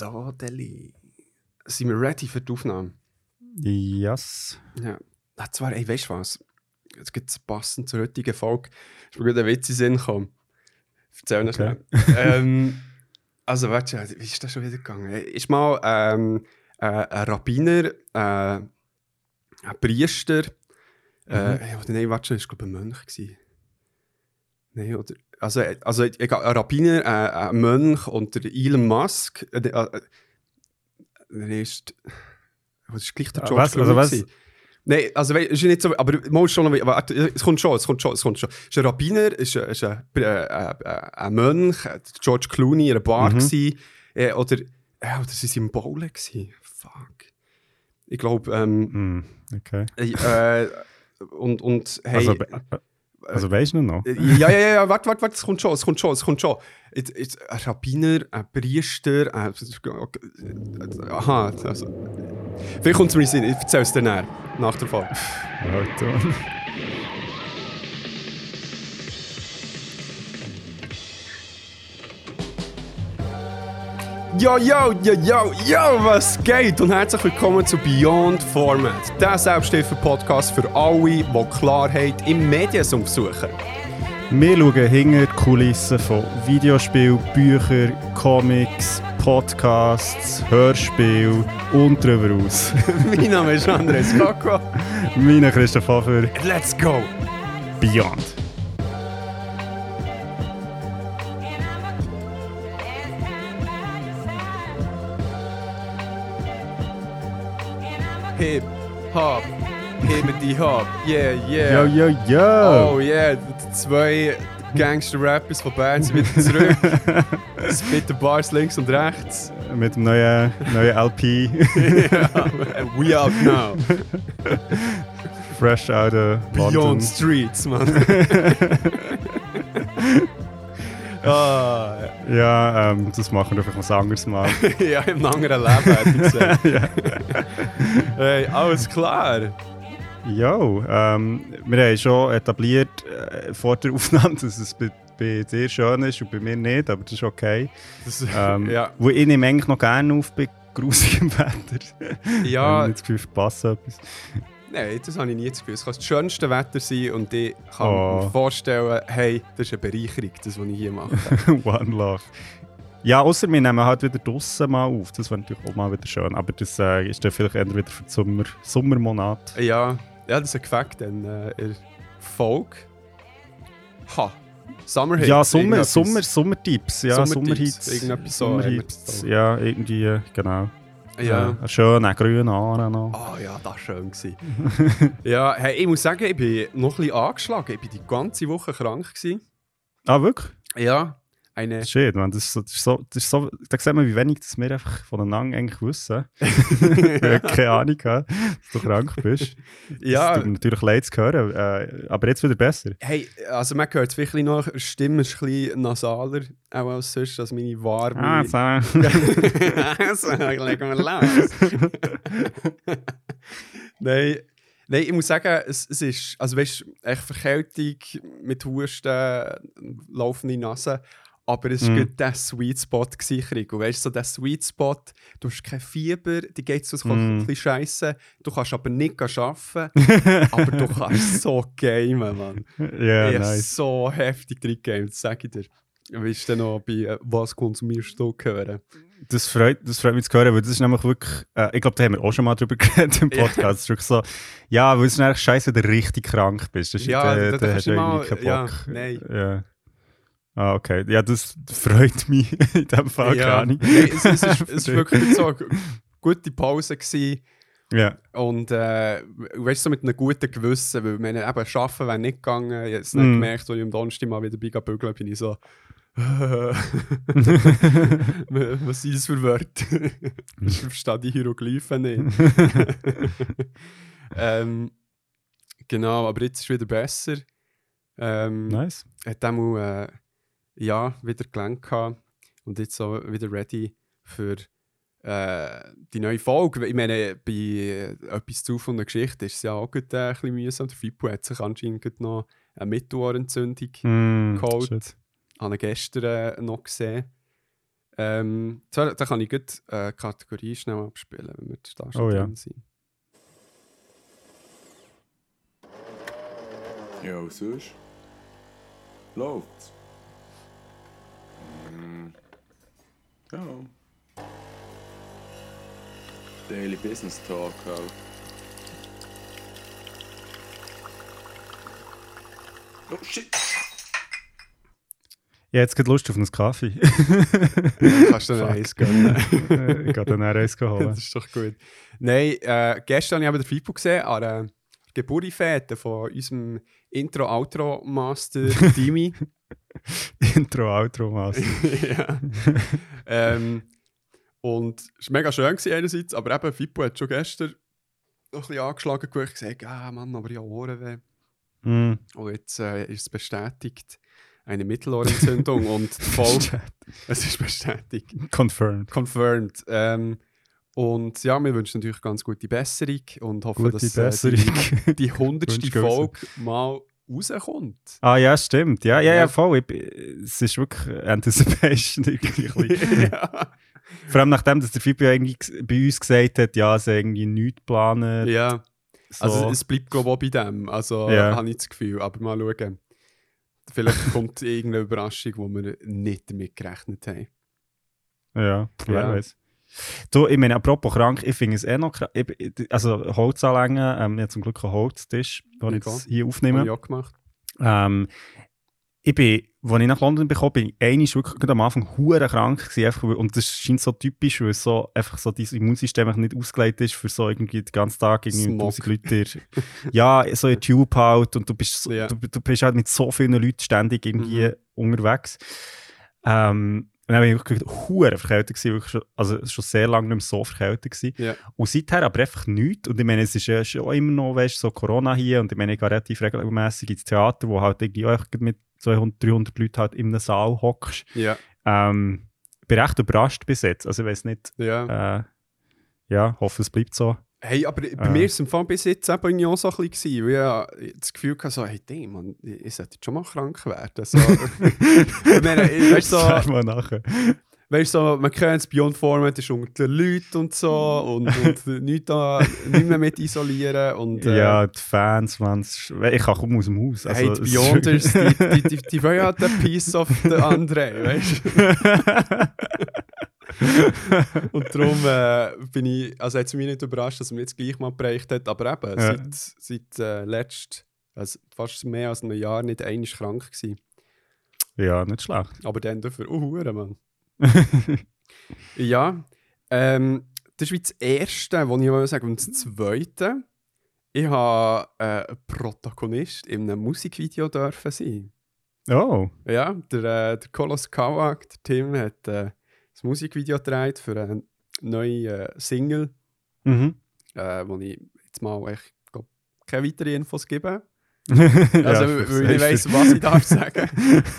So, Deli. Sind wir ready für die Aufnahme? Yes. Ja. Ah, zwar, ey, weißt du was? Jetzt gibt es passend zur heutigen Folge. Ist mir gerade ein Witz in den Sinn gekommen. Erzähl noch Okay. schnell. ähm, also, warte, wie ist das schon wieder gegangen? Ist mal ähm, äh, ein Rabbiner, äh, ein Priester, äh, Mhm. oder nein, warte, das war glaube ich ein Mönch. Gewesen. Nein, oder, also, also egal, ein Rabbiner, äh, ein Mönch und der Elon Musk, äh, äh, äh, der ist, das ist gleich der Ah, George was? Also Clooney was? Nein, also wei- ist nicht so, aber mal schon warte, es kommt schon, es kommt schon, es kommt schon. Es ist ein Rabbiner, es ist, ein- ist ein, ein Mönch, George Clooney in einer Bar Mhm. gewesen, äh, oder, äh, oder sie gewesen. Fuck. Ich glaube, ähm, Hm, okay. äh, und, und, hey, also, also weißt du noch? äh, ja, ja, ja, ja, warte, warte, warte, es kommt schon, es kommt schon, es kommt schon. Jetzt, jetzt, ein Rabbiner, ein Priester, ein, aha, also, vielleicht kommt es mir in den Sinn, ich erzähle es dir näher, nach der Folge. Alter. Yo, yo, yo, yo, yo, was geht? Und herzlich willkommen zu Beyond Format, der Selbsthilfe-Podcast für alle, die Klarheit im Mediensum suchen. Wir schauen hinter die Kulissen von Videospielen, Büchern, Comics, Podcasts, Hörspielen und darüber aus. mein Name ist Andres Kakko. mein Christoph Hofer, Let's go! Beyond. Hip, Hop, Hibbity Hop, yeah, yeah. Yo, yo, yo! Oh yeah, die zwei Gangster-Rappers von Bern sind wieder zurück. Spitten Bars links und rechts. Mit dem neuen, neuen LP, And we out now. fresh out of London. Beyond Streets, man. ah, Ja, ähm, das machen wir einfach ein anderes Mal. ja, im anderen Leben hätte ich gesagt. hey, alles klar. Jo, ähm, wir haben schon etabliert äh, vor der Aufnahme, dass es bei, bei dir schön ist und bei mir nicht, aber das ist okay. Das, Ähm, ja, Wo ich nehme eigentlich noch gerne auf bei grusigem Wetter. Ich ja habe nicht das Gefühl, verpasse etwas. Nein, das habe ich nie das Gefühl. Es kann das schönste Wetter sein und ich kann Oh. mir vorstellen, hey, das ist eine Bereicherung, das, was ich hier mache. One Love. Ja, außer wir nehmen halt wieder draussen mal auf. Das wäre natürlich auch mal wieder schön. Aber das äh, ist dann vielleicht eher wieder für den Sommer, Sommermonat. Ja, ja, das ist ein Gefakt dann äh, in der Folge. Ha, Summer Hits. ja, Sommer. Sommer, Sommertipps. Ja, Sommerhits. Sommerhits. da. Ja, irgendwie, äh, genau. Ja. Äh, schöne grüne Haare noch. Ah ja, das war schön. ja, hey, ich muss sagen, ich bin noch ein bisschen angeschlagen. Ich war die ganze Woche krank. Gewesen. Ah, wirklich? Ja, eine... Shit, man, das, ist so, das, ist so, das ist so, da sieht man, wie wenig das wir einfach voneinander eigentlich wissen. ich habe keine Ahnung, dass du krank bist. Das ja, tut mir natürlich leid zu hören, äh, aber jetzt wieder besser. hey, also man hört es wirklich noch, die Stimme ist ein bisschen nasaler auch als sonst, als meine warme... Ah, so. also, legen wir los. Nein, nein, ich muss sagen, es, es ist, also weißt echt Verkältung mit Husten, laufende Nase, aber es war mm. der Sweet Spot Krieg. Und weißt du, so der Sweet Spot, du hast kein Fieber, die geht so Mm. ein bisschen scheiße, du kannst aber nicht arbeiten, aber du kannst so gamen, Mann. Ja, ich hab nice. so heftig drin gegamet, sag ich dir. Wie ist denn noch bei äh, «Was konsumierst du» hören? Das freut, das freut mich zu hören, weil das ist nämlich wirklich, äh, ich glaube, da haben wir auch schon mal drüber geredet im. Podcast. Es ist wirklich so, ja, weil es ist eigentlich scheiße, wenn du richtig krank bist. Das ist, Ja, äh, da- da da kannst hast du du mal- Ah, okay. Ja, das freut mich in dem Fall, keine Ahnung. Nein, es, es, ist, es ist wirklich so eine gute Pause gewesen. Ja. und äh, weißt du, so mit einem guten Gewissen, weil wir eben arbeiten wäre nicht gegangen. Jetzt nicht Mm. gemerkt, als ich am Donnerstag mal wieder bin bügeln, bin ich so was sind das für Wörter? ich verstehe die Hieroglyphen nicht. ähm, genau, aber jetzt ist es wieder besser. Ähm, Nice. hat auch äh, ja, wieder gehabt und jetzt so wieder ready für äh, die neue Folge. Ich meine, bei äh, etwas zu von der Geschichte ist es ja auch gut, äh, ein bisschen mühsam. Der Fippo hat sich anscheinend gerade noch eine Mittelohrentzündung Mm, geholt. shit. Habe ihn gestern äh, noch gesehen. Ähm, so, da kann ich gut äh, Kategorie schnell abspielen, wenn wir da schon Oh ja. drin sind. Ja, und sonst? Läuft's? Ja. Daily Business Talk halt. Oh shit! Jetzt gerade Lust auf einen Kaffee. Kannst du noch Fuck. eins gönnen? ich gehe dann eins das holen. ist doch gut. Nein, äh, gestern habe ich aber den Fipo gesehen an der Geburtstagsfete von unserem Intro-Outro-Master Dimi. Intro, Outro, Master. ja. ähm, und es war mega schön gewesen einerseits, aber eben Fippo hat schon gestern noch ein bisschen angeschlagen und gesagt, ah Mann, aber habe Ohrenweh. Mm. Und jetzt äh, ist es bestätigt, eine Mittelohrentzündung und Folge, es ist bestätigt, Confirmed. confirmed. Ähm, und ja, wir wünschen natürlich ganz gute Besserung und hoffen, Gute dass äh, Besserung. die, die 100. Wünsch Grüße. Folge mal rauskommt. Ah ja, stimmt. Ja, ja, ja, voll. Ich, es ist wirklich Anticipation. irgendwie ja. Vor allem nachdem, dass der Fibi ja irgendwie bei uns gesagt hat, ja, sie irgendwie nichts planen. ja. So. Also es bleibt glaube ich auch bei dem. Also Ja. habe ich das Gefühl. Aber mal schauen. Vielleicht kommt irgendeine Überraschung, wo wir nicht damit gerechnet haben. ja, wer Ja. weiß. Du, ich meine, apropos krank, ich finde es eh noch krank. Also Holzanlängen, ähm, ich habe zum Glück einen Holztisch, den ich jetzt hier aufnehme. ich auch gemacht. Ähm, ich bin, als ich nach London bekommen bin, einmal wirklich gerade am Anfang hure krank gewesen, einfach, und das scheint so typisch, weil so einfach so dein Immunsystem nicht ausgelegt ist für so irgendwie den ganzen Tag irgendwie. 1000 Leute ja, so in Tube halt und du bist, so, Ja. du, du bist halt mit so vielen Leuten ständig irgendwie Mhm. unterwegs. Ähm, und dann war ich wirklich hure verkältet gewesen, wirklich schon, also schon sehr lange nicht mehr so verkältet gewesen. Ja. Und seither aber einfach nichts. Und ich meine, es ist ja schon immer noch, weißt, so Corona hier. Und ich meine, ich gehe relativ regelmäßig ins Theater, wo halt irgendwie auch mit 200, 300 Leuten halt in einem Saal hockst. Ja. Ähm, ich bin recht überrascht bis jetzt. Also ich weiß nicht, ja. äh, ja, hoffe es bleibt so. Hey, aber bei Äh. mir war es im Fall bis jetzt eben auch so ein bisschen, weil ich das Gefühl hatte, so, hey, damn, Mann, ich sollte schon mal krank werden. So, ich meine, ich- weißt du, so, Das mal nachher. weißt, so, man kennt es, Beyond Format ist unter den Leuten und so und, und nichts, da, nicht mehr mit isolieren. Und, äh, ja, die Fans, man, ich kann kaum aus dem Haus. hey, Also, die es ist Beyonders, die, die, die, die wollen ja den Piece of the Andre, weißt du? Und darum äh, bin ich, also hat es mich nicht überrascht, dass man jetzt gleich mal bereicht hat, aber eben, Ja. seit, seit äh, letzt, also fast mehr als einem Jahr nicht einmal krank gewesen. ja, nicht schlecht. Aber dann dafür, oh, Hure, Mann. ja, ähm, das ist wie das Erste, was ich mal sagen Und das Zweite, ich habe äh, Protagonist in einem Musikvideo dürfen sein. Oh, Ja, der, äh, der Kolos Kawak, der Tim, hat äh, ein Musikvideo gedreht für eine neue äh, Single, mhm. äh, wo ich jetzt mal echt, glaub, keine weiteren Infos gebe. also, Also, weil ich weiss, was ich darf sagen.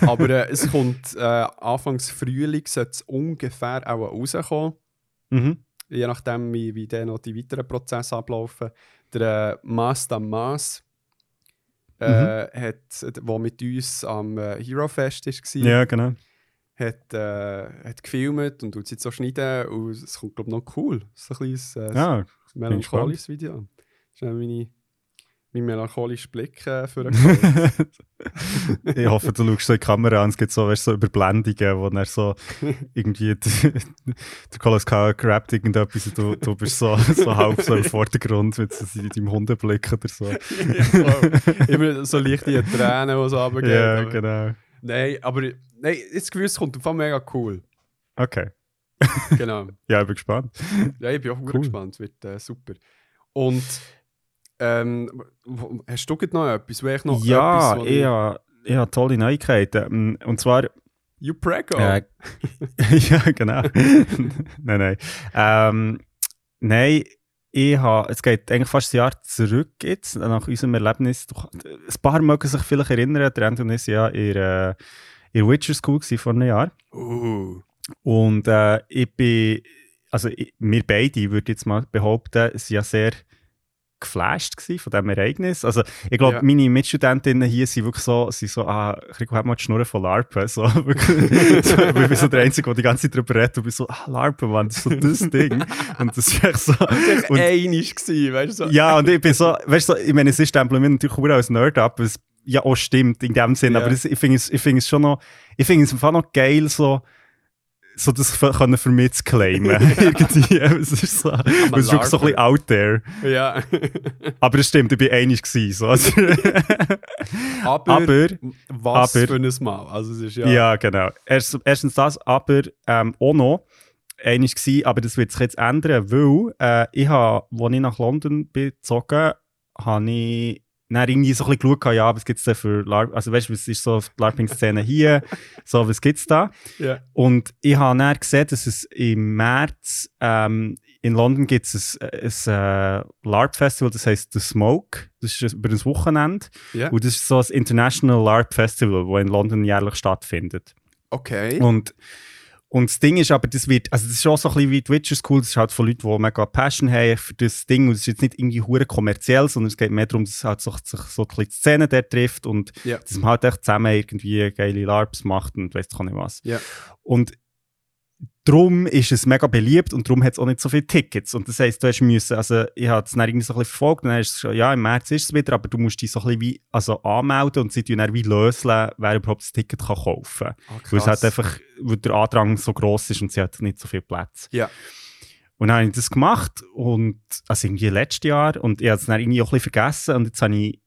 Aber äh, es kommt äh, Anfangs Frühling, sollte es ungefähr auch rauskommen. Mhm. Je nachdem, wie, wie dann noch die weiteren Prozesse ablaufen. Der äh, Master Maas, äh, hat, der mit uns am äh, Hero Fest war, Ja, genau. Hat, äh, hat gefilmt und tut es jetzt so schneiden. Und es kommt, glaube ich, noch cool. So ein kleines äh, Ja, melancholisches Video. Das ist dann meine, mein melancholischer Blick äh, für ich hoffe, du schaust so in die Kamera an, es gibt so, weißt, so Überblendungen, wo er so irgendwie der Kawak rappt irgendetwas und du, du bist so, so halb so im Vordergrund mit so in deinem Hundeblick oder so. ja. Immer so leichte Tränen, die so runtergehen. Ja, aber- genau. Nein, aber nein, jetzt gewiss kommt einfach mega cool. Okay. Genau. Ja, ich bin gespannt. Ja, ich bin auch cool. Gespannt. Wird äh, super. Und ähm, hast du noch etwas? Wäre ich noch ja, etwas, wo ich habe tolle Neuigkeiten. Und zwar You preggo. Äh, ja, genau. nein, nein. Ähm, nein, ich habe, es geht eigentlich fast ein Jahr zurück jetzt, nach unserem Erlebnis. Ein paar mögen sich vielleicht erinnern, der Anton ist ja in in Witcher School vor einem Jahr. Uh, Und äh, ich bin, also ich, wir beide, würde ich jetzt mal behaupten, sind ja sehr geflasht von diesem Ereignis. Also, ich glaube, Ja. meine Mitstudentinnen hier sind wirklich so, sind so ah, Rico, hat mal die Schnurren von LARPen. So, so, ich bin so der Einzige, der die ganze Zeit darüber redet und bin so, ah, LARPen, Mann, das ist so das Ding. Und das ist echt so. Das war einisch, gewesen, weißt du? So. ja, und ich bin so, weißt du, so, ich meine, es ist stempeln wir natürlich auch als Nerd ab, ja auch stimmt in dem Sinn, Ja. aber das, ich finde es, ich finde es schon noch, ich finde es einfach noch geil, so, so das für, können für mich zu claimen. Irgendwie. Es ist so, es ist wirklich so ein bisschen out there. Ja. Aber es stimmt, ich bin einig gewesen, so. Also, aber, aber, was aber- für ein Mal. Also, es ist ja. ja. genau. Erst, erstens das, aber ähm, auch noch, einig gewesen, aber das wird sich jetzt ändern, weil äh, ich habe, als ich nach London bin gezogen, habe ich dann irgendwie so ein bisschen geschaut, ja, was gibt es denn für LARP, also weißt du, was ist so die LARPing-Szene hier, so, was gibt es da? Ja. Und ich habe dann gesehen, dass es im März ähm, in London gibt es ein, ein äh, LARP-Festival, das heißt The Smoke. Das ist über ein Wochenende. Ja. Und das ist so ein International LARP Festival, das in London jährlich stattfindet. Okay. Und, und das Ding ist aber, das wird, also das ist auch so ein bisschen wie die Witcher School, das ist halt von Leuten, die mega Passion haben für das Ding und es ist jetzt nicht irgendwie hure kommerziell, sondern es geht mehr darum, dass halt so, sich so ein bisschen die Szene dort trifft und Ja. dass man halt echt zusammen irgendwie geile LARPs macht und weiss doch nicht was. Ja. Und darum ist es mega beliebt und darum hat es auch nicht so viele Tickets. Und das heisst, du hast müssen, also ich habe es dann irgendwie so ein bisschen verfolgt und dann ist es schon, ja, im März ist es wieder, aber du musst dich so ein bisschen wie, also anmelden und sie tun dann wie lösen, wer überhaupt das Ticket kann kaufen kann. Ah, Weil es halt einfach, weil der Andrang so gross ist und sie hat nicht so viel Platz. Ja. Und dann habe ich das gemacht und, also irgendwie letztes Jahr und ich habe es dann irgendwie auch ein bisschen vergessen und jetzt habe ich,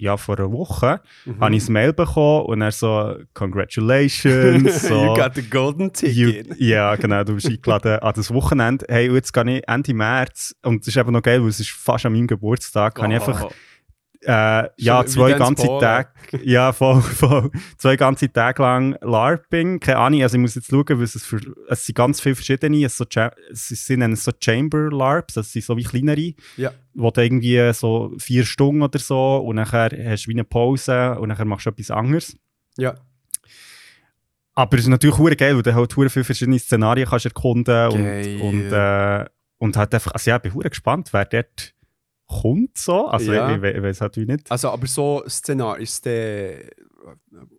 ja, vor einer Woche Mhm. habe ich ein Mail bekommen und er so, congratulations, so. you got the golden You, ticket. ja, genau, du bist eingeladen an das Wochenende. Hey, jetzt gehe ich Ende März und das ist eben noch geil, weil es ist fast an meinem Geburtstag, kann ich einfach Oh. Äh, ja, zwei ganze Spoiler. Tage, ja, voll, voll, zwei ganze Tage lang LARPing. Keine Ahnung, also ich muss jetzt schauen, was es für, es sind ganz viele verschiedene, es, so, es sind so Chamber LARPs, das sind so wie kleinere, Ja. wo du irgendwie so vier Stunden oder so und nachher hast du wie eine Pause und nachher machst du etwas anderes. Ja. Aber es ist natürlich hure geil, weil du halt hure viele verschiedene Szenarien kannst erkunden Geil. und, und, äh, und halt einfach, also ja, ich bin hure gespannt, wer dort kommt so. Also Ja. ich, ich, we- ich weiß halt wie nicht. Also, aber so Szenario, ist der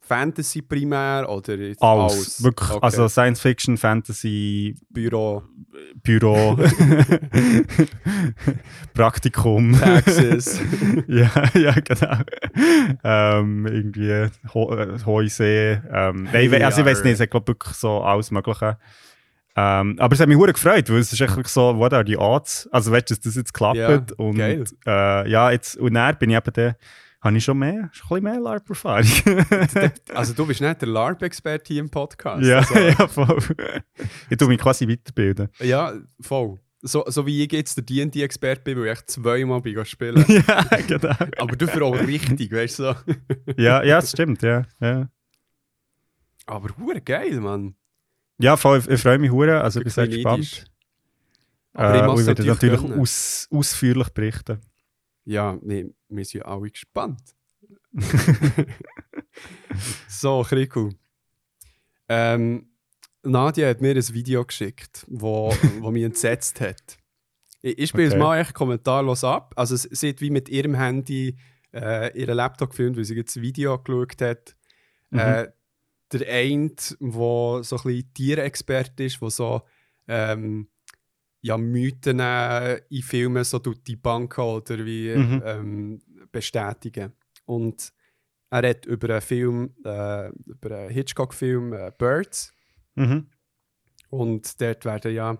Fantasy primär oder Alles. alles? Wirklich, Okay. also Science Fiction, Fantasy, Büro, Büro, Praktikum. Taxes. ja, ja, genau. ähm, irgendwie äh, Häuser. Ähm, nein, also ich weiß nicht, ich glaube wirklich so alles Mögliche. Ähm, aber es hat mich hure gefreut, weil es ist echt so, what are the odds? Also weißt du, dass das jetzt klappt. Ja, und geil. Äh, ja, jetzt, und dann bin ich eben der, habe ich schon mehr, schon ein bisschen mehr LARP-Erfahrung. also, du bist nicht der LARP-Experte hier im Podcast. ja, also, ja, voll. Ich tue mich quasi weiterbilden. ja, voll. So, so wie ich jetzt der D&D-Experte bin, weil ich echt zweimal bin spielen. ja, genau. aber dafür auch richtig, weißt du so. Ja, ja, das stimmt, ja. ja. Aber geil, Mann. Ja, voll, ich, ich freue mich hure, also ich bin Ich sehr gespannt. Aber ich Äh, und ich werde natürlich aus, ausführlich berichten. Ja, nee, wir sind alle gespannt. so, Kriku. Ähm, Nadia hat mir ein Video geschickt, wo, wo mich entsetzt hat. Ich, ich spiele es Okay. mal echt kommentarlos ab. Also, es- sie hat wie mit ihrem Handy äh, ihren Laptop gefilmt, weil sie jetzt ein Video geschaut hat. Mhm. Äh, der eine, der so ein bisschen Tierexperte ist, der so ähm, ja, Mythen äh, in Filmen so tut die Banken oder wie Mhm. ähm, bestätigen. Und er hat über einen Film, äh, über einen Hitchcock-Film äh, Birds. Mhm. Und dort werden ja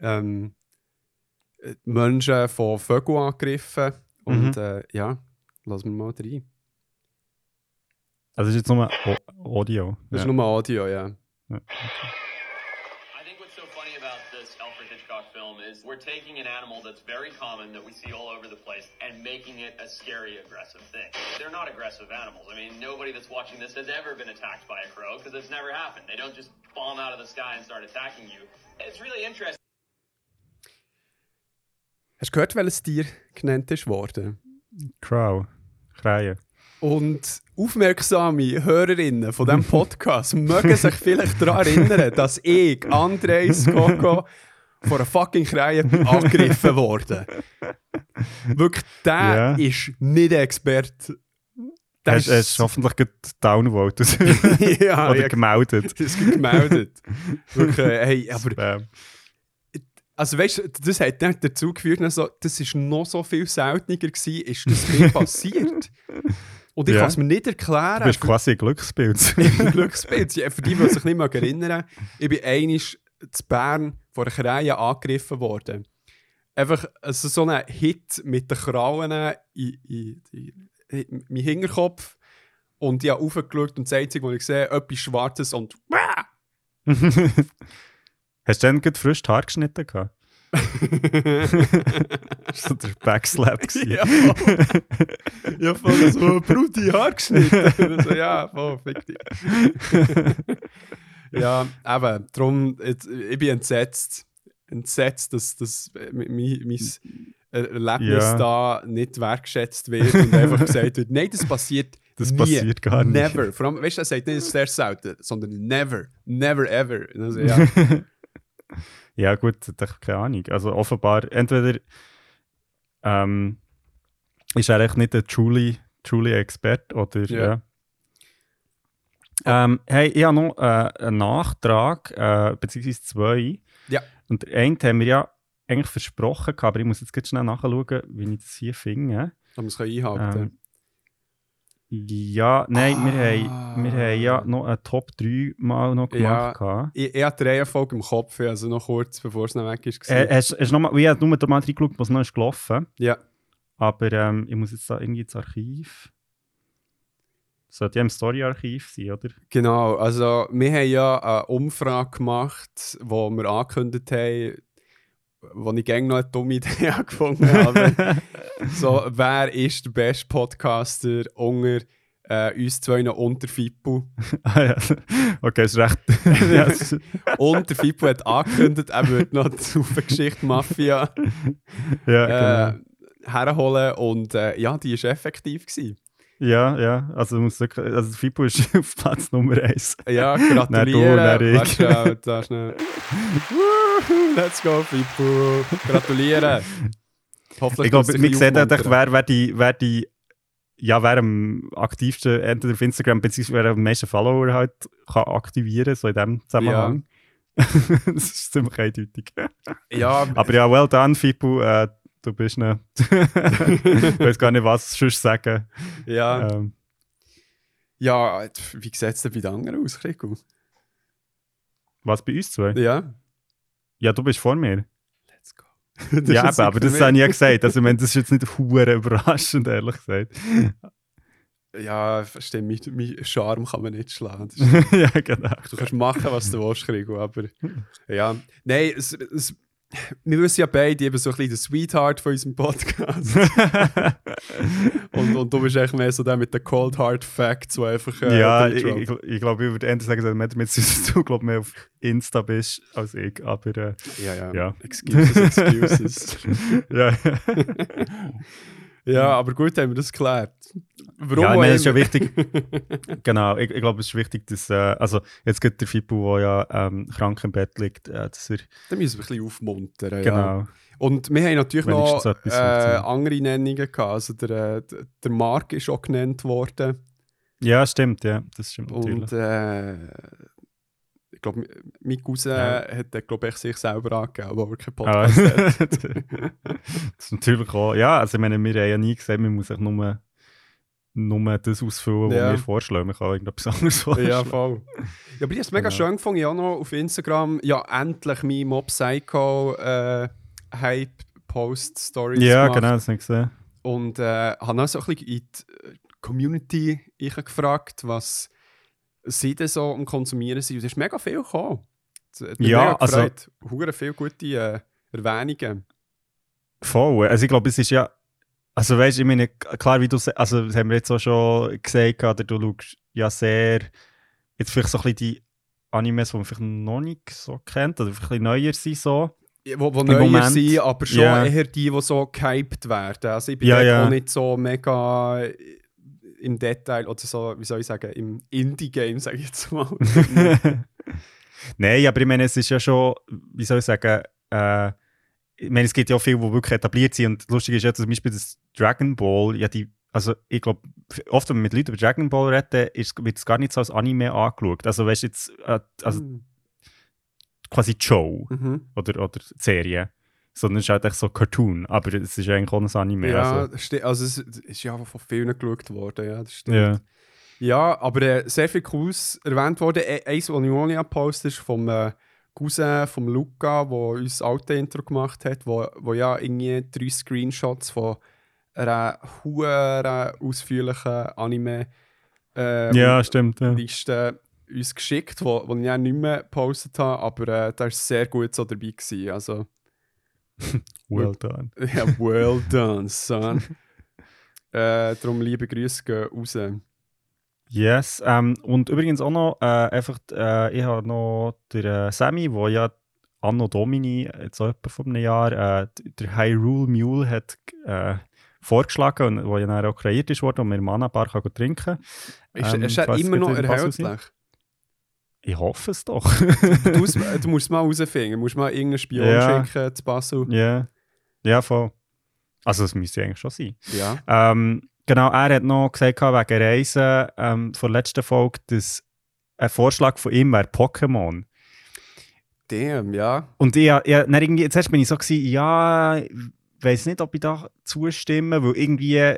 ähm, äh, Menschen von Vögeln angegriffen. Und Mhm. äh, ja, lassen wir mal rein. Also ist jetzt nur O- Audio. Das ja. ist nur Audio, ja. Is we're taking an animal that's very common that we see all over the place and making it a scary, aggressive thing. They're not aggressive animals. I mean, nobody that's watching this has ever been attacked by a crow because it's never happened. They don't just bomb out of the sky and start attacking you. It's really interesting. Hast du gehört, welches Tier genannt ist worden? Crow. Kreien. Und aufmerksame Hörerinnen von diesem Podcast mögen sich vielleicht daran erinnern, dass ich, Andres Coco von einer fucking Krähe angegriffen worden. Wirklich, der Ja. ist nicht Experte. Hast, hast du hoffentlich gerade downvoted ja, oder ja, gemeldet. das ist gemeldet. Wirklich, äh, hey, aber Spam. Also weißt du, das hat dann dazu geführt, dass so, das ist noch so viel seltener gewesen, ist das mir passiert. Und ich Ja. kann es mir nicht erklären. Du bist quasi ein Glücksbild. Für Glücksbild. Ja, Für die, die sich nicht mehr erinnern, ich bin einmal zu Bern von einer Krähe angegriffen worden. Einfach also so ein Hit mit den Krallen in, in, in, in meinen Hinterkopf. Und ich habe aufgeschaut und das Einzige, was ich sehe, etwas Schwarzes und Hast du dann gerade frisch die Haare geschnitten gehabt? Das war der Backslap. Ja, ja, voll so Brudi Haar geschnitten. so, ja, voll, fick dich. ja, eben, darum, ich bin entsetzt. Entsetzt, dass, dass mein, mein Erlebnis Ja. da nicht wertgeschätzt wird und einfach gesagt wird, nein, das passiert Das nie. passiert gar nicht. Never. Vor allem, weißt du, er sagt nicht sehr selten, sondern never. Never ever. Also, ja. Ja, gut, ich keine Ahnung. Also offenbar, entweder ähm, ist er echt nicht ein truly, truly Expert oder Ja. ja. Ähm, hey, ich habe noch äh, einen Nachtrag, äh, beziehungsweise zwei. Ja. Und der eine haben wir ja eigentlich versprochen, aber ich muss jetzt ganz schnell nachschauen, wie ich das hier finde. Kann man es einhalten. Ähm, ja, nein, wir, Ah. haben, wir haben ja noch eine Top 3 mal noch Ja. gemacht. gehabt. Ich, ich hatte die Reihenfolge im Kopf, also noch kurz, bevor es noch weg ist. Äh, hast, hast noch mal, ich habe nur mal reingeschaut, was noch ist gelaufen ja. Aber ähm, ich muss jetzt da irgendwie ins Archiv. Sollte ja im Story-Archiv sein, oder? Genau, also wir haben ja eine Umfrage gemacht, wo wir angekündigt haben, wo ich gerne noch eine dumme Idee gefunden habe. so, wer ist der beste Podcaster unter äh, uns zwei unter Fippo? ah, ja. Okay, ist recht. der Fippo hat angekündigt, er würde noch die Geschichte Mafia ja, äh, genau. herholen und äh, ja, die war effektiv. Gewesen. ja, ja. Also, muss wirklich, also Fipo ist auf Platz Nummer 1. Ja, Dann gratulieren. du, dann ich. Warte schnell, da schnell. Let's go, Fippo. Gratulieren. Hoffentlich Ich glaube, wir sehen einfach, wer, wer die. Wer die ja, wer am aktivsten, entweder auf Instagram, beziehungsweise wer am meisten Follower halt kann aktivieren, so in dem Zusammenhang. das ist ziemlich eindeutig. Ja, Aber ja, well done, Fipu. Äh, du bist ne. ich weiß gar nicht, was sonst sagen. ja, Ähm, ja, wie sieht es denn bei den anderen aus, Kriku? was bei uns zwei? Ja, Ja, du bist vor mir. let's go. Ja, eben, aber das mich- habe ich ja gesagt. Also, ich meine, das ist jetzt nicht hure überraschend, ehrlich gesagt. Ja, verstehe, mein, mein Charme kann man nicht schlagen. Ja, genau. Du kannst machen, was du willst, Krigu, aber ja. Nein, es, es, wir wissen ja beide, eben so ein bisschen der Sweetheart von unserem Podcast. und, und du bist echt mehr so der mit den Cold Hard Facts, wo einfach. äh, ja, ich, ich, ich glaube, ich würde eher sagen, dass mit, du glaub, mehr auf Insta bist als ich. Aber äh, ja, ja, ja. Excuses, excuses. ja, ja. ja, aber gut, haben wir das geklärt. Warum ja, ich meine, es ist ja wichtig. genau, ich, ich glaube, es ist wichtig, dass. Äh, also, jetzt geht der Fipu, der ja ähm, krank im Bett liegt, äh, dass er. Da müssen wir ein bisschen aufmuntern. Ja. Genau. Und wir haben natürlich Wenigstens noch etwas äh, andere Nennungen gehabt. Also der, äh, der- Mark ist auch genannt worden. Ja, stimmt, ja. Das stimmt natürlich. Und äh, glaube, mein Cousin Ja. hat glaub ich, sich selber angegeben, aber keinen Ah, Podcast hat. das ist natürlich auch. Ja, also, ich meine, wir haben ja nie gesagt, man muss sich nur, nur das ausfüllen, was Ja. wir vorschlagen. Man kann auch irgendetwas anderes vorschlagen. ja, voll. Ja, aber ich habe es mega Genau. schön gefunden. Ich habe noch auf Instagram ja endlich mein Mob Psycho äh, Hype Post Stories Ja, gemacht. genau, das habe ich gesehen. Und äh, habe auch so ein bisschen in die Community ich gefragt, was sie denn so am Konsumieren sind. Und es ist mega viel gekommen. Ja, also- gefreut. Hure viele gute äh, Erwähnungen. Voll. Also ich glaube, es ist ja. Also weißt du, ich meine, klar, wie du also das haben wir jetzt auch schon gesagt, oder du schaust ja sehr jetzt vielleicht so ein bisschen die Animes, die man vielleicht noch nicht so kennt, oder vielleicht ein bisschen neuer sind so. Ja, Wo, wo neuer Moment, sind, aber schon ja. eher die, die so gehypt werden. Also ich bin Ja, ja. auch nicht so mega äh, im Detail oder so, wie soll ich sagen, im Indie-Game, sage ich jetzt mal. Nein, aber ich meine, es ist ja schon, wie soll ich sagen, äh, ich meine, es gibt ja auch viele, die wirklich etabliert sind. Und lustig ist ja zum Beispiel das Dragon Ball, ja, die, also ich glaube, oft, wenn man mit Leuten über Dragon Ball reden, ist, wird es gar nicht so als Anime angeschaut. Also, weißt du, jetzt, äh, also quasi die Show Mhm. oder, oder Serie. Sondern es ist halt echt so Cartoon, aber es ist eigentlich auch ein Anime. Ja, also. Also es ist ja von vielen geschaut worden, ja, das stimmt. ja. Ja, aber äh, sehr viel Cooles erwähnt worden. E eins, das ich auch nicht gepostet ist vom äh, Cousin von Luca, der uns alte Intro gemacht hat, wo, wo ja irgendwie drei Screenshots von einer hohen ausführlichen Anime äh, ja, stimmt. Ja. Liste uns geschickt, wo ich ja nicht mehr gepostet habe, aber äh, da war sehr gut so dabei. Gewesen. Also, Well done. ja, well done, son. äh, darum liebe Grüße gehen raus. Yes, ähm, und übrigens auch noch, äh, einfach, äh, ich habe noch den äh, Sammy, der ja Anno Domini, jetzt auch etwa vor einem Jahr, äh, der Hyrule Mule hat äh, vorgeschlagen, und wo ja dann auch kreiert ist worden und man im Mana-Bar kann trinken Ist, Ähm, ist ich er weiss immer noch erhältlich? Ich hoffe es doch. Du, musst- du musst es mal herausfinden. Du musst mal irgendeinen Spion Ja. schicken zu Basel. Ja, ja, voll. Also, es müsste eigentlich schon sein. Ja. Ähm, genau, er hat noch gesagt, wegen Reisen ähm, von der letzten Folge, dass ein Vorschlag von ihm wäre Pokémon. Damn, ja. Und ich, ich, dann irgendwie, zuerst bin ich so, gewesen, ja, ich weiß nicht, ob ich da zustimme, weil irgendwie,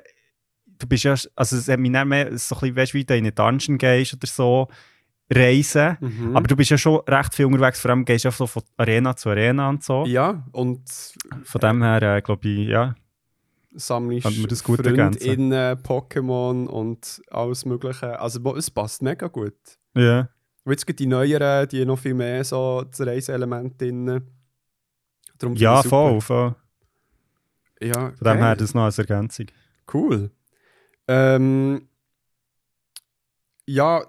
du bist ja, also es hat mich dann mehr so ein bisschen, weißt wie du in eine Dungeon gehst oder so, reisen. Mhm. Aber du bist ja schon recht viel unterwegs, vor allem gehst du ja so von Arena zu Arena und so. ja, und Von dem her, äh, glaube ich, ja. sammelst ergänzen. Freundinnen, Pokémon und alles Mögliche. Also es passt mega gut. Ja. Und jetzt gibt die neueren, die noch viel mehr so das Reiseelement drin. Darum Ja, voll, voll. Ja, Von dem her das noch als Ergänzung. Cool. Ähm, ja,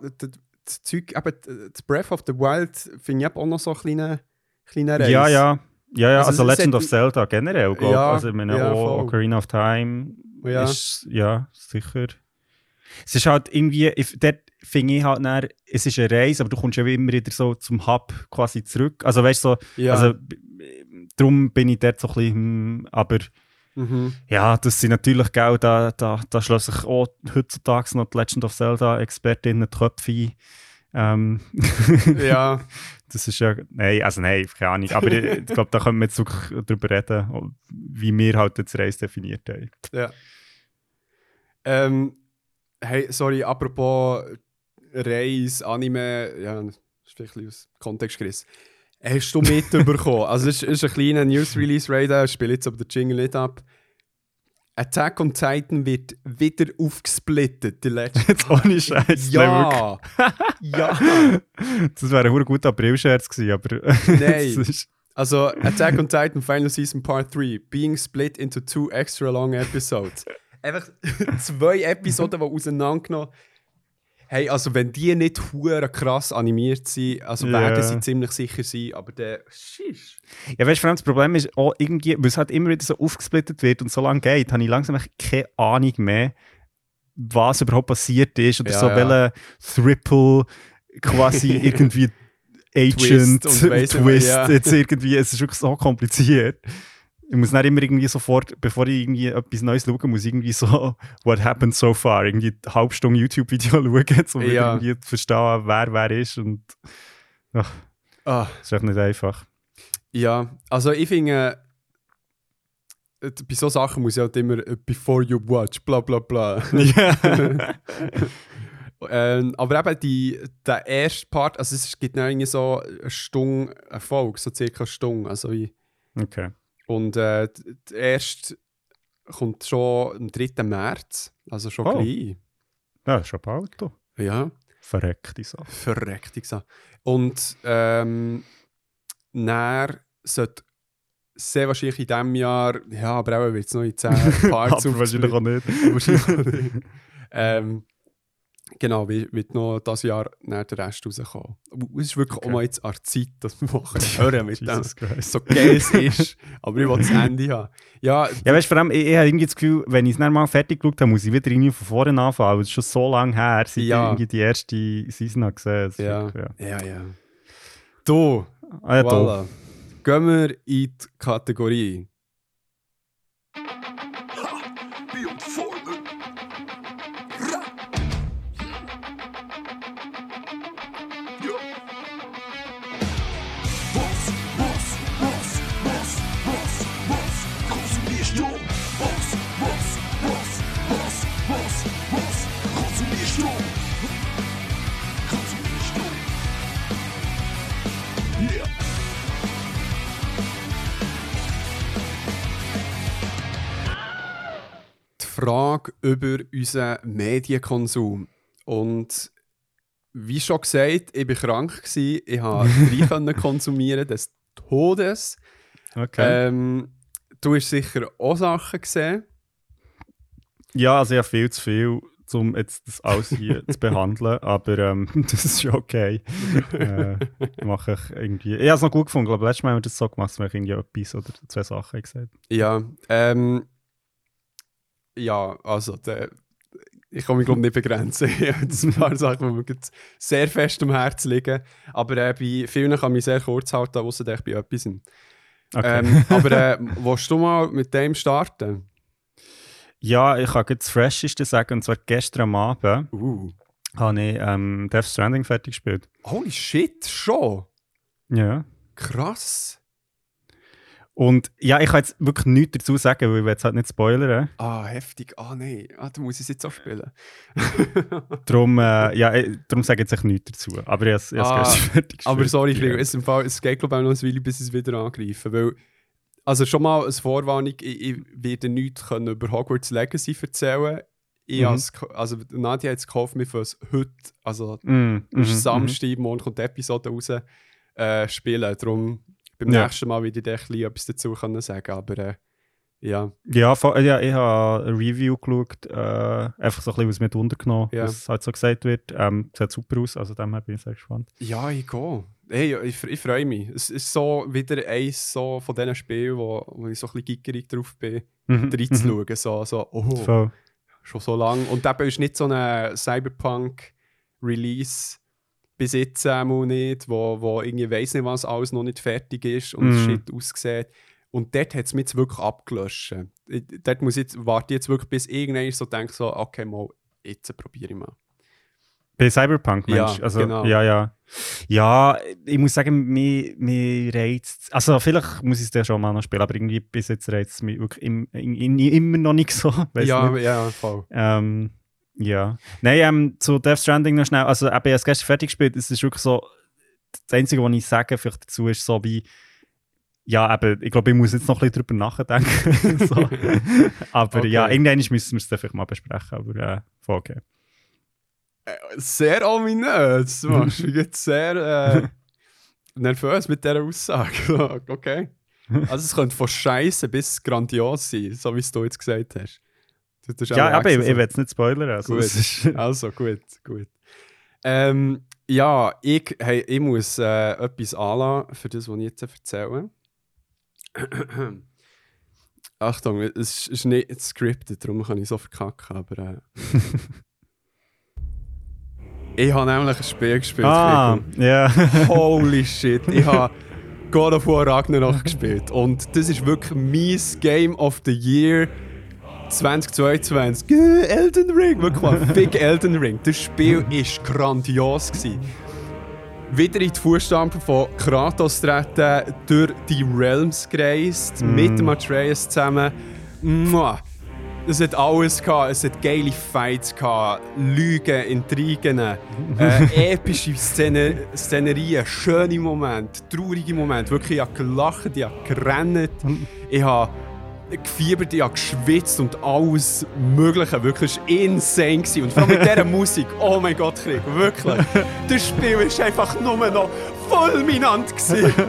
das Zeug, eben, das Breath of the Wild finde ich auch noch so ein kleiner, kleiner Reis. Ja, ja. Ja, ja, Also also, Legend of Zelda generell, glaube. Ja, also, ich meine, ja, auch voll. Ocarina of Time Ja. ist, ja, sicher. Es ist halt irgendwie, ich, dort finde ich halt dann, es ist eine Reise, aber du kommst ja immer wieder so zum Hub quasi zurück. Also, weißt du, so, Ja. also, darum bin ich dort so ein bisschen, hm, aber mhm. ja, das sind natürlich, gell, da, da, da schließen sich auch heutzutage noch die Legend of Zelda-Expertinnen die Köpfe ein. Ähm, ja, das ist ja, nein, also nein, keine Ahnung, aber ich, ich glaube, da können wir jetzt wirklich drüber reden, wie wir halt jetzt Reise definiert haben. ja. Ähm, hey, sorry, apropos Reis, Anime, ja, das ist vielleicht ein bisschen aus Kontext gerissen. Hast du mitbekommen? also, es ist, ist ein kleiner News-Release-Radar, ich spiele jetzt aber den Jingle nicht ab. Attack on Titan wird wieder aufgesplittet, die letzte. Jetzt ohne Scheiß. ja! ja! Das wäre ein guter April-Scherz gewesen, aber. Nein. Also, Attack on Titan Final Season Part 3, being split into two extra long episodes. Einfach zwei Episoden, die auseinandergenommen Hey, also wenn die nicht hure krass animiert sind, also Ja. werden sie ziemlich sicher sein, aber der Schisch. ja, weißt du, vor allem das Problem ist auch irgendwie, weil es halt immer wieder so aufgesplittet wird und so lange geht, habe ich langsam keine Ahnung mehr, was überhaupt passiert ist oder Ja, so, ja. welcher Triple quasi irgendwie Agent Twist und Twist ja. jetzt irgendwie, es ist wirklich so kompliziert. Ich muss dann immer irgendwie sofort, bevor ich irgendwie etwas Neues schaue, muss ich irgendwie so What happened so far, irgendwie eine halbe Stunde YouTube-Video schauen, um Ja. irgendwie zu verstehen, wer wer ist und ach, Ah, das ist einfach nicht einfach. ja, also ich finde, äh, bei so Sachen muss ich halt immer äh, before you watch, bla bla bla. Ja. ähm, aber eben die, der erste Part, also es gibt dann irgendwie so eine Stunde Erfolg, so circa eine Stunde, also wie okay. Und äh, der erste kommt schon am 3. März, also schon Oh. gleich. Ja, schon bald. Du. Ja, Verreckte Sache. verreckt ich Und ähm, dann sollte sehr wahrscheinlich in diesem Jahr, ja, aber auch wird es noch in 10 Parts Aber wahrscheinlich auch nicht. Wahrscheinlich auch nicht. ähm, genau, wie- wird noch dieses Jahr nach der Rest rauskommen. Es ist wirklich Okay. auch mal jetzt an der Zeit, dass wir machen. Hören mit dem. So geil es ist, aber ich will das Ende haben. Ja, Ja, weißt du, vor allem, ich, ich habe irgendwie das Gefühl, wenn ich es dann mal fertig geschaut habe, muss ich wieder irgendwie von vorne anfangen. weil Es ist schon so lange her, seit Ja. ich irgendwie die erste Season habe gesehen ja, wirklich, ja, ja. Du, Ah, ja, voilà. gehen wir in die Kategorie. Frage über unseren Medienkonsum. Und wie schon gesagt, ich war krank, gewesen. ich habe drei konsumieren des Todes. Okay. Ähm, du hast sicher auch Sachen gesehen. Ja, also ich habe viel zu viel, um jetzt das alles hier zu behandeln, aber ähm, das ist schon okay. äh, mache ich irgendwie. Ich habe es noch gut gefunden, aber letztes Mal haben wir das so gemacht, dass wir irgendwie etwas oder zwei Sachen gesagt Ja, ähm, ja, also der, ich kann mich glaube nicht begrenzen. Habe jetzt ein paar Sachen, die mir sehr fest am Herzen liegen. Aber äh, bei vielen kann ich mich sehr kurz halten, außer ich bei etwas. Okay. Ähm, aber äh, willst du mal mit dem starten? ja, ich kann jetzt das Fresheste sagen, und zwar gestern am Abend Uh. habe ich ähm, Death Stranding fertig gespielt. Holy shit, schon? Ja. Krass. Und ja, ich kann jetzt wirklich nichts dazu sagen, weil ich will jetzt halt nicht spoilern. Ah, heftig. Ah, nein. Ah, du musst es jetzt auch spielen. Darum, äh, ja, äh, darum sage ich jetzt nichts dazu. Aber ich habe es ich Ah, fertig. Aber sorry. Gregor, es, im Fall, es geht glaube ich auch noch ein Weile, bis ich es wieder angreife. Weil, also schon mal als Vorwarnung, ich, ich werde nichts können über Hogwarts Legacy erzählen. Ich Mhm. has, also Nadia hat es gekauft, wir für heute, also Mm, mhm, mhm, Samstag, morgen kommt die Episode raus, äh, spielen. Darum beim Ja. nächsten Mal werde ich dir ein bisschen etwas dazu können sagen. Aber äh, ja, Ja, ja, ich habe ein Review geschaut, äh, einfach so ein bisschen, was mit untergenommen, Ja. was halt so gesagt wird. Ähm, sieht super aus, also dem bin ich sehr gespannt. ja, ich gehe. Hey, ich, ich freue mich. Es ist so wieder eins so von diesen Spielen, wo, wo ich so ein bisschen gickerig drauf bin, Mhm, reinzuschauen. So, so, oh, Voll. schon so lange. Und eben ist nicht so ein Cyberpunk-Release bis jetzt einmal nicht, wo, wo irgendwie weiss nicht, was alles noch nicht fertig ist und Mhm. shit aussieht. Und dort hat es mich jetzt wirklich abgelöscht. Ich- Dort muss jetzt, warte ich jetzt wirklich, bis irgendwann so denke, so, okay, mal, jetzt probiere ich mal. Bei Cyberpunk, Ja, Mensch. also, genau. Ja, ja. Ja, ich muss sagen, mir, mir reizt Also, vielleicht muss ich es dann schon mal noch spielen, aber irgendwie bis jetzt reizt es mich wirklich im, in, in, immer noch nicht so. Ja, nicht. ja, voll. Ähm, ja. Nein, ähm, zu Death Stranding noch schnell. Also, eben, ich habe es gestern fertig gespielt. Es ist wirklich so, das Einzige, was ich sage vielleicht dazu, ist so wie, ja, eben, ich glaube, ich muss jetzt noch ein bisschen drüber nachdenken. so. Aber Okay. ja, irgendwann müssen wir es vielleicht mal besprechen. Aber äh, voll okay. Sehr ominös. Du machst mich jetzt sehr äh, nervös mit dieser Aussage. okay. Also es könnte von Scheiße bis grandios sein, so wie es du jetzt gesagt hast. Auch Ja, aber ich, ich will es nicht spoilern. Also, Gut. Also gut, gut. Ähm, ja, ich, hey, ich muss äh, etwas anlassen für das, was ich jetzt erzähle. Achtung, es ist nicht scripted, darum kann ich so verkacken, aber... Äh, ich habe nämlich ein Spiel gespielt. ah, ja. Holy shit, ich habe God of War Ragnarok gespielt. Und das ist wirklich mein Game of the Year 2022. Äh, Elden Ring, wirklich mal. Big Elden Ring. Das Spiel war grandios. Gewesen. Wieder in die Fußstapfen von Kratos treten, durch die Realms gereist, mit dem Atreus zusammen. Mua. Es hat alles gehabt. Es hat geile Fights gehabt, Lügen, Intrigen, äh, epische Szene, Szenerien, schöne Momente, traurige Momente. Wirklich, ich habe gelacht, ich habe gerannt, ich habe gefiebert, ich habe geschwitzt und alles Mögliche. Wirklich, war insane. Gewesen. Und vor allem mit dieser Musik, oh mein Gott, Krieg, wirklich. Das Spiel war einfach nur noch fulminant. Gewesen.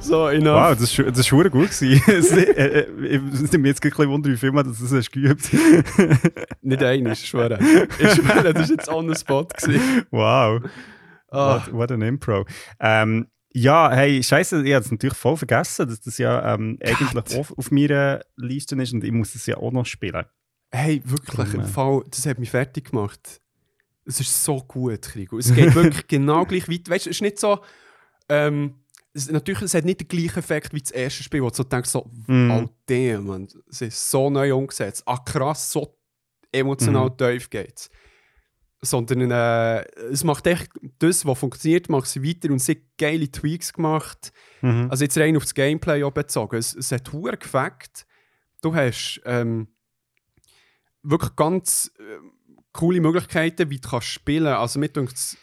so, enough. Wow, das ist, das gut gewesen. Es- äh, äh, Ich mich jetzt ein bisschen wundern, wie viel man das hast geübt Nicht einer, ich schwöre. Ich schwöre, das war jetzt on the spot. Gewesen. Wow, Ah, what, what an Impro. Ähm, ja, hey, scheiße, ich habe es natürlich voll vergessen, dass das ja ähm, eigentlich auf, auf meiner Liste ist und ich muss es ja auch noch spielen. hey, wirklich, im äh, Fall, das hat mich fertig gemacht. Es ist so gut, Krigo. Es geht wirklich genau gleich weit. Weißt du, es ist nicht so. Ähm, es, natürlich, es hat nicht den gleichen Effekt wie das erste Spiel, wo du so denkst, so, Mhm. oh damn, man, es ist so neu umgesetzt. Ah, krass, so emotional Mhm. tief geht's. Sondern äh, es macht echt das, was funktioniert, macht sie weiter und sie hat geile Tweaks gemacht. Mhm. Also jetzt rein auf das Gameplay bezogen. Es, es hat hure gefackt. Du hast ähm, wirklich ganz ähm, coole Möglichkeiten, wie du kannst spielen. Also mit uns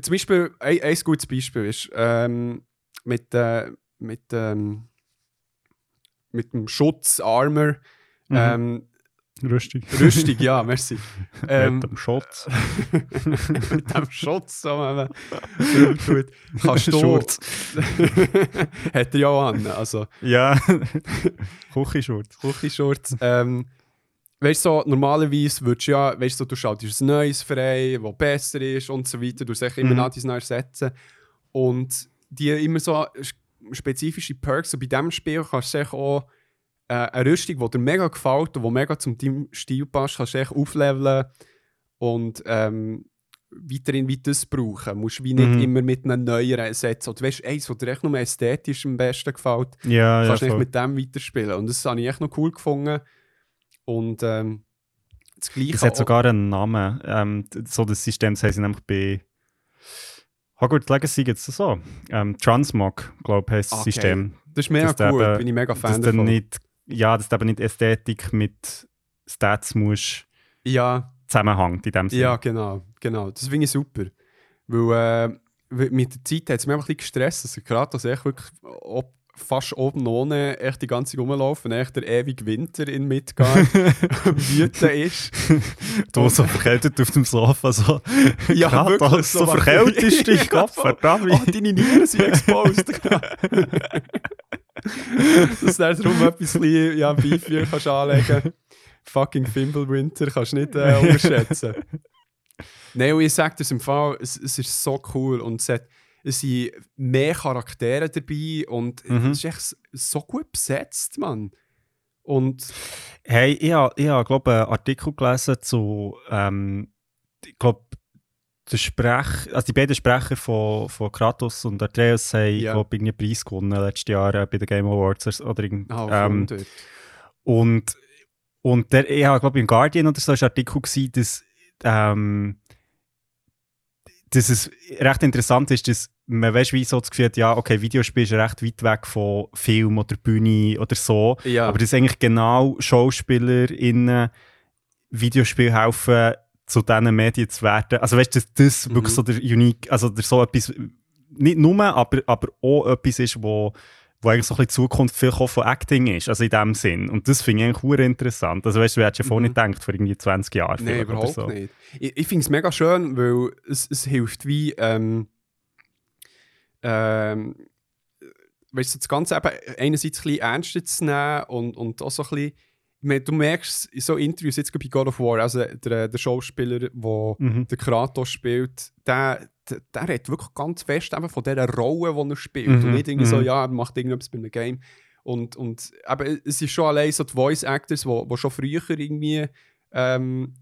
zum Beispiel ein, ein gutes Beispiel ist ähm, mit äh, mit ähm, mit dem Schutz Armor. Mhm. Ähm, Rüstig. Rüstung, ja, merci. Ähm, Mit dem Schutz. mit dem Schutz, so man tut. Kannst du. Schurz. Hat er ja auch an. Also, Ja. Küchenschurz. Küchenschurz. ähm, weißt du, so, normalerweise würdest du ja, weißt du, du schaltest ein neues frei, das besser ist und so weiter. Du sagst immer Mhm. nach dein Neues setzen. Und die immer so spezifische Perks. Und bei diesem Spiel kannst du auch äh, eine Rüstung, die dir mega gefällt und die mega zum deinem Stil passt, kannst du echt aufleveln und ähm, weiterhin das brauchen. Du musst wie nicht Mhm. immer mit einem neueren setzen. Oder weißt du, eins, das dir echt nur ästhetisch am besten gefällt, Ja, ja. kannst du echt voll. mit dem weiterspielen. Und das habe ich echt noch cool gefunden. Und ähm, das Gleiche Es hat sogar einen Namen. Ähm, so das System, das sie nämlich bei Hogwarts Legacy gibt es so. Ähm, Transmog, glaube ich, heisst das Okay. System. Das ist mega dass cool, bin ich mega Dass Fan du davon. nicht, ja, dass du eben nicht Ästhetik mit Stats musst ja, zusammenhängt in dem Sinne. ja, genau, genau. Das finde ich super. Weil äh, mit der Zeit hat es mich einfach ein bisschen gestresst, dass gerade dass ich wirklich ob, fast oben ohne echt die ganze Zeit rumlaufen, echt der ewige Winter in Midgard Wüten ist. Du so verkältet auf dem Sofa, so. Ja, wirklich, so so verkältest du dich, Gott verdammt. Oh, deine Nieren sind exposed. Dass du darum etwas ja, Beefy kannst anlegen Fucking Fimbulwinter kannst du nicht äh, unterschätzen. Nein, ich sage das im Fall, es, es ist so cool und es, hat, es sind mehr Charaktere dabei und Mhm. es ist echt so gut besetzt, Mann. Und Hey, ich habe, ich glaube einen Artikel gelesen zu, ähm, ich glaube, der Sprech, also die beiden Sprecher von, von Kratos und Atreus haben, Ja. glaube ich, einen Preis gewonnen letztes Jahr äh, bei den Game Awards oder irgend, oh, ähm, und, und der, ich habe, glaube im Guardian oder so ein Artikel gewesen, dass, ähm, dass es recht interessant ist, dass man weißt, wie so das Gefühl hat, ja, okay, Videospiel ist recht weit weg von Film oder Bühne oder so. Ja. Aber dass eigentlich genau SchauspielerInnen Videospiel helfen, zu diesen Medien zu werden. Also weißt du, dass das Mhm. wirklich so der unique, also der so etwas, nicht nur, aber, aber auch etwas ist, wo, wo eigentlich so ein bisschen die Zukunft viel von Acting ist, also in dem Sinn. Und das finde ich eigentlich hure interessant. Also weißt du, hättest ja vorher nicht gedacht, vor irgendwie 20 Jahren Nein, überhaupt so. nicht. Ich, ich finde es mega schön, weil es, es hilft wie, ähm, ähm, weißt du, das Ganze eben einerseits ein bisschen ernster zu nehmen und, und auch so ein bisschen, du merkst in so Interviews, jetzt bei God of War, also der, der Schauspieler, der Mhm. der Kratos spielt, der, der, redet wirklich ganz fest eben von dieser Rolle, die er spielt. Mhm, Und nicht irgendwie so, mhm. ja, er macht irgendetwas bei einem Game. Und, und eben, es ist schon allein so die Voice Actors, die, die schon früher irgendwie ähm,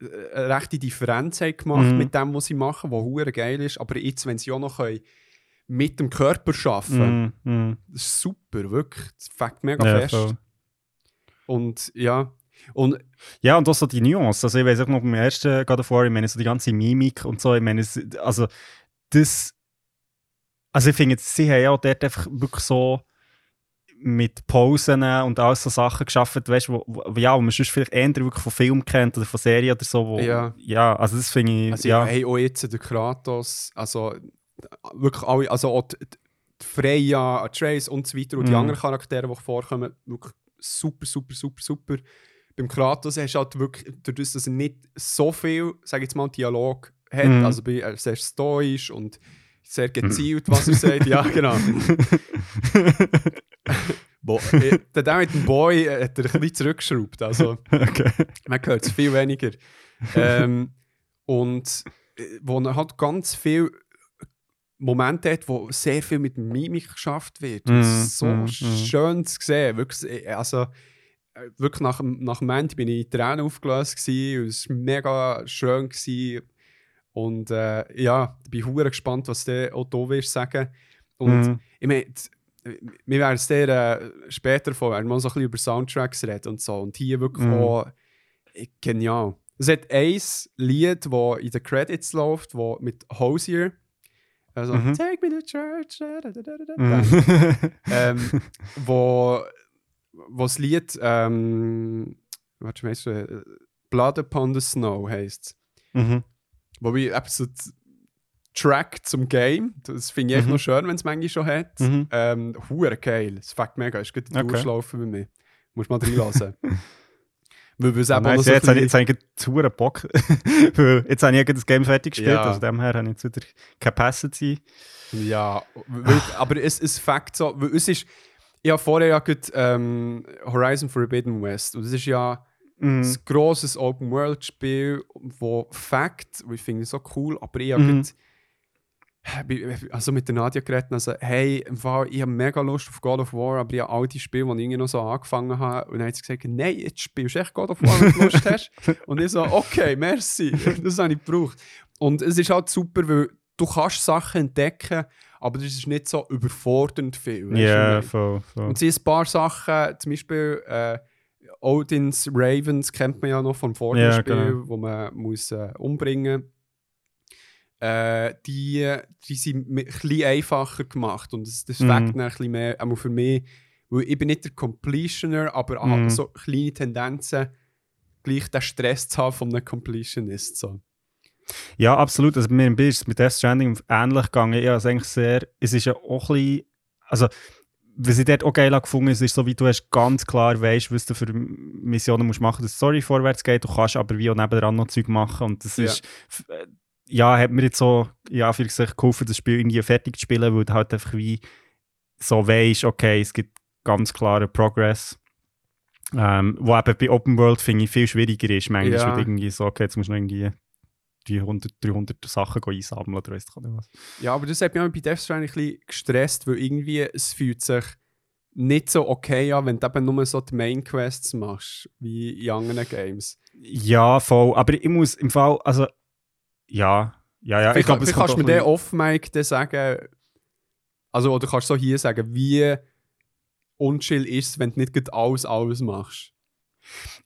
eine rechte Differenz haben gemacht Mhm. mit dem, was sie machen, was hure geil ist. Aber jetzt, wenn sie auch noch können, mit dem Körper arbeiten Mhm. Mhm. ist super, wirklich. Das fängt mega Ja, fest. voll. Und ja, und Ja, und auch so die Nuance. Also, ich weiß auch noch beim ersten of War, ich meine, so die ganze Mimik und so, ich meine, also, das. Also, ich finde, jetzt, sie haben ja auch dort einfach wirklich so mit Pausen und all so Sachen geschaffen, weißt du, wo, wo, ja, wo man sonst vielleicht eher wirklich von Film kennt oder von Serien oder so. Wo, Ja. ja, also, das finde ich. Also ja. hey, auch jetzt der Kratos, also wirklich alle, also auch die, die Freya, Atreus und so weiter und die Mhm. anderen Charaktere, die vorkommen, wirklich super, super, super, super. Beim Kratos hast du halt wirklich, dadurch, dass er nicht so viel, sag ich jetzt mal, Dialog hat, Mhm. also er ist sehr stoisch und sehr gezielt, was er sagt, ja genau. Bo äh, der der mit dem Boy äh, hat er ein bisschen zurückgeschraubt, also okay. man hört es viel weniger. ähm, und äh, wo er halt ganz viel Momente hat, wo sehr viel mit Mimik geschafft wird. Mm, ist so mm, mm. schön zu sehen. Wirklich, äh, also, äh, wirklich nach, dem- nach dem Ende bin ich in Tränen aufgelöst gewesen, es war mega schön. Gewesen. Und äh, ja, ich bin hure gespannt, was du auch da wirst sagen. Und Mhm. ich meine, wir werden es dir äh, später von, werden wir so ein bisschen über Soundtracks reden und so. Und hier wirklich Mhm. auch äh, genial. Es hat ein Lied, das in den Credits läuft, wo mit Hosier. Also, Mhm. Take me to church. Da, da, da, da, da. Mhm. ähm, wo, wo das Lied, ähm, warte, heisst es? Äh, Blood Upon the Snow heisst Mhm. Wo wir eben so Track zum Game, das finde ich echt Mhm. noch schön, wenn es manchmal schon hat. Mhm. Ähm, geil, das fängt mega, ist gut Okay. durchlaufen bei mir. Muss mal reinlassen. Weil wir es Ah, eben nice. so jetzt, habe ich, jetzt habe ich einen Bock. Jetzt habe ich das Game fertig gespielt, Ja. also dem her habe ich jetzt wieder Capacity. Ja, aber es ist Fakt so, weil es ist, ich habe vorher ja gerade ähm, Horizon Forbidden West und das ist ja Mhm. ein grosses Open-World-Spiel, wo Fakt, und ich finde es so cool, aber ich habe Mhm. also mit der Nadia geredet, also hey, ich habe mega Lust auf God of War, aber ich habe all die Spiele, die ich noch so angefangen habe, und dann hat sie gesagt, nein, jetzt spielst du echt God of War, wenn du Lust hast. Und ich so, okay, merci, das habe ich gebraucht. Und es ist halt super, weil du kannst Sachen entdecken, aber das ist nicht so überfordernd viel. Ja, ich voll, voll. und es sind ein paar Sachen, zum Beispiel äh, Odins Ravens kennt man ja noch vom vorigen Spiel, genau. wo man muss, äh, umbringen muss. Äh, die, die sind ein bisschen einfacher gemacht und das, das Mhm. dann ein bisschen mehr, auch für mich, weil ich bin nicht der Completioner, aber Mhm. auch so kleine Tendenzen, gleich den Stress zu haben von einem Completionist. So. Ja, absolut. Also mir ist es mit Death Stranding ähnlich gegangen. Ja, es eigentlich sehr, es ist ja auch ein bisschen, also was ich dort auch geil habe gefunden ist, ist so wie du hast ganz klar weißt, was du für Missionen musst machen, dass die Story vorwärts geht. Du kannst aber wie auch nebendran noch Zeug machen und das Ja. ist, ja, hat mir jetzt so, ja, für sich geholfen, das Spiel irgendwie fertig zu spielen, weil du halt einfach wie so weißt, okay, es gibt ganz klaren Progress. Ähm, wo eben bei Open World finde ich viel schwieriger ist, manchmal, Ja. irgendwie so, okay, jetzt musst du noch irgendwie 300, 300 Sachen einsammeln oder weiss ich nicht was. Ja, aber das hat mich auch bei Death Stranding ein bisschen gestresst, weil irgendwie es fühlt sich nicht so okay an, wenn du eben nur so die Main Quests machst, wie in anderen Games. Ja, voll. Aber ich muss im Fall, also, ja, ja, ja. Vielleicht, glaube, es vielleicht kannst du mir den off-mic sagen, also oder kannst du so hier sagen, wie unchill ist es, wenn du nicht alles, alles machst.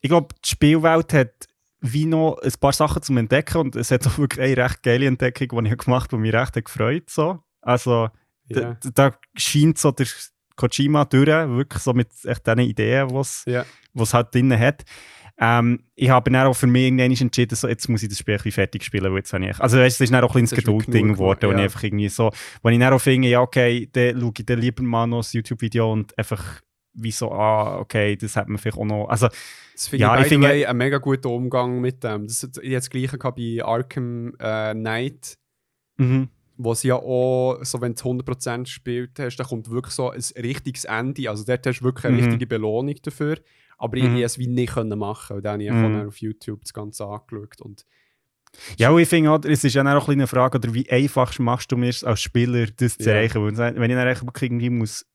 Ich glaube, die Spielwelt hat wie noch ein paar Sachen zum Entdecken und es hat auch wirklich eine recht geile Entdeckung, die ich gemacht habe, die mich recht hat gefreut so. Also, Ja. da, da scheint so der Kojima durch, wirklich so mit echt diesen Ideen, die es halt drin hat. Ähm, ich habe dann auch für mich irgendwann entschieden, so, jetzt muss ich das Spiel ein bisschen fertig spielen, weil jetzt habe ich, also weißt, es ist dann auch ein bisschen Das Geduldding geworden, geworden, wo ja. ich einfach irgendwie so, wo ich dann auch finde, ja okay, dann schaue ich dann lieber mal noch das YouTube-Video und einfach wie so, ah, okay, das hat man vielleicht auch noch, also Das finde Ja, ich, ich finde- einen mega guten Umgang mit dem. Das, hat- ich hatte das gleiche bei Arkham äh, Knight, mhm. wo sie ja auch, so wenn du 100% gespielt hast, dann kommt wirklich so ein richtiges Ende. Also dort hast du wirklich eine Mhm. richtige Belohnung dafür. Aber ich Mhm. es wie nicht können machen. Und dann habe ich Mhm. auf YouTube das Ganze angeschaut. Und Ja, und ich finde auch, es ist ja auch eine Frage, oder wie einfach machst du mir als Spieler das zu Ja. erreichen? Weil wenn ich dann wirklich irgendwie muss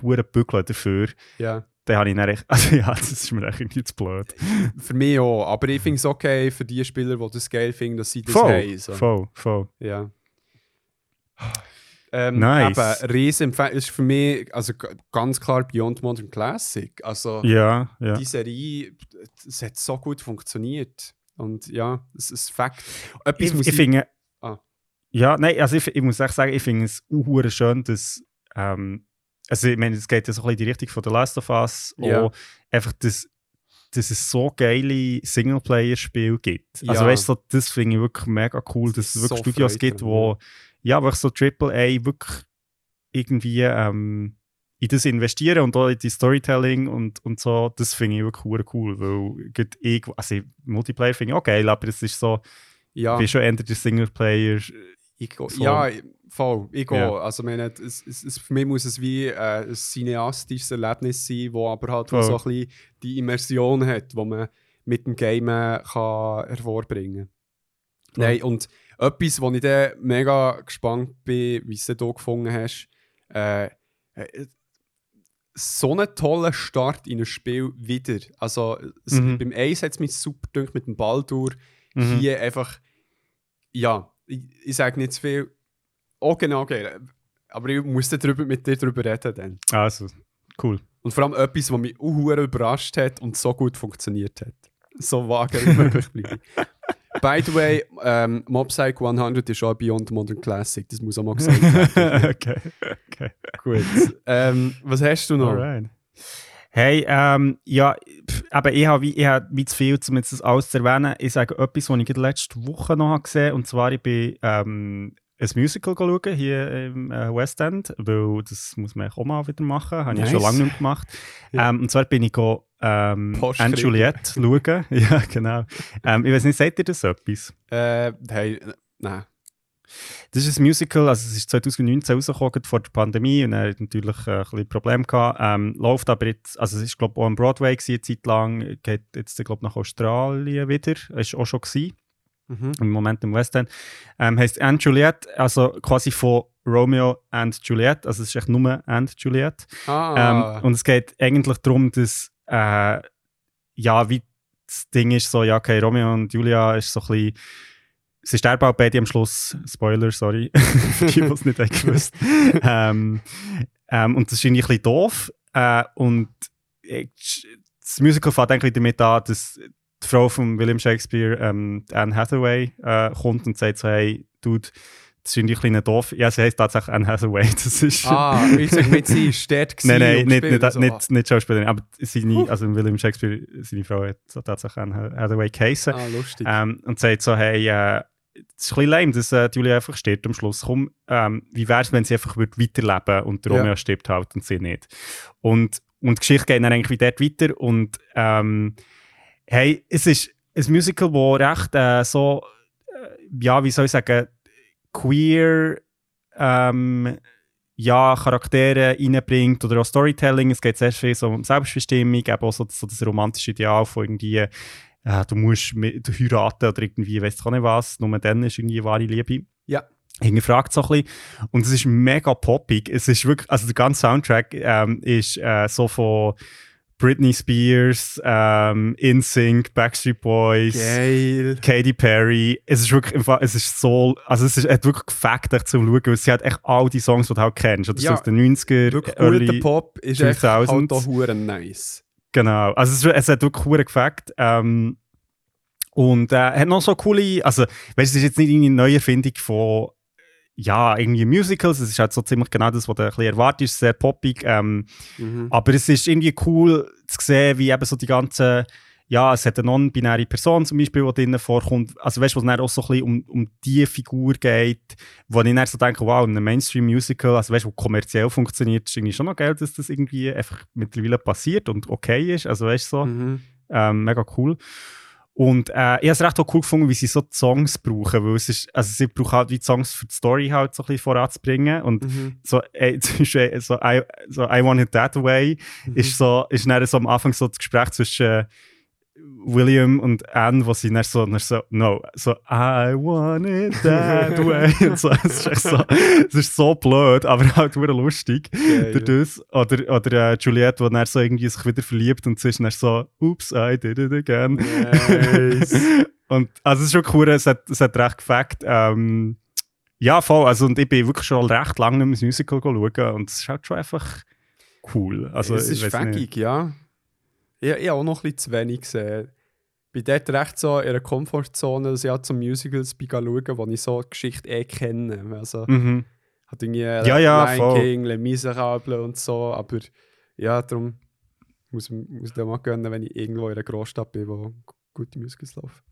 hure bügeln dafür, ja, dann habe ich dann echt, also ja, das ist mir echt irgendwie zu blöd. für mich auch. Aber ich finde es okay für die Spieler, die das geil finden, dass sie das Voll, haben. So. voll, voll. Ja. Ähm, Nice. Eben, Riesenempfehlung ist für mich also ganz klar Beyond Modern Classic. Also Ja, ja. die Serie, es hat so gut funktioniert. Und ja, es ist Fakt. Etwas Ich, ich finde, Ah. ja, nein, also ich, ich muss echt sagen, ich finde es auch schön, dass, ähm, also ich meine, es geht ja so ein bisschen in die Richtung von The Last of Us, Ja. auch einfach, dass, dass es so geile Singleplayer-Spiele gibt. Also Ja. weißt du, so, das finde ich wirklich mega cool, dass es So wirklich Studios Freude gibt, wo, ja, wirklich so AAA wirklich irgendwie ähm, in das investieren und auch in die Storytelling und, und so, das finde ich wirklich cool, weil ich, also Multiplayer finde ich auch geil, aber es ist so, ja, wie schon eher der Singleplayer. Ich so- ja, voll. Ich gehe. Ja. Also, meine, es, es, es, für mich muss es wie äh, ein cineastisches Erlebnis sein, wo aber halt Voll. so ein bisschen die Immersion hat, die man mit dem Game äh, kann hervorbringen kann. Voll. Nein, und etwas, wo ich dann mega gespannt bin, wie du es hier gefunden hast, äh, äh, so einen tollen Start in ein Spiel wieder. Also, Mhm. beim Ace hat es mich super gedacht mit dem Baldur. Mhm. Hier einfach, ja, ich, ich sage nicht zu viel. Auch genau geil. Aber ich muss dann drüber, mit dir darüber reden dann. Also, cool. Und vor allem etwas, was mich auch überrascht hat und so gut funktioniert hat. So vage wie möglich bleiben. By the way, ähm, Mob Psycho 100 ist auch Beyond Modern Classic. Das muss auch mal gesagt werden. okay, okay. gut. Ähm, was hast du noch? Alright. Hey, ähm, ja, aber ich habe wie, ich hab wie zu viel, um jetzt das alles zu erwähnen. Ich sage etwas, was ich letzte Woche noch habe gesehen und zwar ich bin ähm, ein Musical schauen, hier im äh, West End, weil das muss man auch mal wieder machen, habe Nice. ich schon lange nicht mehr gemacht. Ja. ähm, und zwar bin ich go, ähm, Anne. Juliette schauen. ja, genau. Ähm, ich weiß nicht, sagt ihr das etwas? Äh, hey, nein. Das ist ein Musical, also es ist 2019 rausgekommen, vor der Pandemie und er hat natürlich äh, ein bisschen Probleme gehabt. Ähm, läuft aber jetzt, also es ist glaube ich auch am Broadway gewesen, eine Zeit lang, geht jetzt glaube ich nach Australien wieder, ist auch schon gewesen, Mhm. im Moment im West End. Ähm, heißt Anne Juliet, also quasi von Romeo and Juliet, also es ist echt nur and Juliet. Ah, Ähm, und es geht eigentlich darum, dass, äh, ja, wie das Ding ist, so, ja, okay, Romeo und Julia ist so ein bisschen, sie sterben auch beide am Schluss, Spoiler, sorry, für die, die es nicht gewusst. ähm, ähm, und das ist irgendwie ein bisschen doof. Äh, und äh, das Musical fängt eigentlich damit an, dass die Frau von William Shakespeare, ähm, Anne Hathaway, äh, kommt und sagt so, hey, Dude, das ist ein bisschen doof. Ja, sie heißt tatsächlich Anne Hathaway. Das ist, ah, ich sag mit sie ist dort Nein, nein, und nicht, nicht, so. nicht, nicht Schauspielerin, aber seine, also William Shakespeare, seine Frau hat tatsächlich Anne Hathaway geheißen. Ah, lustig. Ähm, und sagt so, hey, äh, es ist ein bisschen lame, dass äh, Julia einfach stirbt am Schluss. Komm, ähm, wie wäre es, wenn sie einfach würde weiterleben und der Ja. Romeo stirbt halt und sie nicht. Und, und die Geschichte geht dann eigentlich wie dort weiter und ähm, hey, es ist ein Musical, das recht äh, so, äh, ja, wie soll ich sagen, queer ähm, ja, Charaktere reinbringt oder auch Storytelling. Es geht sehr viel so um Selbstbestimmung, eben auch so, so das romantische Ideal von irgendwie, äh, du musst mit, du heiraten oder irgendwie, weißt du auch nicht was, nur dann ist irgendwie wahre Liebe. Ja. Hingefragt so ein bisschen. Und es ist mega poppig. Es ist wirklich, also der ganze Soundtrack ähm, ist äh, so von Britney Spears, ähm, InSync, Backstreet Boys, Geil. Katy Perry. Es ist wirklich, es ist so, also es ist hat wirklich gefackt, echt zum Schauen, weil sie hat echt all die Songs, die du halt kennst. Oder Ja. so aus den 90er, Wirklich early, Pop ist echt halt 2000s. auch nice. Genau. Also es, es hat wirklich cool gefackt. Ähm, und äh, hat noch so coole, also, weißt du, es ist jetzt nicht eine Neuerfindung von, ja, irgendwie Musicals, es ist halt so ziemlich genau das, was du ein bisschen erwartest, sehr poppig, ähm, Mhm. aber es ist irgendwie cool zu sehen, wie eben so die ganze, ja, es hat eine non-binäre Person zum Beispiel, die drinnen vorkommt, also weißt du, was dann auch so ein bisschen um, um die Figur geht, wo ich dann so denke, wow, in einem Mainstream-Musical, also weißt du, wo kommerziell funktioniert, ist irgendwie schon noch geil, dass das irgendwie einfach mittlerweile passiert und okay ist, also weißt du so. Mhm. Ähm, mega cool. Und äh, ich habe es recht auch cool gefunden, wie sie so Songs brauchen, weil es ist, also sie brauchen halt wie Songs für die Story halt so ein bisschen voranzubringen und Mhm. so, zum Beispiel so, I, so I Want It That Way Mhm. ist so, ist dann so am Anfang so das Gespräch zwischen William und Anne, wo sie dann so, dann so, no, so, I want it that way. und so, es ist echt so, es ist so blöd, aber halt wieder lustig. Geil. Durch das. Oder, oder äh, Juliette, die dann so irgendwie sich wieder verliebt und zwischen dann so, oops, I did it again. Nice. und also es ist schon cool, es hat, es hat recht gefackt. Ähm, ja, voll. Also, und ich bin wirklich schon recht lange nicht mehr ins Musical schauen und es ist halt schon einfach cool. Also, es ist fängig, ja. Ich, ich habe auch noch ein bisschen zu wenig gesehen. Ich bin dort recht so in einer Komfortzone, dass ich auch zu Musicals bin schauen, wo ich so die Geschichte eh kenne. Also, Mhm. hat irgendwie Ja, ja, Lion voll. King, Les Miserables und so, aber ja, darum muss, muss ich dir mal gönnen, wenn ich irgendwo in einer Großstadt bin, wo gu- gute Musicals laufen.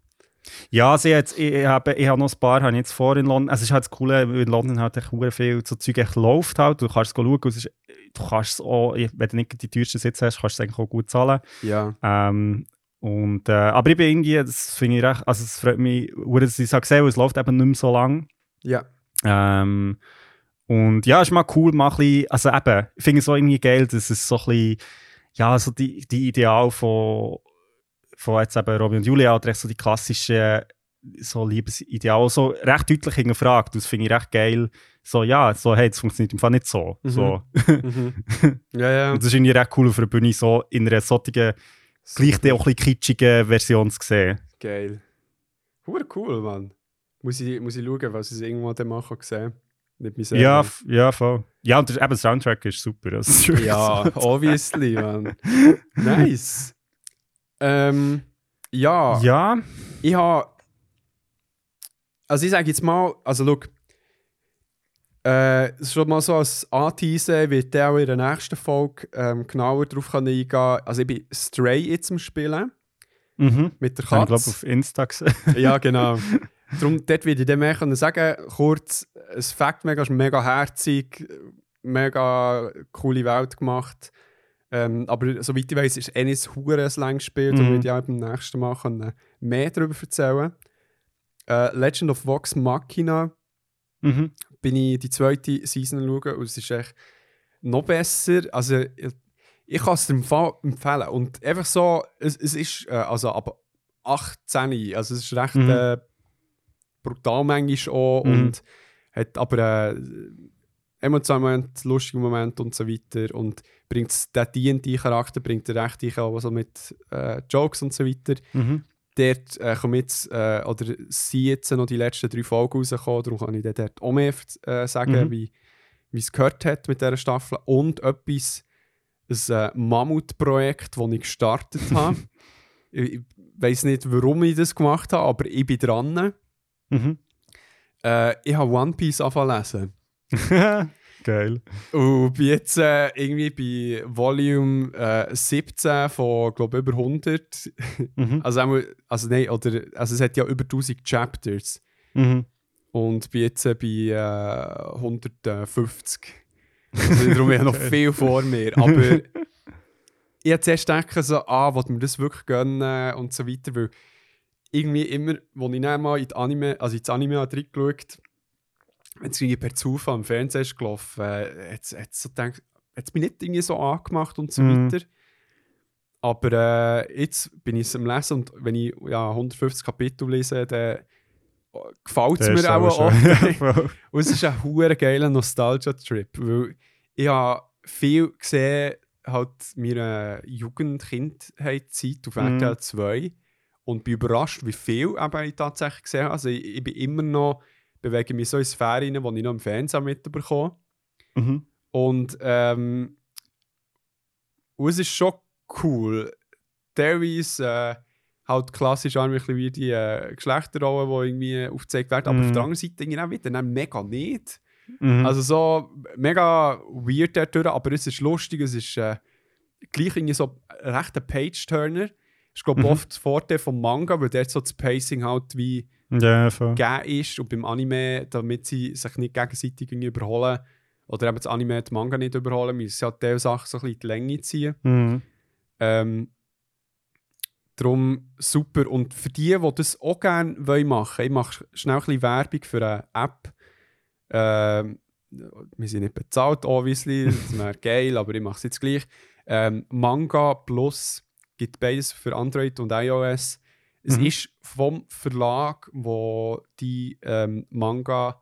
Ja, also ich, jetzt, ich, habe, ich habe noch ein paar habe ich jetzt vor in London. Also es ist halt das Coole, weil in London halt echt viel so Zeug echt läuft halt. Du kannst es schauen, es ist, du kannst es auch, wenn du nicht die teuersten Sitze hast, kannst du es eigentlich auch gut zahlen. Ja, Ähm, und, äh, aber ich bin irgendwie, das finde ich recht, also es freut mich, dass ich es habe gesehen, es läuft eben nicht mehr so lang. ja. Ähm, und ja, ist mal cool, mal ein bisschen, also eben, ich finde es auch irgendwie geil, dass es so ein bisschen, ja, so die, die Ideal von, von jetzt eben Romeo und Julia oder echt so die klassischen so Liebesideal so recht deutlich hinterfragt. Das finde ich recht geil. So, ja, so, hey, das funktioniert im Fall nicht so. Mhm. so. Mhm. ja, ja. Und das ist irgendwie recht cool auf einer Bühne so in einer solchen, gleich auch ein bisschen kitschigen Version zu sehen. Geil. Hure cool, Mann. Muss ich, muss ich schauen, was ich irgendwann dann mal kann Nicht mich selber. Ja, ja, voll. Ja, und der, eben, der Soundtrack ist super. Also, Ja, obviously, man. Nice. Ähm, ja. Ja, ich habe. Also, ich sage jetzt mal, also, schau. Äh, schon mal so als Anteasen wird der auch in der nächsten Folge ähm, genauer drauf können eingehen. Also, ich bin Stray jetzt am Spielen mhm. mit der Ich glaube, Katze. auf Insta. Ja, genau. Darum, dort würde ich dann mehr können sagen, kurz, es Fakt mega, ist mega herzig, mega coole Welt gemacht. Ähm, aber soweit ich weiß, ist nicht hure ein langes Spiel, da Mhm. würde ich auch beim nächsten Mal können mehr darüber erzählen. Äh, Legend of Vox Machina mhm. bin ich die zweite Season schauen und es ist echt noch besser. Also, ich, ich kann es dir empfehlen. Und einfach so, es, es ist äh, also ab 18, also es ist recht Mhm. äh, brutal manchmal auch Mhm. und hat aber äh, emotionale Momente, lustige Momente und so weiter und bringt den D&D-Charakter, bringt er recht ein, auch so mit äh, Jokes und so weiter Mhm. dort äh, kommen jetzt, äh, oder sind jetzt noch die letzten drei Folgen rausgekommen, darum kann ich dann dort auch mehr äh, sagen, Mhm. wie es gehört hat mit dieser Staffel. Und etwas, ein äh, Mammutprojekt, das ich gestartet habe. ich weiß nicht, warum ich das gemacht habe, aber ich bin dran. Mhm. Äh, ich habe One Piece angefangen lesen. Geil. Und bin jetzt äh, irgendwie bei Volume äh, 17 von, glaube über 100. Mhm. Also, einmal- also nein, oder, also es hat ja über 1000 Chapters. Mhm. Und bin jetzt äh, bei äh, 150. Also darum habe ich noch viel vor mir. Aber ich habe zuerst gedacht, so, ah, wollte mir das wirklich gönnen und so weiter. Weil irgendwie immer, als ich dann mal in die Anime, also ins Anime habe reingeschaut wenn es irgendwie per Zufall im Fernsehen ist gelaufen, äh, hat es so gedacht, hat's mich nicht irgendwie so angemacht und so Mhm. weiter. Aber äh, jetzt bin ich es am Lesen und wenn ich ja, 150 Kapitel lese, dann gefällt es mir auch aber oft. Und es ist ein hure geiler Nostalgia-Trip, weil ich habe viel gesehen, halt meine Jugend-Kindheit-Zeit auf Mhm. RTL 2 und bin überrascht, wie viel eben ich tatsächlich gesehen habe. Also ich, ich bin immer noch, bewege mich so in Sphären, die ich noch im Fernsehen mitbekomme. Mhm. Und, ähm, und es ist schon cool. Teilweise äh, halt klassisch ein bisschen wie die äh, Geschlechterrollen, die irgendwie aufgezeigt werden. Aber Mhm. auf der anderen Seite irgendwie auch wieder dann mega nicht. Mhm. Also so mega weird dadurch, aber es ist lustig. Es ist äh, gleich irgendwie so recht ein Page-Turner. Ich glaube Mhm. oft das Vorteil vom Manga, weil dort so das Pacing halt wie ja, voll. gegeben ist und beim Anime, damit sie sich nicht gegenseitig überholen oder eben das Anime die Manga nicht überholen, müssen sie halt diese Sachen so ein bisschen in die Länge ziehen. Mhm. Ähm, darum super. Und für die, die das auch gerne wollen machen ich mache schnell ein bisschen Werbung für eine App. Ähm, wir sind nicht bezahlt, obviously, das wäre geil, aber ich mache es jetzt gleich. Ähm, Manga Plus gibt beides für Android und iOS. Es Mhm. ist vom Verlag, wo die ähm, Manga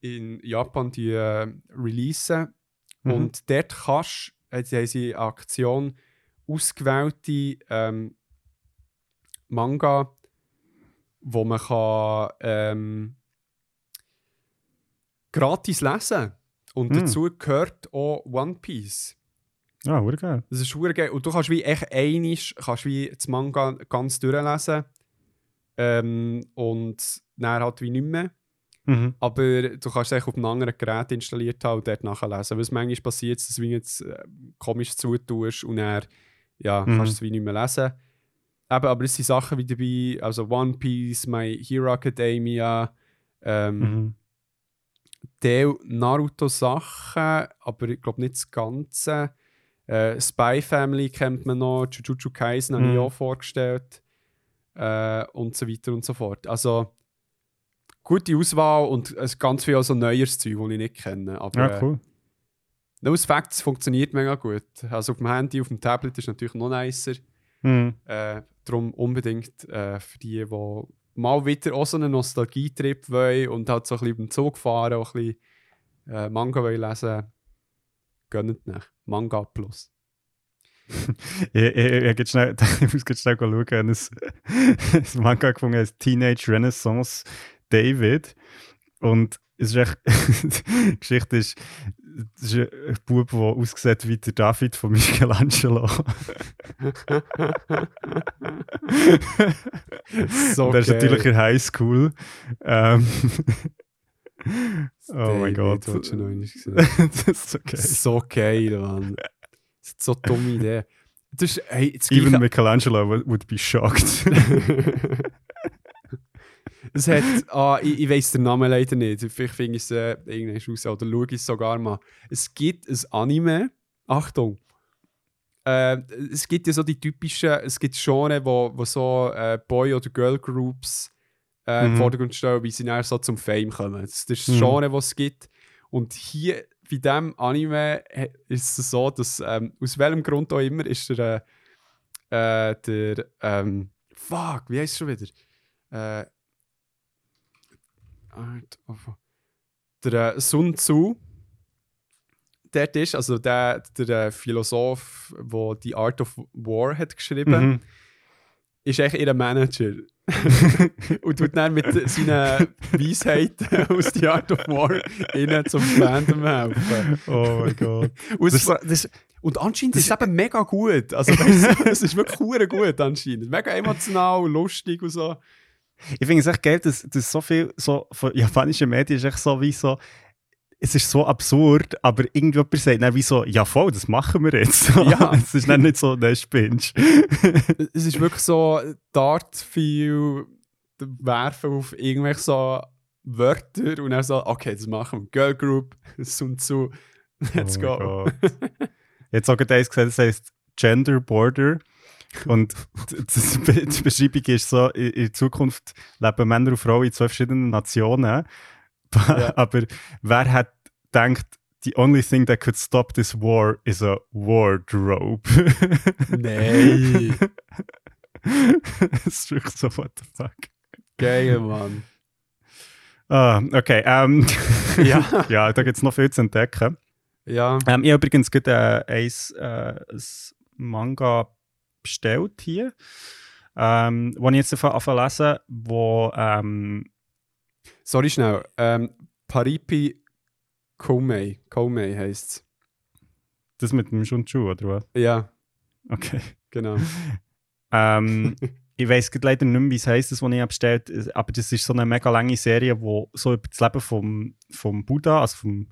in Japan die, äh, releasen. Mhm. Und dort kannst äh, sie haben sie eine Aktion ausgewählte ähm, Manga, wo man kann, ähm, gratis lesen Und Mm. dazu gehört auch One Piece. Ja, wurde geil. Das ist hure geil. Und du kannst wie echt einisch, kannst wie das Manga ganz durchlesen. Ähm, und dann halt wie nicht mehr. Mhm. Aber du kannst es auf einem anderen Gerät installiert haben und dort nachlesen. Was manchmal passiert, dass du jetzt äh, komisch zutust und dann ja, Mhm. kannst du es wie nicht mehr lesen. Eben, aber es sind Sachen wie dabei, also One Piece, My Hero Academia, ähm, Mhm. Teil Naruto-Sachen, aber ich glaube nicht das Ganze. Äh, Spy Family kennt man noch, Jujutsu Kaisen habe ich Mhm. auch vorgestellt. Äh, und so weiter und so fort. Also, gute Auswahl und es ist ganz viel also neues Zeug, das ich nicht kenne. Aber Ja, cool. äh, Those Facts funktioniert mega gut. Also auf dem Handy, auf dem Tablet ist natürlich noch nicer. Mhm. Äh, darum unbedingt äh, für die, die mal wieder auch so einen Nostalgietrip wollen und halt so ein bisschen beim Zug fahren, auch ein bisschen äh, Manga wollen lesen, gönnt nicht. Manga Plus. Ich, ich, ich, ich, schnell, ich muss jetzt schnell schauen. Ein, ein Manga gefunden heißt Teenage Renaissance David. Und es ist echt, die Geschichte ist, es ist ein Bub, der aussieht wie der David von Michelangelo. so Und er ist natürlich in Highschool. Ähm, oh mein Gott. noch einmal sehen? das ist. So geil, Mann. Das ist so eine dumme Idee. Das ist, hey, das Even Gleiche- Michelangelo would, would be shocked. es hat, ah, ich, ich weiß den Namen leider nicht. Vielleicht finde ich es äh, irgendwann raus oder schaue ich es sogar mal. Es gibt ein Anime, Achtung, äh, es gibt ja so die typischen, es gibt Genre, wo, wo so äh, Boy- oder Girl-Groups äh, im Mhm. Vordergrund stehen, wie sie dann so zum Fame kommen. Das, das ist das Mhm. Genre, das es gibt. Und hier, bei diesem Anime, ist es so, dass ähm, aus welchem Grund auch immer, ist der, äh, äh, der ähm, fuck, wie heißt es schon wieder? Äh, Art of, der äh, Sun Tzu, dort ist, also der, der äh, Philosoph, der die Art of War hat geschrieben, Mhm. Ist eigentlich ihr Manager. und tut dann mit seinen Weisheiten aus die Art of War ihnen zum Fandom helfen. Oh mein Gott. Und, Das, das, und anscheinend ist es eben mega gut. Also, es ist wirklich gut anscheinend. Mega emotional, lustig und so. ich finde es echt geil, dass, dass so viel so von japanischen Medien ist echt so wie so. Es ist so absurd, aber irgendjemand sagt dann wie so, ja voll, das machen wir jetzt. Ja. es ist dann nicht so, der Spinch. Es ist wirklich so Dart viel werfen auf irgendwelche so Wörter und dann so, okay, das machen wir. Girl Group, Sun Tzu, let's Oh go. Jetzt auch gerade eins gesagt, das heisst Gender Border. Und die Beschreibung ist so, in, in Zukunft leben Männer und Frauen in zwei verschiedenen Nationen. Ja. Aber wer hat gedacht, the only thing that could stop this war is a wardrobe? Nein. das ist so, what the fuck. Geil, Mann. Ah, okay. Ähm, Ja. ja, da gibt es noch viel zu entdecken. Ja. Ähm, ich habe übrigens gerade äh, eins, äh, ein Manga bestellt hier, ähm, wo ich jetzt anfange zu lesen, wo ähm, Sorry schnell. Ähm, Paripi Koumei. Koumei heisst es. das mit dem Shunchu, oder was? Ja, Okay. genau. Ähm, ich weiß leider nicht mehr, wie es heisst, das, was ich bestellt aber das ist so eine mega lange Serie, wo so über das Leben vom, vom Buddha, also vom,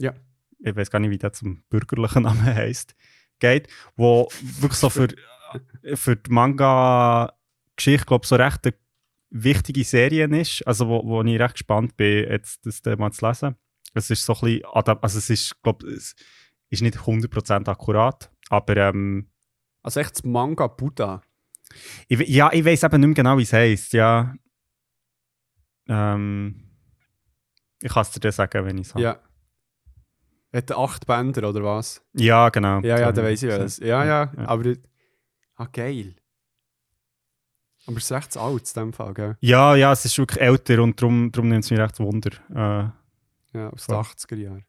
Ja. ich weiß gar nicht, wie der zum bürgerlichen Namen heisst, geht, wo wirklich so für, für die Manga-Geschichte, glaube so recht wichtige Serie ist, also wo, wo ich recht gespannt bin, jetzt das Thema zu lesen. Es ist so ein bisschen, also es ist, glaube es ist nicht 100% akkurat, aber ähm, Also echt das Manga Buddha. ich, ja, ich weiß eben nicht mehr genau, wie es heisst, ja. Ähm, ich kann es dir dann sagen, wenn ich es habe. Ja. Hat acht Bänder oder was? Ja, genau. Ja, ja, So, da weiß ich was. Ja, ja, Ja. aber. Ah, geil. Aber es ist recht alt in dem Fall, gell? Ja, ja, es ist wirklich älter und darum, darum nimmt es mich recht Wunder. Äh, Ja, aus den 80er Jahren.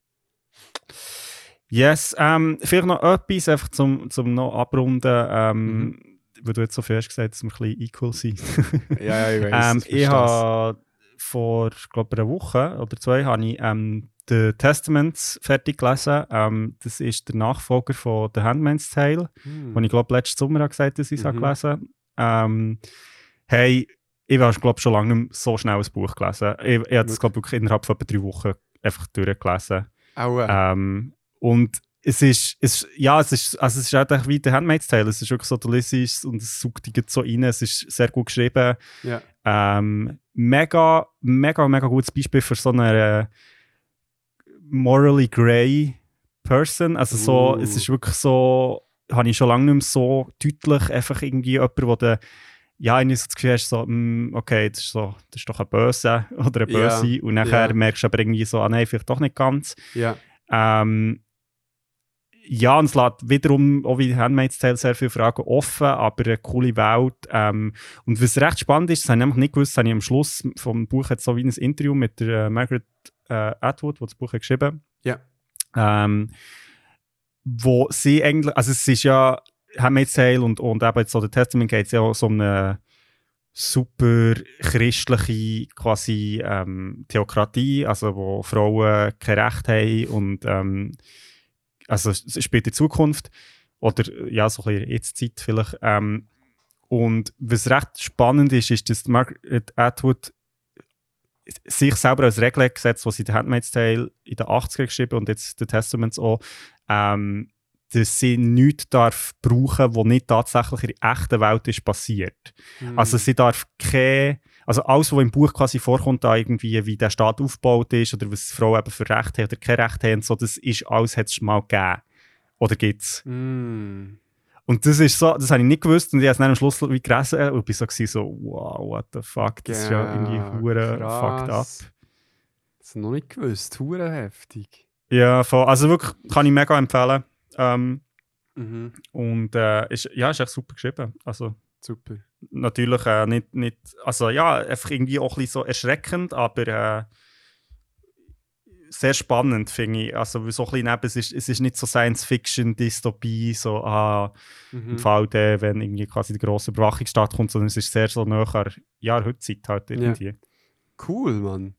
yes, ähm, vielleicht noch etwas, einfach zum, zum noch abrunden, ähm, Mhm. weil du jetzt so hast gesagt, dass wir ein bisschen equal sind. Ja, ja, ich weiß. ähm, ich habe vor, glaube einer Woche oder zwei, habe ich ähm, The Testaments fertig gelesen. Ähm, das ist der Nachfolger von The Handmaid's Tale. Hm. wo ich glaube letzten Sommer habe gesagt dass ich es Mhm. habe gelesen ähm, Hey, ich habe glaube schon lange nicht so schnell ein Buch gelesen. Ich, ich habe es glaube wirklich innerhalb von etwa drei Wochen einfach durchgelesen. Auch, äh, Ähm, und es ist, es, ist- ja, es ist, also es ist halt echt wie der Handmaid's Tale. Es ist wirklich so, du liest es und es saugt dich so rein. Es ist sehr gut geschrieben. ja. Ähm, mega, mega, mega gutes Beispiel für so eine äh, morally grey Person. Also so, Uh. es ist wirklich so, habe ich schon lange nicht mehr so deutlich einfach irgendwie jemand, wo der ja, ich so das Gefühl hast, so, mm, okay, das ist, so, das ist doch ein Böse oder ein Böse. Und nachher ja. merkst du aber irgendwie so, ah nein, vielleicht doch nicht ganz. ja. Ähm, ja, und es lässt wiederum, auch wie Handmaid's Tale, sehr viele Fragen offen, aber eine coole Welt. Ähm, und was recht spannend ist, das habe ich nämlich nicht gewusst, das habe ich am Schluss vom Buch jetzt so wie ein Interview mit der äh, Margaret äh, Atwood, die das Buch hat geschrieben Ja. ähm, wo sie eigentlich, also es ist ja Handmaid's Tale und, und eben jetzt so der Testament geht es ja so eine super christliche quasi ähm, Theokratie, also wo Frauen kein Recht haben und ähm, also in Zukunft oder ja, so ein bisschen Jetzt-Zeit vielleicht. Ähm, und was recht spannend ist, ist, dass Margaret Atwood sich selber als Regel gesetzt, was sie in The Handmaid's Tale in den 80er geschrieben und jetzt The Testaments auch, ähm, dass sie nichts darf brauchen, was nicht tatsächlich in der echten Welt ist passiert. Mhm. Also sie darf keine, also alles, was im Buch quasi vorkommt, da irgendwie, wie der Staat aufgebaut ist oder was Frauen eben für Recht haben oder kein Recht haben, so, das ist alles, hat es mal gegeben. Oder gibt's. Mm. Und das ist so, das habe ich nicht gewusst und ich habe es dann am Schluss wie gelesen und bin so, so wow, what the fuck, das ist ja irgendwie hure fucked up. Das noch nicht gewusst. Hure heftig. Ja, voll. also wirklich, kann ich mega empfehlen. Ähm, Mhm. und äh, ist, ja, ist echt super geschrieben. Also Super. natürlich äh, nicht, nicht, also ja, einfach irgendwie auch ein bisschen so erschreckend, aber äh, sehr spannend, finde ich. Also so ein bisschen neben, es ist, es ist nicht so Science-Fiction-Dystopie, so, ah, im Mhm. Fall der, wenn irgendwie quasi die grosse Überwachung stattkommt, sondern es ist sehr so nachher, ja, heute Zeit halt irgendwie. Cool, Mann.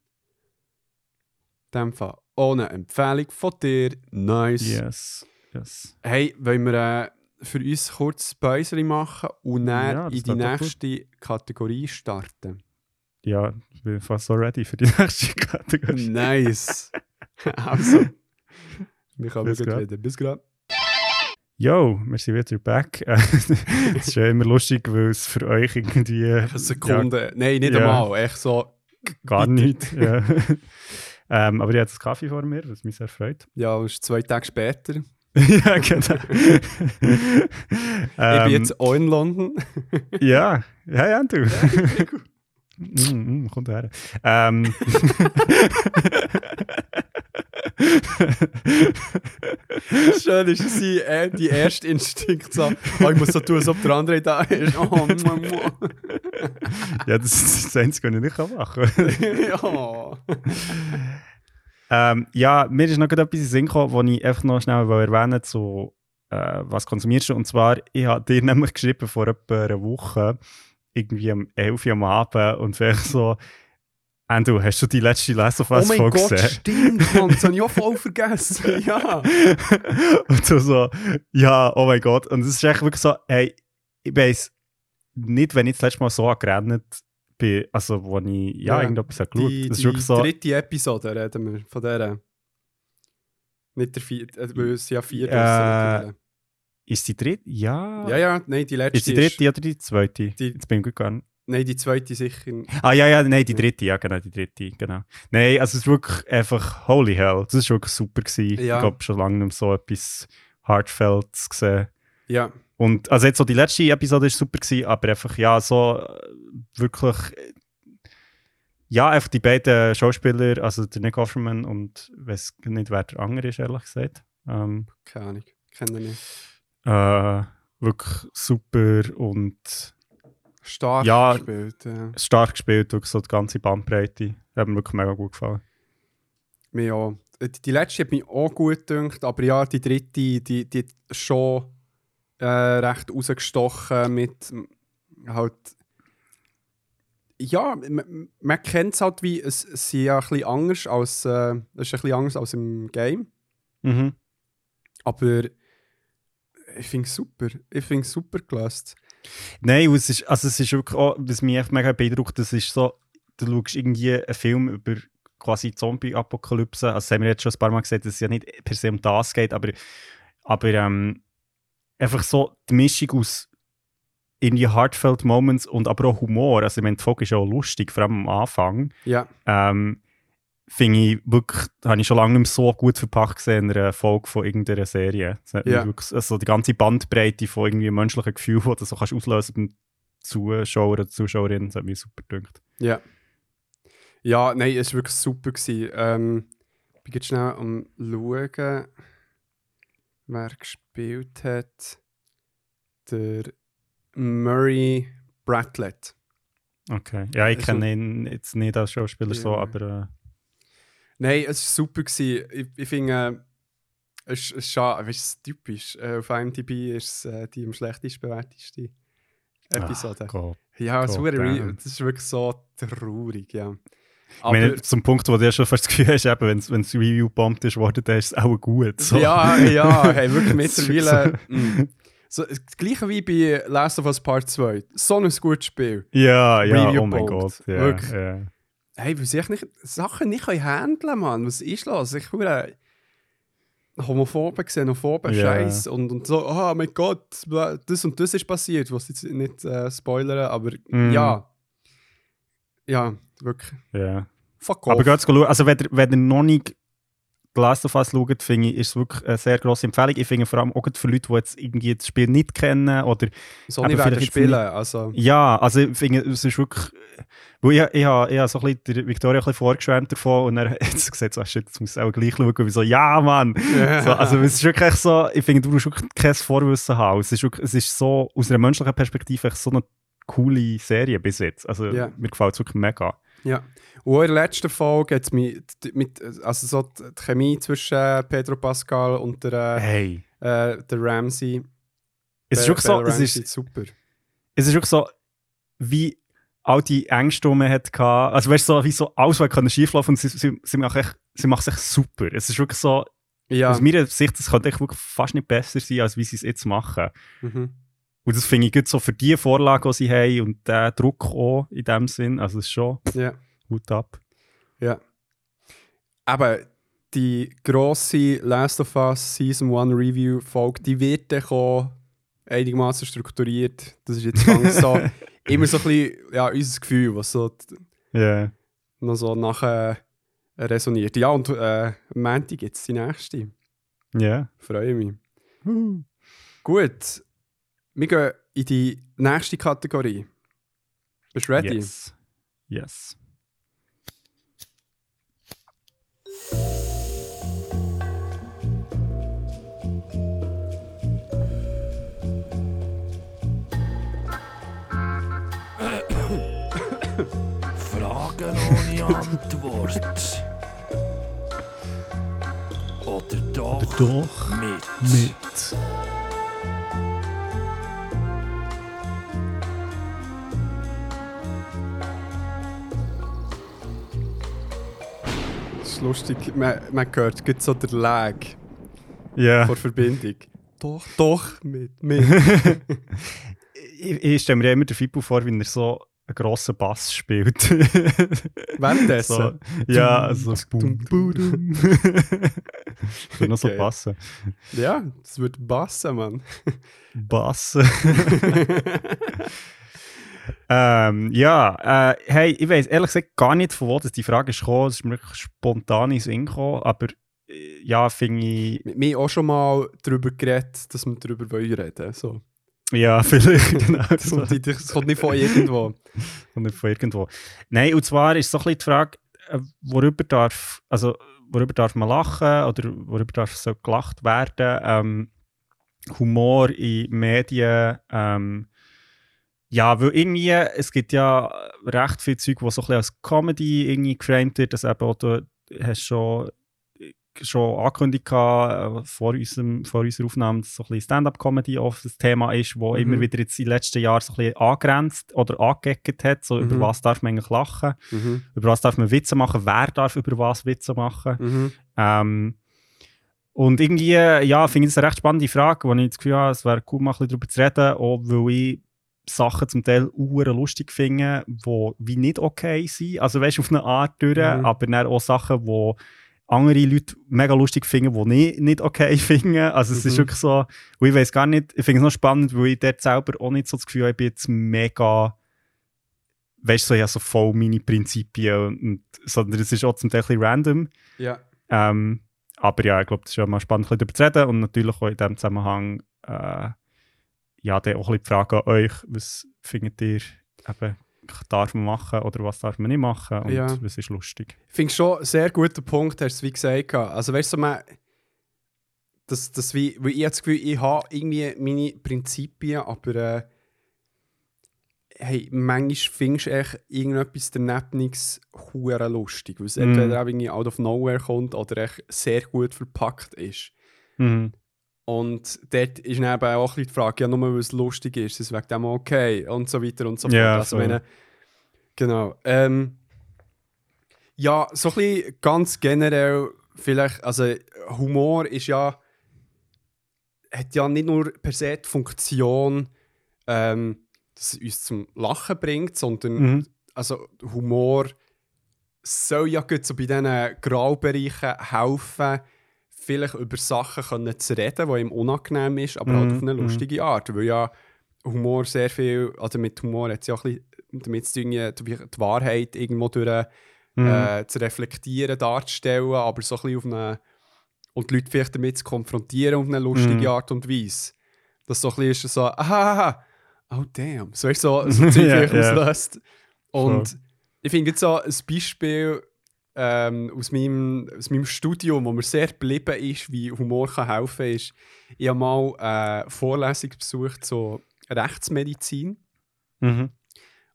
In dem Fall eine Empfehlung von dir. Nice. Yes, yes. Hey, wollen wir äh, für uns kurz Päuschen machen und dann Ja, in die doch gut. nächste Kategorie starten? Ja, ich bin fast so ready für die nächste Kategorie. Nice. also, wir können gut reden. Bis gerade. Yo, wir sind wieder back. Es ist ja immer lustig, weil es für euch irgendwie Eine Sekunde. Nein, nicht Ja. einmal. Echt so. gar nicht. Ja. ähm, aber ich habe das Kaffee vor mir, was mich sehr freut. Ja, es ist zwei Tage später. ja, genau. ich Ähm, bin jetzt auch in London. Ja, ja, ja, du. Mm, mm, kommt her. Ähm. Schön ist es, äh, die erste Instinkt so, oh, ich muss so tun, als ob der andere da ist. Oh, mua. ja, das ist das Einzige, was ich nicht machen kann. ja. ähm, ja, mir ist noch etwas in Sinn gekommen, was ich einfach noch schnell erwähnen will, so, äh, was konsumierst du? Und zwar, ich habe dir nämlich geschrieben vor etwa einer Woche, irgendwie um 11 Uhr am Abend und vielleicht so, Andrew, hast du die letzte of Oh mein Folge Gott, gesehen? stimmt, Mann, das habe ich auch voll vergessen. Ja. und so, so, ja, oh mein Gott. Und es ist echt wirklich so, hey, ich weiß nicht, wenn ich das letzte Mal so angerannt bin, also wo ich ja, Ja, irgendetwas habe geschaut. Die, Das ist die wirklich so, dritte Episode reden wir von der. Nicht der vierte, äh, weil es ja vier Äh, ist die dritte? Ja. Ja, ja, nein, die letzte Ist die dritte oder die zweite? Die- Jetzt bin ich gut gegangen. Nein, die zweite sicher. Ah, ja, ja, nein, die dritte, ja, genau, die dritte, genau. Nein, also es ist wirklich einfach, holy hell, das ist wirklich super gewesen. Ja. Ich glaube, schon lange nicht mehr so etwas Heartfelds gesehen. Ja, Und also jetzt so die letzte Episode ist super gewesen, aber einfach ja so äh, wirklich äh, ja einfach die beiden Schauspieler, also der Nick Offerman und weiß nicht wer der andere ist ehrlich gesagt, ähm, keine Ahnung. Kenne ich nicht. Äh, wirklich super und Stark Ja. gespielt. Ja. stark gespielt, wirklich so die ganze Bandbreite, hat mir wirklich mega gut gefallen. Mir auch. Äh, Die, die letzte hat mich auch gut gedacht, aber ja, die dritte, die, die schon äh, recht rausgestochen mit halt. Ja, man, man kennt es halt wie, es, es ist ja ein bisschen anders als, äh, es ist ein bisschen anders als im Game, Mhm. aber ich finde es super. Ich finde es super gelöst. Nein, es ist, also es ist wirklich auch, was mich echt mega beeindruckt, das ist so, du schaust irgendwie einen Film über quasi Zombie-Apokalypse, also das haben wir jetzt schon ein paar Mal gesagt, dass es ja nicht per se um das geht, aber, aber ähm, einfach so die Mischung aus irgendwie heartfelt Moments und aber auch Humor, also ich meine, die Folge ist ja auch lustig, vor allem am Anfang, Ja, ähm, finde ich wirklich, habe ich schon lange nicht mehr so gut verpackt gesehen in einer Folge von irgendeiner Serie. Ja. wirklich, also die ganze Bandbreite von irgendwie menschlichen Gefühlen, die du so kannst auslösen beim Zuschauer oder Zuschauerin, das hat mich super gedacht. ja. Ja, nein, es war wirklich super. Gewesen. Ähm, ich bin jetzt schnell am Schauen, wer gespielt hat. Der Murray Bratlett. Okay. Ja, ich Also- kenne ihn jetzt nicht als Schauspieler so, Ja. aber Nein, es war super. Gewesen. Ich, ich finde, äh, es ist schade, es ist typisch. Äh, auf IMDb ist es äh, die am schlechtest bewerteste Episode. Ach Gott. Ja, damn. das ist wirklich so traurig, ja. Ich Aber, meine, zum Punkt, wo du ja schon fast das Gefühl hast, wenn es- Review bombt ist worden, dann ist es auch gut. So. ja, ja, hey, wirklich mittlerweile. so, das gleiche wie bei Last of Us Part 2. So ein gutes Spiel. Ja, ja, oh mein. Gott. Ja, Wirklich. Ja. Hey, weil sie nicht, Sachen nicht können handeln Mann. Was ist los? Ich höre homophoben, xenophoben Ja. Scheiß und, und so, oh mein Gott, das und das ist passiert, was jetzt nicht äh, spoilern, aber Mm. ja. Ja, wirklich. ja. Fuck off. Aber geht schauen. Also, wenn ihr, wenn ihr noch nicht The Last of Us schaut, finde ich, ist es wirklich eine sehr grosse Empfehlung. Ich finde vor allem auch für Leute, die jetzt irgendwie das Spiel nicht kennen oder so nicht werden spielen, nicht- also. Ja, also ich finde, es ist wirklich. Weil ich, ich, habe, ich habe so ein bisschen der Victoria ein bisschen vorgeschwärmt davon und er hat gesagt, so, shit, jetzt muss ich auch gleich schauen. Und ich so, ja, Mann! So, also es ist wirklich so, ich finde, du musst wirklich kein Vorwissen haben. Es ist, wirklich, es ist so, aus einer menschlichen Perspektive so eine coole Serie bis jetzt. Also Ja. mir gefällt es wirklich mega. Ja. Und in der letzten Folge hat es mich mit, also so die Chemie zwischen Pedro Pascal und der, Hey. äh, der Ramsey. Es ist wirklich so, es ist, super. es ist wirklich so, wie all die Ängste, die man hatte. Also weißt du, so, wie so alles, was kann schieflaufen und sie, sie, sie machen echt, sie machen es echt super. Es ist wirklich so, Ja. aus meiner Sicht, das könnte echt wirklich fast nicht besser sein, als wie sie es jetzt machen. Mhm. Und das finde ich gut so für die Vorlage, die sie haben und den Druck auch in dem Sinn. Also es ist schon Ja. Gut ab. Ja. Aber die grosse Last of Us Season 1 Review Folge, die wird dann kommen, einigermaßen strukturiert. Das ist jetzt so immer so ein bisschen ja, unser Gefühl, was so Ja. noch so nachher resoniert. Ja, und äh, Montag gibt es die nächste. Ja. Freue mich. Gut. Wir gehen in die nächste Kategorie. Bist du ready? Yes. Yes. Antwort. Oder doch, Doch mit. mit. Das ist lustig. Man, man hört gibt so der Lag Ja. vor Verbindung. Doch, doch, mit, mit. Ich, ich stelle mir ja immer den Fippo vor, wie er so einen grossen Bass spielt. Währenddessen. so, ja, also Dum, bum, bum. Würde noch so Okay. passen. Ja, das wird bassen, Mann. Bass. ähm, ja, äh, hey, ich weiß ehrlich gesagt gar nicht, von wo das die Frage ist gekommen. Es ist mir wirklich spontan ins Sinn gekommen, aber äh, ja, finde ich, Mit mir auch schon mal darüber geredet, dass wir darüber wollen reden so. Ja, vielleicht genau Das kommt, das kommt nicht von irgendwo. Und nicht von irgendwo. Nein, und zwar ist so ein bisschen die Frage, äh, worüber darf, also, worüber darf man lachen oder worüber darf so gelacht werden? Ähm, Humor in Medien. Ähm, ja, weil irgendwie, es gibt ja recht viel Zeug, was so ein bisschen als Comedy irgendwie geframed wird, dass eben auch du hast schon schon angekündigt gehabt, äh, vor, unserem, vor unserer Aufnahme, dass so ein bisschen Stand-up-Comedy oft das Thema ist, wo Mhm. immer wieder jetzt in den letzten Jahren so ein bisschen angegrenzt oder angeeckt hat, so Mhm. über was darf man eigentlich lachen, Mhm. über was darf man Witze machen, wer darf über was Witze machen. Mhm. Ähm, und irgendwie, ja, finde ich das eine recht spannende Frage, wo ich das Gefühl habe, es wäre cool, mal ein bisschen darüber zu reden, auch weil ich Sachen zum Teil uhren lustig finde, die wie nicht okay sind. Also weißt du, auf eine Art durch, Mhm. aber dann auch Sachen, die andere Leute mega lustig finden, die nicht, nicht okay finden. Also es ist Mhm. wirklich so, ich weiß gar nicht, ich finde es noch spannend, weil ich dort selber auch nicht so das Gefühl habe, ich bin jetzt mega weißt du, so, ich habe so voll meine Prinzipien, und, und, sondern es ist auch zum Teil ein random. Ja. Ähm, aber ja, ich glaube, das ist ja mal spannend, ein bisschen darüber zu reden und natürlich auch in diesem Zusammenhang äh, ja, dann auch ein bisschen die Frage an euch, was findet ihr eben, darf man machen oder was darf man nicht machen und Ja. was ist lustig. Ich finde schon einen sehr guter Punkt, hast du wie gesagt. Also weißt du, man, das, das wie, weil ich habe das Gefühl, ich habe irgendwie meine Prinzipien, aber äh, hey, manchmal findest du echt irgendetwas danebenes hure lustig, weil es Mm. entweder auch irgendwie out of nowhere kommt oder echt sehr gut verpackt ist. Mhm. Und dort ist dann eben auch ein die Frage, ja, nur weil es lustig ist, ist wegen dem okay und so weiter und so fort. Ja, also, voll. meine, genau. Ähm, ja, so ein bisschen ganz generell, vielleicht, also Humor ist ja, hat ja nicht nur per se die Funktion, ähm, dass es uns zum Lachen bringt, sondern Mhm. also Humor soll ja gut so bei diesen Graubereichen helfen, vielleicht über Sachen können zu reden, die ihm unangenehm ist, aber halt Mhm, auf eine mhm. lustige Art. Weil ja Humor sehr viel, also mit Humor hat es ja auch ein bisschen damit zu tun, die Wahrheit irgendwo durch Mhm. äh, zu reflektieren, darzustellen, aber so ein bisschen auf eine und die Leute vielleicht damit zu konfrontieren auf eine lustige Mhm. Art und Weise. Das so ein bisschen ist so, aha, oh damn, so, du, so, so Zeug ja. auslöst. Und ich finde jetzt so ein Beispiel ähm, aus, meinem, aus meinem Studium, wo mir sehr geblieben ist, wie Humor kann helfen kann, ist, ich habe mal eine Vorlesung besucht zu Rechtsmedizin Mhm.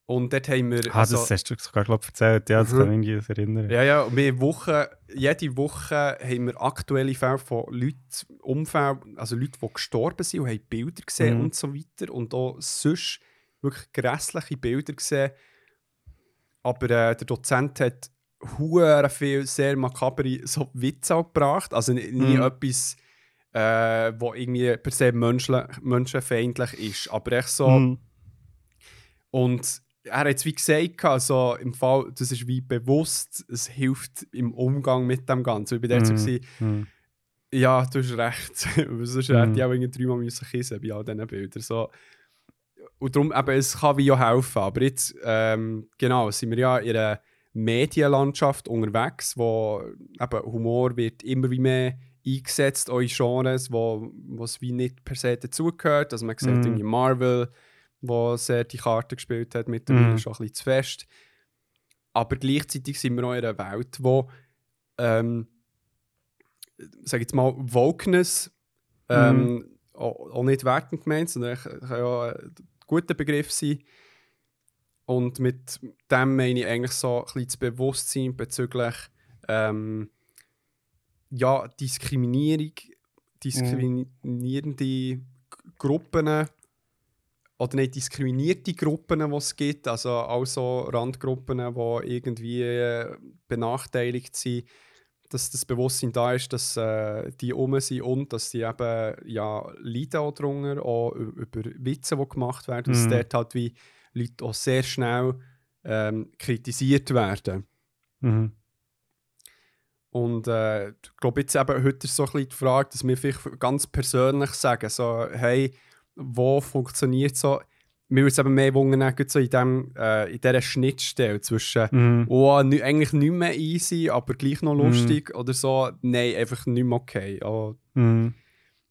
und dort haben wir... Ah, also- das hast du sogar, glaube ich, erzählt. Ja, das Mhm. kann ich mich erinnern. Ja, ja, wir Woche, jede Woche haben wir aktuelle Fälle von Leuten, Umfällen, also Leute, die gestorben sind und haben Bilder gesehen Mhm. und so weiter. Und auch sonst wirklich grässliche Bilder gesehen. Aber äh, der Dozent hat hure viel sehr makabere so Witze gebracht. Also nie, Mhm. etwas, äh, wo irgendwie per se menschenfeindlich ist. Aber echt so. Mhm. Und er hat es wie gesagt, also im Fall, das ist wie bewusst, es hilft im Umgang mit dem Ganzen. Ich bin dort so, Mhm. gewesen, Mhm. ja, du hast recht. Sonst Mhm. hätte ich auch irgendwie dreimal müssen kissen bei all diesen Bildern. So. Und darum, eben, es kann wie auch helfen. Aber jetzt, ähm, genau, sind wir ja in einer Medienlandschaft unterwegs, wo eben Humor wird immer wie mehr eingesetzt, in Genres, wo es wie nicht per se dazugehört. Also man sieht Mhm. irgendwie Marvel, wo sehr die Karte gespielt hat, mittlerweile Mhm. schon ein bisschen zu fest. Aber gleichzeitig sind wir auch in einer Welt, wo ähm, sag jetzt mal, Wokeness ähm, auch, auch nicht wertend gemeint, sondern kann ja ein guter Begriff sein. Und mit dem meine ich eigentlich so ein bisschen das Bewusstsein bezüglich ähm, ja, Diskriminierung, diskriminierende G- Gruppen oder nicht diskriminierte Gruppen, die es gibt, also auch so Randgruppen, die irgendwie äh, benachteiligt sind, dass das Bewusstsein da ist, dass äh, die um sind und dass die eben ja, leiden auch darunter, auch über Witze, die gemacht werden, dass Mhm. dort halt wie Leute auch sehr schnell ähm, kritisiert werden. Mhm. Und äh, ich glaube, jetzt eben heute ist so ein bisschen die Frage, dass wir vielleicht ganz persönlich sagen, so, hey, wo funktioniert so, mir würde es eben mehr wundern, so in, dem, äh, in dieser Schnittstelle zwischen Mhm. oh, eigentlich nicht mehr easy, aber gleich noch Mhm. lustig oder so, nein, einfach nicht mehr okay. Oh, Mhm.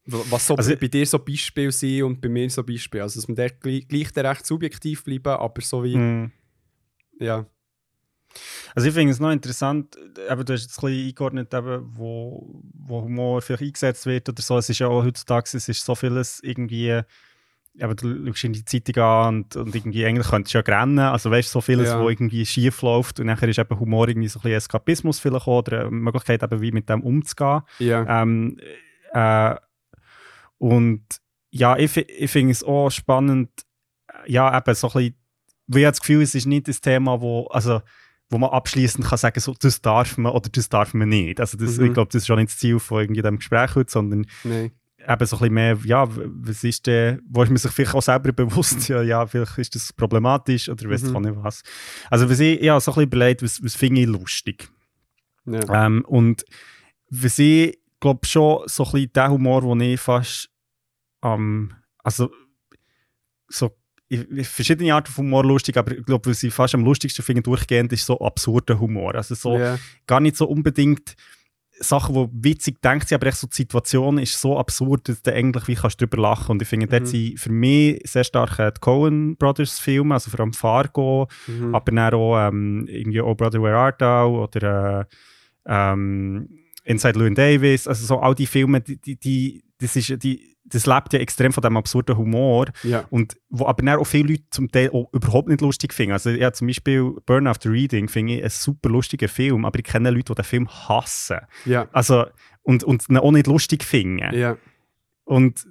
Was so Also- bei dir so Beispiele sind und bei mir so Beispiele. Also, dass wir dort gleich, recht subjektiv bleiben, aber so wie, Mhm. ja. Also ich finde es noch interessant, eben, du hast jetzt ein bisschen eingeordnet, eben, wo, wo Humor vielleicht eingesetzt wird oder so. Es ist ja auch heutzutage, es ist so vieles irgendwie, eben, du schaust in die Zeitung an und, und irgendwie eigentlich könntest du ja rennen, also weißt du, so vieles, Ja. wo irgendwie schief läuft und nachher ist eben Humor irgendwie so ein bisschen Eskapismus vielleicht auch, oder eine Möglichkeit eben, wie mit dem umzugehen. ja. Ähm, äh, und ja, ich, ich finde es auch spannend, ja, eben so ein bisschen, weil ich habe das Gefühl, es ist nicht das Thema, wo, also, wo man abschließend kann sagen, so, das darf man oder das darf man nicht. Also das, Mhm. ich glaube, das ist schon nicht das Ziel von irgendwie dem Gespräch heute, sondern Nein. eben so ein bisschen mehr, ja, was ist denn, wo ist man sich vielleicht auch selber bewusst, ja, ja vielleicht ist das problematisch oder weiss Mhm. auch nicht was. Also was ich, ich habe so ein bisschen überlegt, was, was finde ich lustig. Ja. Ähm, und was ich glaube schon so ein bisschen der Humor, den ich fast am, also so verschiedene Arten von Humor lustig, aber ich glaube, was ich fast am lustigsten finde durchgehend, ist so absurder Humor. Also so ja. gar nicht so unbedingt Sachen, die witzig denkt sind, aber echt so die Situation ist so absurd, dass du eigentlich wie kannst drüber lachen. Und ich finde, dort Mhm. sind für mich sehr stark die Coen Brothers Filme, also vor allem Fargo, Mhm. aber dann auch ähm, irgendwie Oh Brother Where Art Thou oder äh, ähm, Inside Llewyn Davis, also so all die Filme, die, die, die, das, ist, die, das lebt ja extrem von dem absurden Humor ja. und wo aber dann auch viele Leute zum Teil überhaupt nicht lustig finden. Also ja, zum Beispiel Burn After Reading finde ich ein super lustiger Film, aber ich kenne Leute, die den Film hassen. Ja. Also und, und ihn auch nicht lustig finden. Ja. Und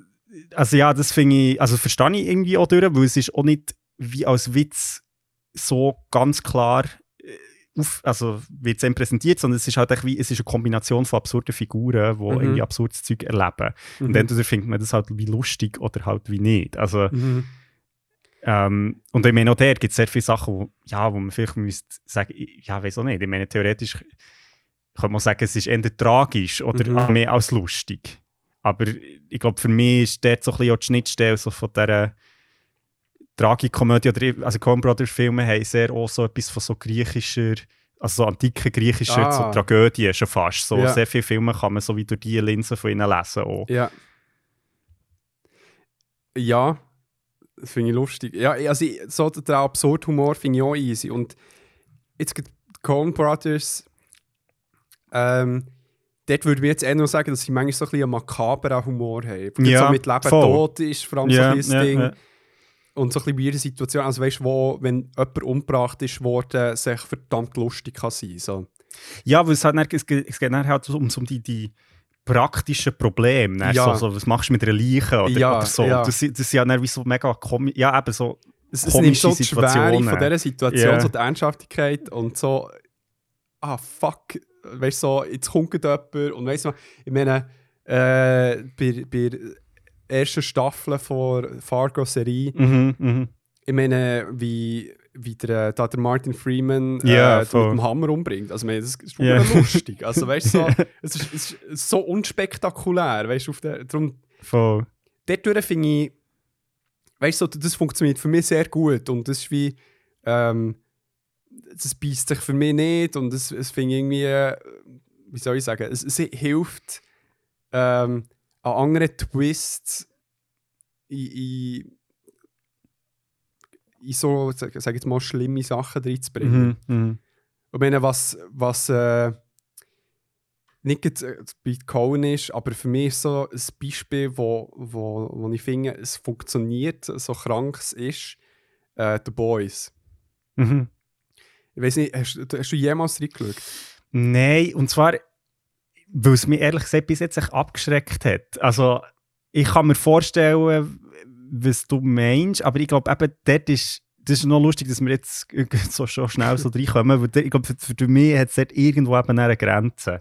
also ja, das finde ich, also verstehe ich irgendwie auch durch, weil es ist auch nicht wie als Witz so ganz klar auf, also wird es einem präsentiert, sondern es ist halt echt wie, es ist eine Kombination von absurden Figuren, die Mhm. irgendwie absurdes Zeug erleben. Und Mhm. entweder findet man das halt wie lustig oder halt wie nicht. Also, Mhm. ähm, und ich meine, auch der gibt es sehr viele Sachen, wo, ja, wo man vielleicht müsste sagen, ja, weiß auch nicht. Ich meine, theoretisch könnte man sagen, es ist eher tragisch oder Mhm. auch mehr als lustig. Aber ich glaube, für mich ist dort so ein bisschen auch die Schnittstelle so von dieser Tragikomödie oder also Coen Brothers Filme haben sehr auch so etwas von so griechischer, also so antike griechischer Ah. so Tragödien schon fast. So Ja. sehr viele Filme kann man so wie durch die Linse von ihnen lesen auch. Ja. Ja, das finde ich lustig. Ja, also so der absurde Humor finde ich auch easy. Und jetzt gibt Coen Brothers, ähm, dort würde ich jetzt eher noch sagen, dass sie manchmal so ein bisschen einen makaberen Humor haben. Weil Ja, so mit Leben voll. tot ist vor allem so Ja, ein ja, Ding. ja. Und so ein bisschen weirde Situation. Also weißt du, wo, wenn jemand umgebracht ist worden, sich verdammt lustig kann sein. So. Ja, weil es, halt, dann- es geht, es geht dann halt um, um die, die praktischen Probleme. Dann Ja. so, so, was machst du mit einer Leiche oder, Ja, oder so. ja. Das, das sind ja dann wie so mega komisch. Ja, eben so. Es, es nimmt so die Schwere von dieser Situation, Ja. so die Ernsthaftigkeit und so, ah fuck, weißt du, so, jetzt kommt jemand und weißt du, ich meine, äh, bei, bei ersten Staffel von Fargo-Serie, Mhm, mhm. ich meine, wie, wie der, da der Martin Freeman Ja, äh, mit dem Hammer umbringt. Also, meine, das ist yeah. lustig. Also, weißt so, es, ist, es ist so unspektakulär, weißt du, der, darum Voll. dort finde ich, weißt du, so, das funktioniert für mich sehr gut und das ist wie, ähm, das beißt sich für mich nicht und es, es finde irgendwie, äh, wie soll ich sagen, es, es hilft ähm, an anderen Twists in, in, in so, sag, sag jetzt mal, schlimme Sachen reinzubringen. Mhm, mhm. Ich meine, was, was äh, nicht äh, bei Cohen ist, aber für mich ist so ein Beispiel, wo, wo, wo ich finde, es funktioniert, so krank es ist, äh, The Boys. Mhm. Ich weiß nicht, hast, du- hast du jemals reingeschaut? Nein, und zwar, weil es mich ehrlich gesagt bis jetzt echt abgeschreckt hat. Also, ich kann mir vorstellen, was du meinst, aber ich glaube, eben dort ist, das ist noch lustig, dass wir jetzt so schon schnell so reinkommen, weil ich glaube, für, für mich hat es dort irgendwo eben eine Grenze.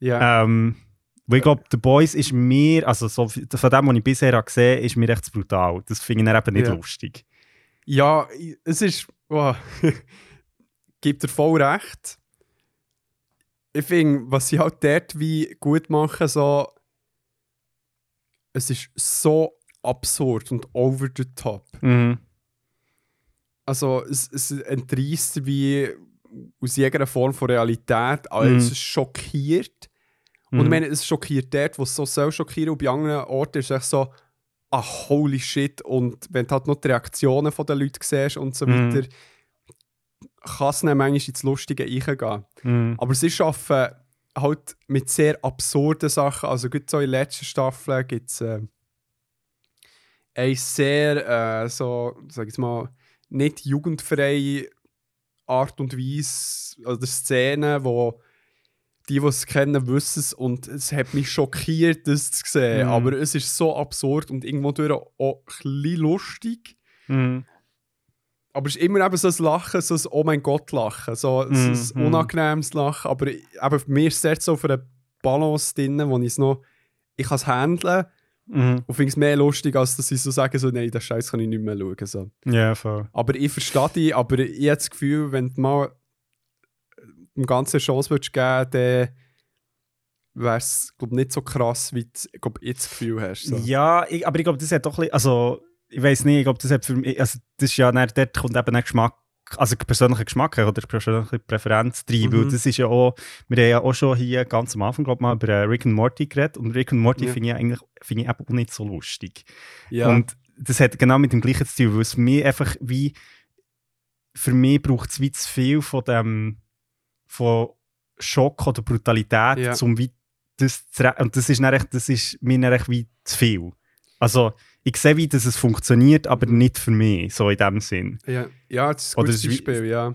Ja. Ähm, weil ich glaube, The Boys ist mir, also so, von dem, was ich bisher gesehen habe, ist mir recht brutal. Das finde ich dann eben nicht Ja. lustig. Ja, es ist. Oh, gibt dir voll recht. Ich finde, was sie halt dort wie gut machen, so. Es ist so absurd und over the top. Mhm. Also, es, es entreißt wie aus jeder Form von Realität. Alles Mhm. schockiert. Und Mhm. ich meine, es schockiert dort, wo es so soll schockieren. Und bei anderen Orten ist es echt so, ah, holy shit. Und wenn du halt noch die Reaktionen von den Leuten siehst und so Mhm. weiter, kann es dann manchmal ins Lustige reingehen. Mhm. Aber sie arbeiten halt mit sehr absurden Sachen. Also gut so in der letzten Staffel gibt es äh, eine sehr, äh, so, sag ich mal, nicht jugendfreie Art und Weise oder Szenen, wo die, die es kennen, wissen es und es hat mich schockiert, das zu sehen. Mhm. Aber es ist so absurd und irgendwo auch ein bisschen lustig. Mhm. Aber es ist immer eben so ein Lachen, so ein Oh mein Gott Lachen, so ein, Mhm. unangenehmes Lachen. Aber eben für mich ist es so für eine Balance drin, wo ich es noch, ich kann es handeln Mhm. und finde es mehr lustig, als dass ich so sage, so, nein, das Scheiß kann ich nicht mehr schauen. So. Ja, voll. Aber ich verstehe dich, aber ich habe das Gefühl, wenn du mal eine ganze Chance würdest geben dann wäre es nicht so krass, wie du glaub, jetzt das Gefühl hast. So. Ja, ich, aber ich glaube, das hat doch ein bisschen, also ich weiß nicht, ich glaube, das hat für mich, also das ist ja, dann, dort kommt eben ein Geschmack, also persönlicher Geschmack oder persönliche Präferenz rein, weil Mhm. das ist ja auch, wir haben ja auch schon hier ganz am Anfang, glaube ich, mal über äh, Rick and Morty geredet und Rick and Morty Ja. finde ich eigentlich, finde ich eben auch nicht so lustig. Ja. Und das hat genau mit dem gleichen zu tun, weil es mir einfach wie, für mich braucht es wie zu viel von dem, von Schock oder Brutalität, Ja. um wie das zu und das ist, dann das ist mir dann wie zu viel. Also, ich sehe, wie dass es funktioniert, aber Mhm. nicht für mich, so in dem Sinn. Ja, ja das ist ein gutes es ist Beispiel, ja.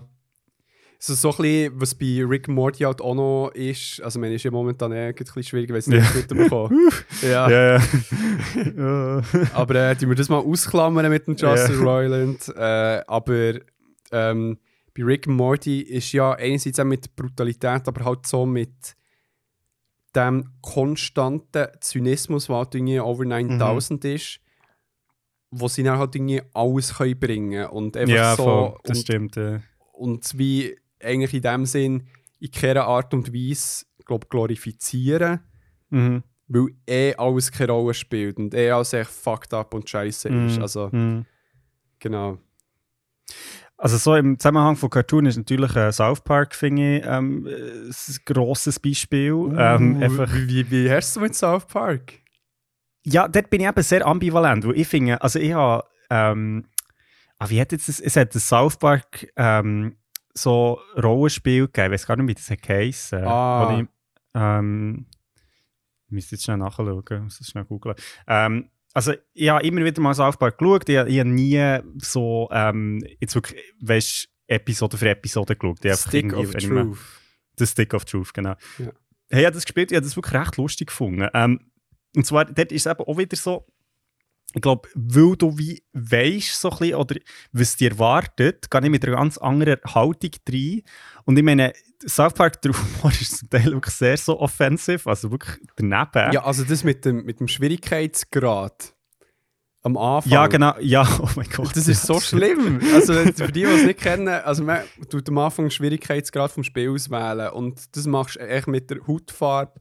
So, so ein bisschen, was bei Rick Morty halt auch noch ist, also man ist ja momentan eh ein bisschen schwierig, weil es nicht mitbekommen. ja. Ja, ja. Aber äh, tun wir das mal ausklammern mit dem Justin Ja. Roiland. Äh, aber ähm, bei Rick Morty ist ja einerseits auch mit Brutalität, aber halt so mit dem konstanten Zynismus, der halt irgendwie over 9000 ist, wo sie dann halt irgendwie alles können bringen und einfach ja, so voll, das und, stimmt. Ja. und wie eigentlich in dem Sinn in keiner Art und Weise glaub, glorifizieren, Mhm. weil eh alles keine Rolle spielt und eh alles echt fucked up und scheiße ist. Mhm. Also, Mhm. genau. Also so im Zusammenhang von Cartoon ist natürlich äh, South Park, finde ich, ähm, äh, ein grosses Beispiel. ähm, Uh, einfach, wie, wie, wie hast du mit South Park? Ja, dort bin ich eben sehr ambivalent, weil ich finde, also ich habe, ähm, ah, wie hat jetzt das, es hat ein South Park ähm, so Rollenspiel gegeben, ich weiß gar nicht, wie das heisst. Äh, Ah. wo ich, ähm, ich müsste jetzt schnell nachschauen, ich muss das schnell googeln. Ähm, also ich habe immer wieder mal South Park geschaut, ich, ich habe nie so, ähm, jetzt wirklich, weißt Episode für Episode geschaut. Ich Stick of Truth. The Stick of Truth, genau. Ja. Hey, ich habe das gespielt, ich habe das wirklich recht lustig gefunden. Ähm, und zwar, dort ist es eben auch wieder so, ich glaube, weil du wie weisst, so ein bisschen, oder was dir erwartet, gehe ich mit einer ganz anderen Haltung rein. Und ich meine, South Park, der Humor ist zum Teil wirklich sehr so offensiv, also wirklich daneben. Ja, also das mit dem, mit dem Schwierigkeitsgrad am Anfang. Ja, genau, ja, oh mein Gott. Das ist so schlimm. Also für die, die es nicht kennen, also man tut am Anfang den Schwierigkeitsgrad vom Spiel auswählen und das machst du echt mit der Hautfarbe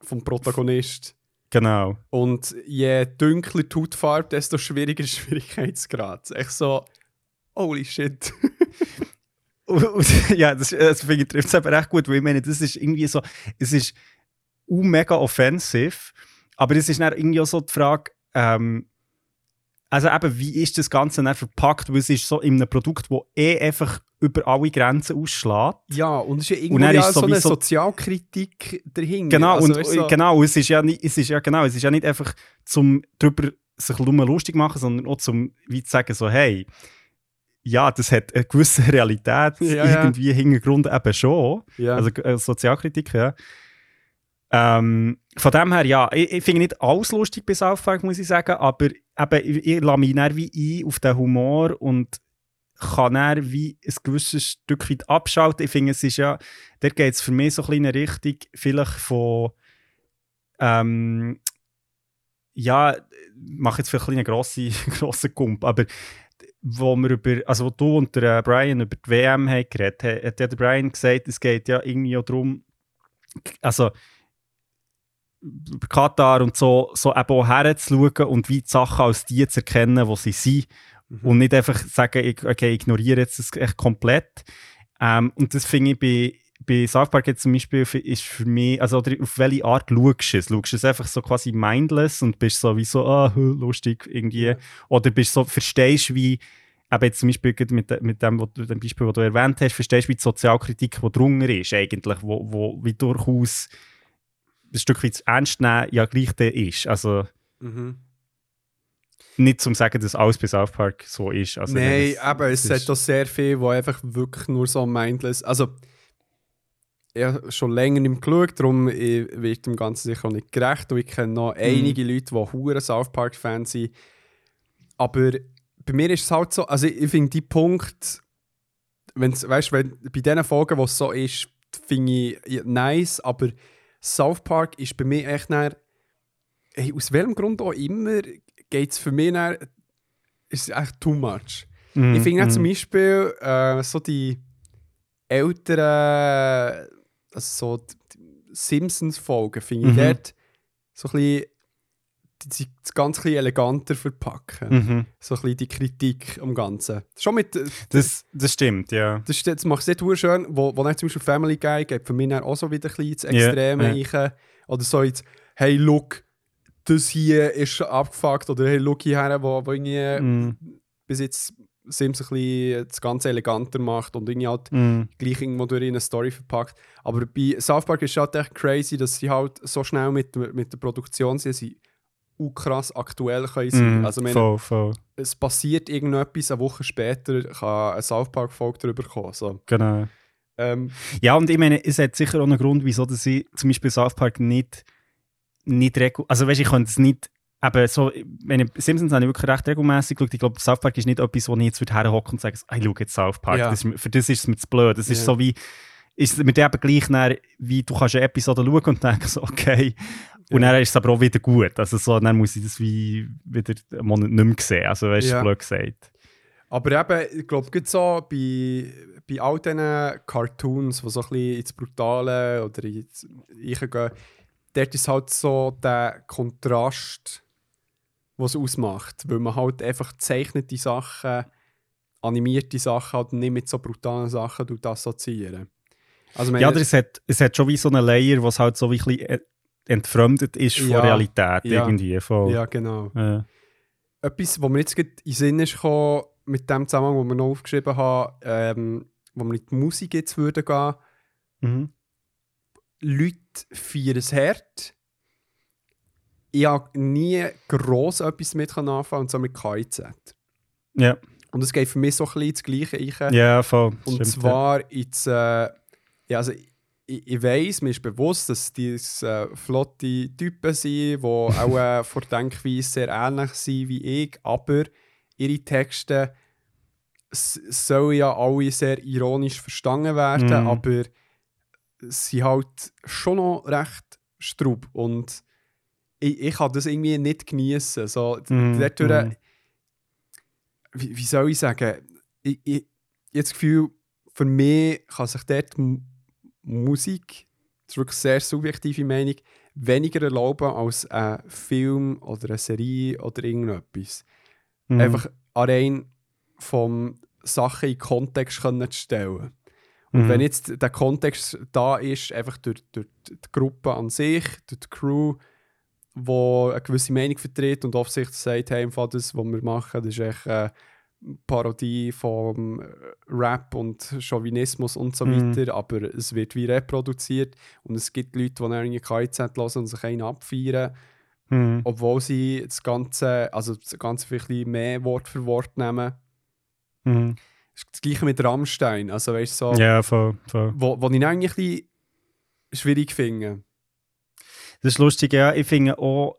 vom Protagonist. Genau. Und je dunkler die Hautfarbe, desto schwieriger der Schwierigkeitsgrad. Echt so, holy shit. Und, und, ja, das, das finde ich trifft es aber recht gut, weil ich meine, das ist irgendwie so, es ist mega offensiv, aber es ist dann irgendwie auch so die Frage, ähm, also eben, wie ist das Ganze dann verpackt, weil es ist so in einem Produkt, das eh einfach über alle Grenzen ausschlägt. Ja, und es ist ja Und irgendwo dann ja ist so eine Sozialkritik dahinter. Genau, also, und weißt du, genau, es ist ja nicht, es ist ja genau, es ist ja nicht einfach zum drüber sich nur lustig machen, sondern auch zum wie zu sagen so, hey, ja, das hat eine gewisse Realität Ja, ja. irgendwie im Hintergrund eben schon. ja. Also äh, Sozialkritik, ja. Ähm, von dem her, ja, ich, ich finde nicht alles lustig South Park, muss ich sagen, aber eben, ich, ich lasse mich wie ein auf den Humor und kann dann wie ein gewisses Stück weit abschalten. Ich finde, es ist ja, da geht es für mich so ein bisschen in eine Richtung, vielleicht von, ähm, ja, ich mache jetzt vielleicht einen grossen, grossen Kump, aber wo wir über, also wo du und der äh, Brian über die WM geredet haben, hat ja der Brian gesagt, es geht ja irgendwie auch darum, also über Katar und so, so eben auch herzuschauen und wie die Sachen als die zu erkennen, wo sie sind Mhm. und nicht einfach sagen, ich, okay, ignoriere jetzt das echt komplett. Ähm, und das finde ich bei, bei South Park jetzt zum Beispiel ist für mich, also oder auf welche Art schaust du es? Schaust du es einfach so quasi mindless und bist so wie so, ah, hö, lustig irgendwie? Oder bist du so, verstehst wie, eben jetzt zum Beispiel mit, mit dem, wo du, dem Beispiel, das du erwähnt hast, verstehst wie die Sozialkritik, die drunter ist eigentlich, wo, wo wie durchaus ein Stück weit ernst nehmen ja gleich der ist. Also Mhm. Nicht zum sagen, dass alles bei South Park so ist. Also, Nein, das- aber es hat auch sehr viel, wo einfach wirklich nur so mindless. Also, ich habe schon länger nicht geschaut, darum wird dem Ganzen sicher auch nicht gerecht. Und ich kenne noch Mhm. einige Leute, die hure South Park-Fans sind. Aber bei mir ist es halt so, also ich, ich finde die Punkt, wenn's, weißt, wenn, bei diesen Folgen, wo es so ist, finde ich nice, aber South Park ist bei mir echt nach, hey, aus welchem Grund auch immer, geht es für mich ist echt too much. Mhm, Ich finde mhm. zum Beispiel äh, so die älteren, also so Simpsons-Folgen, finde ich Mhm. dort so ein bisschen die, ganz ein eleganter verpacken. Mhm. So ein bisschen die Kritik am Ganzen. Schon mit, Das, das stimmt, ja. das, das macht es nicht schön, wo, wo dann zum Beispiel Family Guy geht für mich auch so wieder ein bisschen ins Extreme rein. Oder so jetzt, hey, look, das hier ist abgefuckt. Oder hey, look hierher, wo, wo irgendwie Mhm. bis jetzt Sims ein bisschen das Ganze eleganter macht und irgendwie halt Mhm. gleich irgendwo durch in eine Story verpackt. Aber bei South Park ist es halt echt crazy, dass sie halt so schnell mit, mit der Produktion sind, sie auch krass aktuell können sein. Mhm. Also, meine, voll, voll. es passiert irgendetwas, eine Woche später kann eine South Park-Folge darüber kommen. So. Genau. Ähm, Ja, und ich meine, es hat sicher auch einen Grund, wieso dass ich zum Beispiel South Park nicht, nicht regu- Also weißt, ich könnte es nicht, eben so, ich, Simpsons habe ich wirklich recht regelmäßig geschaut. Ich glaube, South Park ist nicht etwas, wo ich jetzt herhocken und sage, ich schaue jetzt South Park. Ja. Das ist, für das ist es mir zu blöd. Das ist Ja. so wie, ist mit dem gleich, dann, wie du kannst eine Episode schauen und denkst, so, okay. Und Ja. dann ist es aber auch wieder gut. Also so, dann muss ich das wie wieder einen Monat nicht mehr sehen. Also weißt du, Ja. blöd gesagt. Aber eben, ich glaube, so bei, bei all diesen Cartoons, die so ein bisschen ins Brutale oder ins Reingehen, dort ist halt so der Kontrast, was ausmacht. Weil man halt einfach zeichnete Sachen, animierte Sachen halt nicht mit so brutalen Sachen tut assoziieren. Also, Ja, oder es hat, es hat schon wie so einen Layer, was halt so wie ein bisschen äh, entfremdet ist von Ja. Realität Ja. irgendwie. Voll. ja, genau. Ja. Etwas, was mir jetzt in den Sinn ist gekommen, mit dem Zusammenhang, den wir noch aufgeschrieben haben, ähm, wo wir in die Musik jetzt würden gehen, Mhm. Leute feiern es hart. Ich habe nie gross etwas mit anfangen und so mit KIZ. Ja, Und es geht für mich so ein bisschen das Gleiche rein. ja, voll. und Stimmt, zwar ins, äh, ja, also ich, ich weiss, mir ist bewusst, dass die äh, flotte Typen sind, die auch äh, von Denkweise sehr ähnlich sind wie ich, aber ihre Texte sollen ja alle sehr ironisch verstanden werden, Mhm. aber sie halt schon noch recht strub und ich, ich kann das irgendwie nicht genießen. So, dadurch, mhm. wie, wie soll ich sagen, ich, ich, ich habe das Gefühl, für mich kann sich dort Musik, das ist wirklich eine sehr subjektive Meinung, weniger erlauben als ein Film oder eine Serie oder irgendetwas. Mhm. Einfach allein vom Sachen in Kontext können zu stellen. Und Mhm. wenn jetzt der Kontext da ist, einfach durch, durch die Gruppe an sich, durch die Crew, die eine gewisse Meinung vertritt und offensichtlich sagt, hey, im Fall das, was wir machen, das ist echt eine Parodie vom Rap und Chauvinismus und so Mhm. weiter, aber es wird wie reproduziert und es gibt Leute, die irgendwie KIZ hören und sich einen abfeiern, Mhm. obwohl sie das Ganze, also das Ganze vielleicht mehr Wort für Wort nehmen. Mhm. Das gleiche mit Rammstein, also weißt du, so, Ja, voll, voll. wo, wo ich eigentlich ein bisschen schwierig finde. Das ist lustig, ja. Ich finde auch,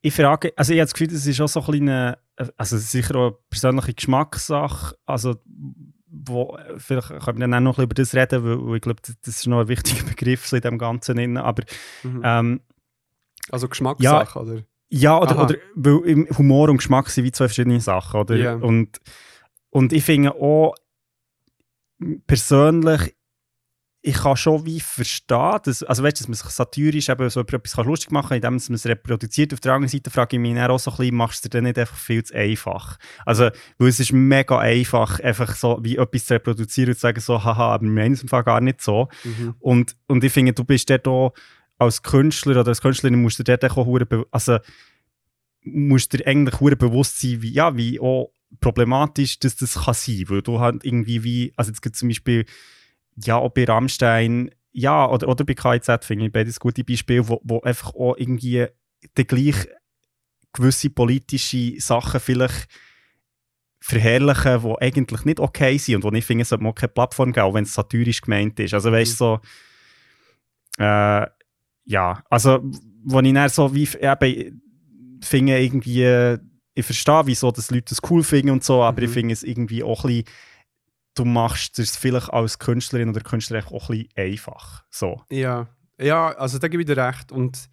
ich frage, also ich habe das Gefühl, das ist auch so ein kleiner, also sicher auch eine persönliche Geschmackssache, also wo, vielleicht können wir dann auch noch ein bisschen über das reden, weil, weil ich glaube, das, das ist noch ein wichtiger Begriff in dem Ganzen, drin. aber Mhm. ähm, Also Geschmackssache, oder? Ja, oder, Aha. oder weil Humor und Geschmack sind wie zwei verschiedene Sachen, oder? Ja. Und, und ich finde auch persönlich, ich kann schon wie verstehen, dass, also weißt, dass man sich satirisch eben so etwas lustig machen kann, indem man es reproduziert. Auf der anderen Seite frage ich mich dann auch so ein bisschen, machst du dir dann nicht einfach viel zu einfach? Also, weil es ist mega einfach, einfach so wie etwas zu reproduzieren und zu sagen so, haha, aber wir meinen es im Fall gar nicht so. Mhm. Und, und ich finde, du bist dort auch als Künstler oder als Künstlerin musst du dort auch also musst dir eigentlich bewusst sein, wie, ja, wie auch problematisch das, das kann sein, weil du halt irgendwie wie, also jetzt gibt zum Beispiel, ja, auch bei Rammstein, ja, oder, oder bei KIZ finde ich beides gute Beispiele, wo, wo einfach auch irgendwie der gleich gewisse politische Sachen vielleicht verherrlichen, die eigentlich nicht okay sind und wo ich finde, es sollte man keine Plattform geben, auch wenn es satirisch gemeint ist. Also weißt du, so, äh, ja, also wo ich dann so wie eben finde irgendwie, ich verstehe, wieso dass Leute das cool finden und so, aber Mhm. ich finde es irgendwie auch ein bisschen, du machst es vielleicht als Künstlerin oder Künstler auch ein bisschen einfach. So. Ja. ja, also da gebe ich dir recht. Und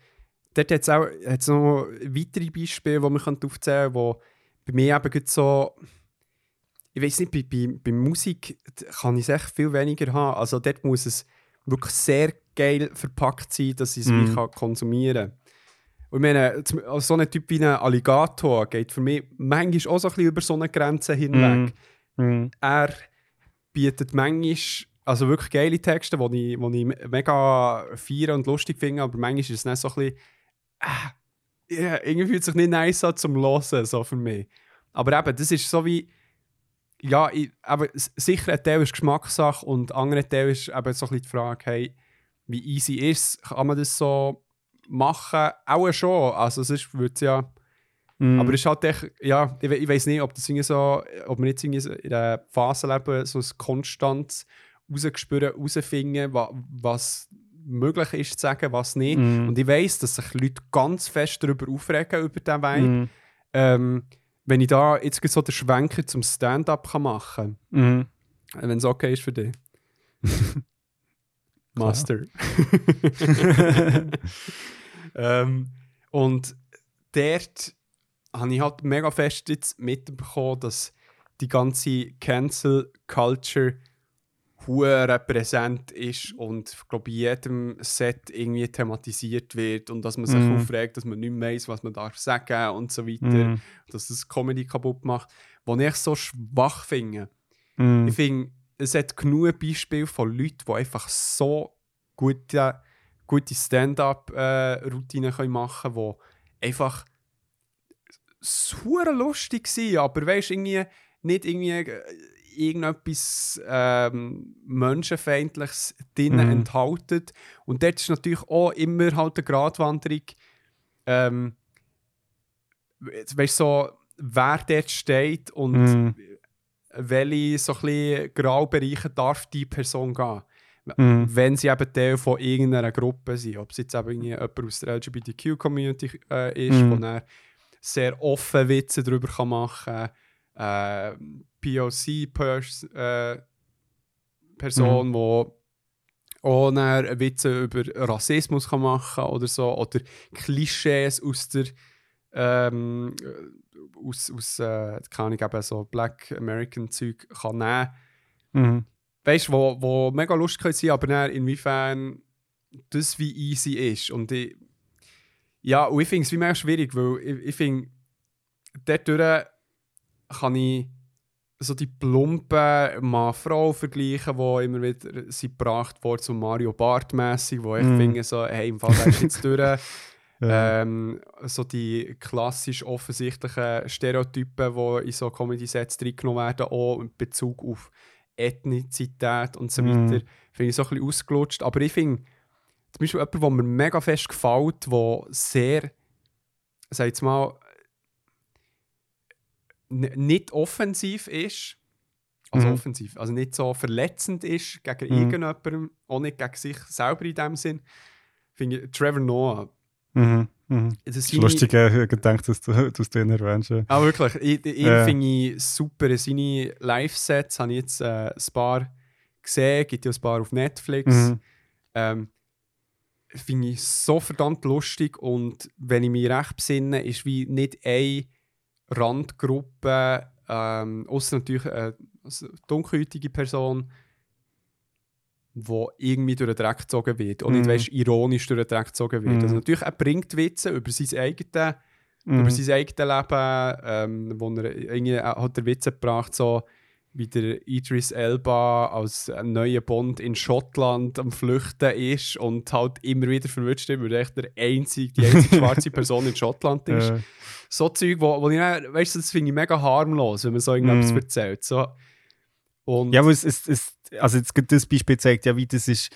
dort hat es auch hat's noch weitere Beispiele, die man aufzählen könnte, wo bei mir eben so, ich weiß nicht, bei, bei, bei Musik kann ich es echt viel weniger haben. Also dort muss es wirklich sehr geil verpackt sein, dass ich es kann konsumieren kann. Und ich meine, so ein Typ wie ein Alligator geht für mich manchmal auch so ein bisschen über so eine Grenze hinweg. Mhm. er bietet manchmal also wirklich geile Texte, die ich, wo ich mega feiere und lustig finde, aber manchmal ist es dann so ein bisschen ah, ja, irgendwie fühlt es sich nicht nice an zum Hören, so für mich. Aber eben, das ist so wie ja, ich, aber sicher ein Teil ist Geschmackssache und andere Teil ist eben so ein bisschen die Frage, hey, wie easy ist es, kann man das so machen? Auch schon, also sonst würde es ja Mhm. aber es ist halt echt, ja, ich, we- ich weiß nicht, ob das irgendwie so, ob wir jetzt irgendwie so in einer Phase leben, so ein konstantes rausgespüren, herausfinden, wa, was möglich ist zu sagen, was nicht. Mhm. Und ich weiss, dass sich Leute ganz fest darüber aufregen, über diesen Vibe. Mhm. Ähm, wenn ich da jetzt so den Schwenker zum Stand-up kann machen Mhm. kann, wenn es okay ist für dich. Master. ähm, und dort habe ich halt mega fest jetzt mitbekommen, dass die ganze Cancel Culture hure präsent ist und glaube in jedem Set irgendwie thematisiert wird und dass man sich Mhm. aufregt, dass man nicht mehr weiß, was man darf sagen und so weiter, Mhm. dass das Comedy kaputt macht, was ich so schwach finde. Mhm. Ich finde, es hat genug Beispiele von Leuten, die einfach so gute, gute Stand-up-Routinen können machen können, die einfach super lustig sind, aber weißt irgendwie nicht irgendwie äh, irgendetwas ähm, Menschenfeindliches drin Mhm. enthalten. Und dort ist natürlich auch immer halt eine Gratwanderung, ähm, weißt so, wer dort steht und Mhm. welche so ein bisschen Graubereiche darf die Person gehen. Mhm. Wenn sie eben Teil von irgendeiner Gruppe sind. Ob es jetzt eben irgendwie jemand aus der LGBTQ-Community äh, ist, Mhm. wo er sehr offen Witze darüber kann machen kann. Äh, POC-Person, äh, Person Mhm. wo dann Witze über Rassismus kann machen oder so. Oder Klischees aus der ähm, äh, aus, aus äh, kann ich eben so Black American Zeug kann nehmen. Mhm. Weißt du, wo, wo mega lustig können sein, aber dann inwiefern das wie easy ist. Und ich, ja, und ich finde es wie mega schwierig, weil ich, ich finde, dadurch kann ich so die plumpen Mann-Frau vergleichen, die immer wieder sind gebracht worden, so Mario Bart-mässig, wo ich Mhm. finde, so, hey, im Fall ist jetzt durch. Ja. Ähm, so die klassisch offensichtlichen Stereotypen, die in so Comedy-Sets reingenommen werden, auch in Bezug auf Ethnizität und so Mhm. weiter, finde ich so ein bisschen ausgelutscht. Aber ich finde, zum Beispiel jemand, der mir mega fest gefällt, der sehr, sag jetzt mal, nicht offensiv ist, also Mhm. offensiv, also nicht so verletzend ist gegen Mhm. irgendjemandem, auch nicht gegen sich selber in dem Sinn, finde ich Trevor Noah. Mhm. Mhm. Das ist seine- lustig, äh, gedacht, dass du, dass du ihn erwähnst. ja. Ah, wirklich. Ich, ich Ja. finde ich super. Seine Live-Sets habe ich jetzt äh, ein paar gesehen. Gibt ja ein paar auf Netflix. Mhm. Ähm, finde ich so verdammt lustig. Und wenn ich mich recht besinne, ist wie nicht eine Randgruppe, ähm, außer natürlich eine dunkelhäutige Person, die irgendwie durch den Dreck gezogen wird. Und nicht Mhm. weißt, ironisch durch den Dreck gezogen wird. Mhm. Also natürlich, er bringt Witze über sein eigenes Mhm. über sein eigenes Leben, ähm, wo er irgendwie äh, hat der Witz gebracht, so wie der Idris Elba als ein neuer Bond in Schottland am Flüchten ist und halt immer wieder verwünscht wird, weil er echt der einzige, die einzige schwarze Person in Schottland ist. Äh, So Zeug, wo, wo ich weißt du, das finde ich mega harmlos, wenn man so irgendetwas Mhm. erzählt. So. Und Ja, aber es, es, also jetzt das Beispiel zeigt ja, wie das ist,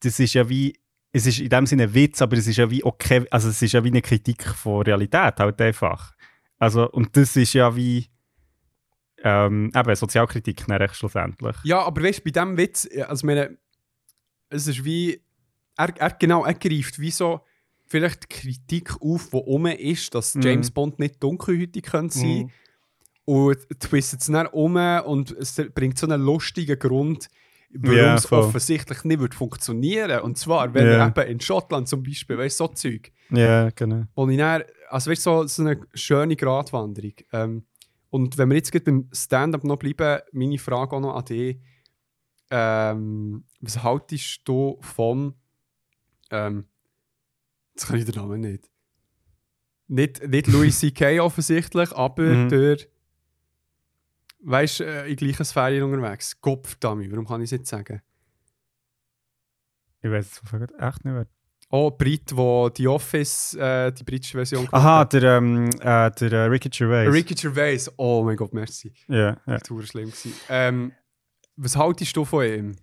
das ist ja wie, es ist in dem Sinne ein Witz, aber es ist ja wie okay, also es ist ja wie eine Kritik von Realität halt einfach. Also, und das ist ja wie, ähm, eben Sozialkritik recht schlussendlich. Ja, aber weißt du, bei diesem Witz, ja, also meine, es ist wie, er, er genau, er greift wie so vielleicht die Kritik auf, die um ist, dass Mhm. James Bond nicht dunkelhäutig könnte sein Mhm. Und twistet es dann um und es bringt so einen lustigen Grund, warum Ja, es offensichtlich nicht wird funktionieren Und zwar, wenn er eben in Schottland zum Beispiel, weißt du, so Zeug, Ja, genau. wo ich dann, also weißt so, so eine schöne Gratwanderung. Ähm, und wenn wir jetzt gerade beim Stand-up noch bleiben, meine Frage auch noch an dich. Ähm, was haltest du von, ähm, jetzt kann ich den Namen nicht. Nicht, nicht Louis C.K. offensichtlich, aber Mhm. der, weißt du, äh, in gleicher Sphäre unterwegs. Kopfdummy, warum kann ich es nicht sagen? Ich weiß es echt nicht mehr. Oh, Brit, der die Office, äh, die britische Version Aha, hat. der, ähm, äh, der äh, Ricky Gervais. Ricky Gervais, oh mein Gott, merci. Ja, ja. Das war schlimm. Ähm, was haltest du von ihm?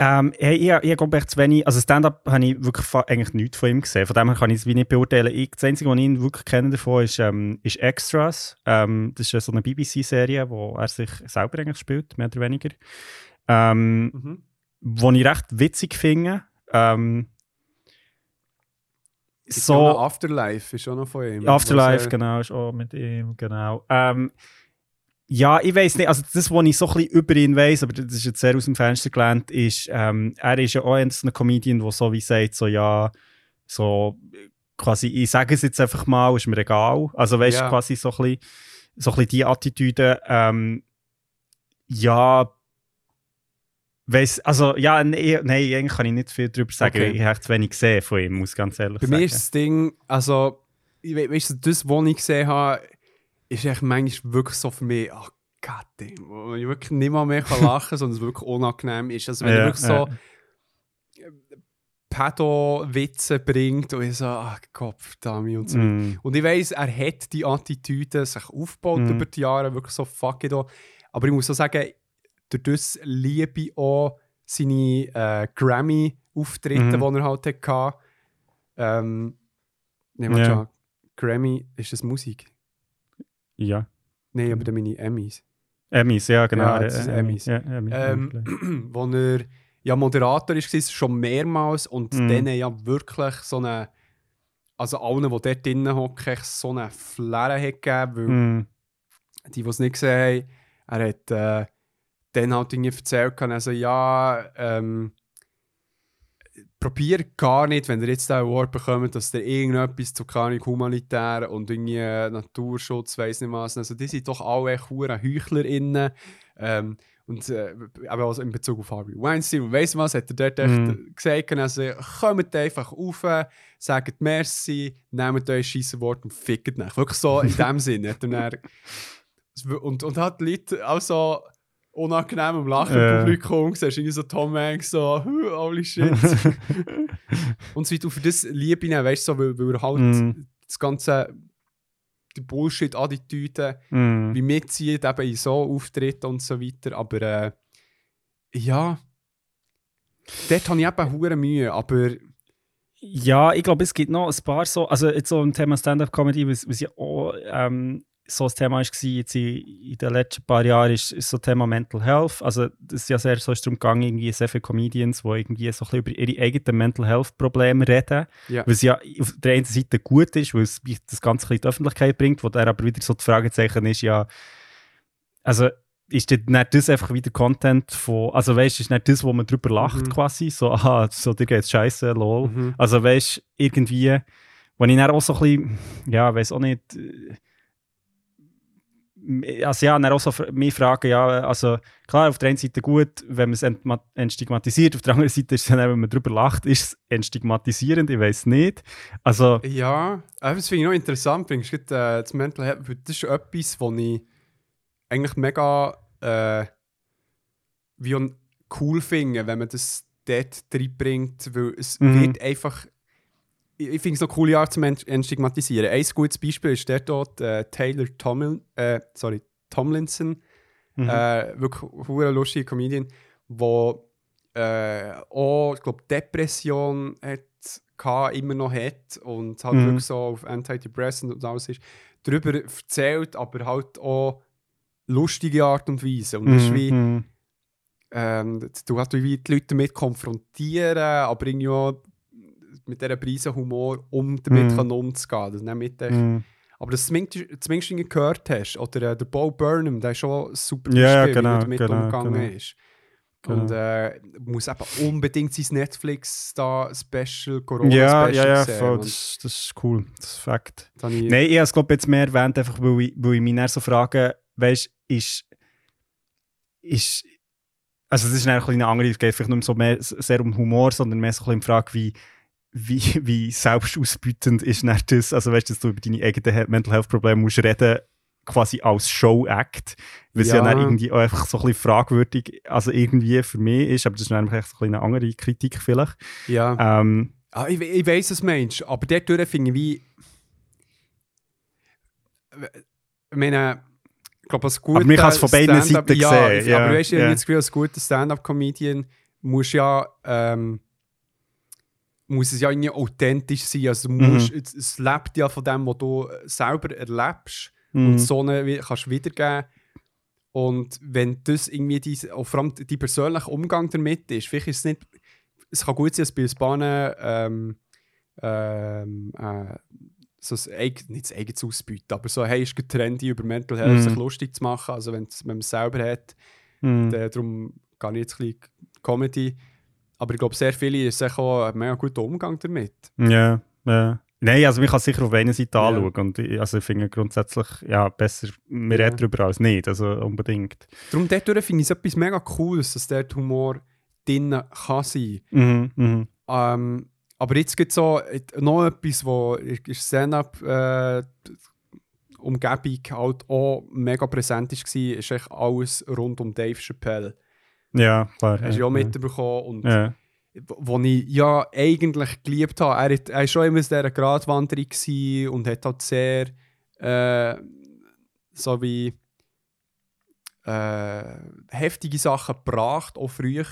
Ähm, hey, ich, ich glaube zu wenig. Also Stand-up habe ich wirklich eigentlich nichts von ihm gesehen. Von dem her kann ich es wie nicht beurteilen. Ich, das Einzige, was ich ihn wirklich kenne davon, ist, ähm, ist Extras. Ähm, das ist so eine BBC-Serie, wo er sich selber eigentlich spielt, mehr oder weniger. ähm, Mhm. wo ich recht witzig finde. Ähm, So. Afterlife ist auch noch von ihm. Afterlife, genau, ist auch mit ihm, genau. Ähm, ja, ich weiß nicht, also das, was ich so ein bisschen über ihn weiß, aber das ist jetzt sehr aus dem Fenster gelernt, ist, ähm, er ist ja auch ein Comedian, der so wie sagt, so ja, so quasi, ich sage es jetzt einfach mal, ist mir egal. Also weißt du, Ja. quasi so ein bisschen, so ein bisschen die Attitüde, ähm, ja, weiss, also ja, nee, nein, eigentlich kann ich nicht viel darüber sagen, Okay. ich habe zu wenig gesehen von ihm, muss ganz ehrlich Bei sagen. mir ist das Ding, also, weißt du, das, was ich gesehen habe, ist echt manchmal wirklich so für mich, ach Gott, wo ich wirklich nicht mal mehr kann lachen kann, sondern es wirklich unangenehm ist. Also, wenn Ja, er wirklich so ja. Pedo-Witze bringt und ich so, ach Gott, verdammt und so. Mm. Und ich weiss, er hat die Attitüde sich aufgebaut Mhm. über die Jahre, wirklich so fuck it all. Aber ich muss auch sagen, durch das liebe ich auch seine äh, Grammy-Auftritte, Mhm. die er halt hatte. Ähm, nehmen wir Ja. Grammy, ist das Musik? Ja. Nein, aber dann meine Emmys. Emmys, ja, genau. Ja, das ist äh, Emmys. Ja, Emmys. Ähm, wo er ja Moderator war, schon mehrmals und Mhm. denen ja wirklich so eine, also allen, die dort drinnen hocken, so eine Flair hat gegeben, weil Mm. die, die es nicht gesehen haben, er hat äh, dann halt irgendwie erzählt, also ja, ähm, probiert gar nicht, wenn ihr jetzt diesen Award bekommt, dass ihr irgendetwas zu keine Ahnung, humanitär und irgendwie äh, Naturschutz, weiss nicht was, also die sind doch alle echt HeuchlerInnen ähm, und äh, aber also in Bezug auf Harvey Weinstein und weiss was, hat er dort echt Mhm. gesagt, also kommt einfach rauf, sagt Merci, nehmt euch scheiße Wort und fickt nicht. Wirklich so in dem Sinne. Hat er dann, und, und hat die Leute auch so unangenehm am Lachen im Ja. Publikum gesehen. Irgendwie so Tom Hanks so, «Huh, holy shit. und so weiter. Und für das liebe ich ihn, weißt du, so, weil, weil er halt Mhm. das ganze die Bullshit-Attitüde Mm. wie mitzieht, eben in so Auftritten und so weiter. Aber äh, ja, dort habe ich eben hure Mühe, aber Ja, ich glaube, es gibt noch ein paar so, also jetzt so ein Thema Stand-Up-Comedy, was, was ja auch ähm, so ein Thema war, jetzt in, in den letzten paar Jahren, ist, ist so das Thema Mental Health. Also das ist ja sehr so ist darum gegangen, irgendwie sehr viele Comedians, die irgendwie so ein bisschen über ihre eigenen Mental Health-Probleme reden, Ja. was ja auf der einen Seite gut ist, weil es das Ganze ein bisschen in die Öffentlichkeit bringt, wo dann aber wieder so die Fragezeichen ist, ja, also ist das nicht das einfach wieder Content von, also weißt du, ist nicht das, wo man drüber lacht Mhm. quasi, so, aha, so dir geht's scheiße, lol. Mhm. Also weißt du, irgendwie, wenn ich dann auch so ein bisschen, ja, weiß auch nicht, also ja, dann auch so mich fragen, ja, also klar, auf der einen Seite gut, wenn man es entstigmatisiert, auf der anderen Seite ist es dann, wenn man drüber lacht, ist es entstigmatisierend, ich weiß nicht. Also, Ja, das finde ich noch interessant. Bringst du äh, das Mental Health, das ist etwas, was ich eigentlich mega äh, wie cool finde, wenn man das dort reinbringt, weil es Mhm. wird einfach. Ich, finde es noch eine coole Art zum Ent- Entstigmatisieren. Ein gutes Beispiel ist der dort äh, Taylor Tomlin, äh, sorry, Tomlinson, mhm. äh, wirklich ein lustiger Comedian, der äh, auch, ich glaube, Depression hat, gehabt, immer noch hat und halt Mhm. wirklich so auf Antidepressant und alles ist, darüber erzählt, aber halt auch lustige Art und Weise. Und das ist wie, Mhm. ähm, du hast wie die Leute damit konfrontieren, aber irgendwie auch mit dieser Preise Humor, um damit können umzugehen. Das nicht Mhm. aber das zumindest, zumindest gehört hast. Oder äh, der Bo Burnham, der ist schon super ja, Beispiel, genau, wie er damit genau, umgegangen genau. ist. Genau. Und äh, muss eben unbedingt sein Netflix da Special, Corona Ja, Special ja, ja, sehen. voll, das, das ist cool, das ist Fakt. ich, Nein, ich habe es glaube jetzt mehr erwähnt, einfach weil ich, weil ich mich so frage, weißt ist, ist, also das ist ein eine andere, es geht vielleicht nicht mehr so mehr, sehr um Humor, sondern mehr so ein bisschen um die Frage, wie, wie, wie selbstausbeutend ist dann das, also weißt du, dass du über deine eigenen Mental Health Probleme musst reden, quasi als Show-Act, weil es ja. Ja. dann irgendwie auch einfach so ein bisschen fragwürdig, also irgendwie für mich ist, aber das ist einfach echt so ein eine andere Kritik vielleicht. ja. Ähm, Ah, ich, ich weiß es, Mensch, aber dort finde ich wie. Ich meine, ich glaube, als guter Aber man kann es von beiden Seiten ja, sehen, ja, Aber weißt du, ich ja. habe das Gefühl, als guter Stand-up-Comedian muss ja. Ähm, muss es ja irgendwie authentisch sein. Also Mhm. musst, es, es lebt ja von dem, was du selber erlebst mhm. und so eine kannst du wiedergeben. Und wenn das irgendwie die, auch vor allem die persönliche Umgang damit ist, vielleicht ist es nicht, es kann gut sein, dass bei Bahnen ähm, ähm, äh, so ein, nicht das eigenes Ausbeuten, aber so, hey, ist gut trendy, über Mental Health Mhm. sich lustig zu machen, also wenn man es selber hat, Mhm. dann, darum gehe ich jetzt ein bisschen Comedy. Aber ich glaube, sehr viele ist auch ein mega guter Umgang damit. Ja, ja. Nein, also man kann sicher auf einer Seite Ja. anschauen. Und ich, also ich finde grundsätzlich, ja, besser, wir Ja. reden darüber als nicht, also unbedingt. Darum dort finde ich es etwas mega Cooles, dass dort Humor drin kann sein. Mhm, mhm. Ähm, aber jetzt gibt es so noch etwas, wo in der Stand-up äh, Umgebung halt auch mega präsent war, ist echt alles rund um Dave Chappelle. Ja, klar. Hast du ja auch mitbekommen. Und Ja. wo ich ja eigentlich geliebt habe. Er, war schon immer in dieser Gratwanderung und hat halt sehr äh, so wie äh, heftige Sachen gebracht, auch früher.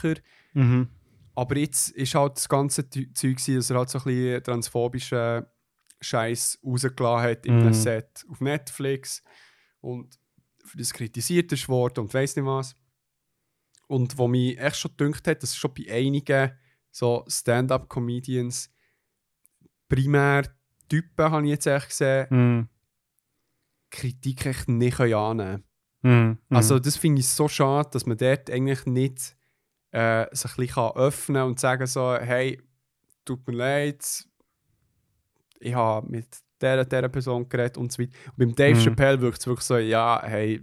Mhm. Aber jetzt ist halt das ganze Zeug, dass er halt so ein bisschen transphobischen Scheiß rausgelassen hat in Mhm. Set auf Netflix und für das kritisiert ist worden und weiss nicht was. Und wo mich echt schon gedacht hat, dass schon bei einigen so Stand-up-Comedians primär Typen, habe ich jetzt echt gesehen, Mhm. Kritik echt nicht können annehmen Mhm. Also das finde ich so schade, dass man dort eigentlich nicht äh, sich ein bisschen öffnen kann und sagen so, hey, tut mir leid, ich habe mit dieser, dieser Person geredet und so weiter. Und beim Dave Mhm. Chappelle wirkt es wirklich so, ja, hey,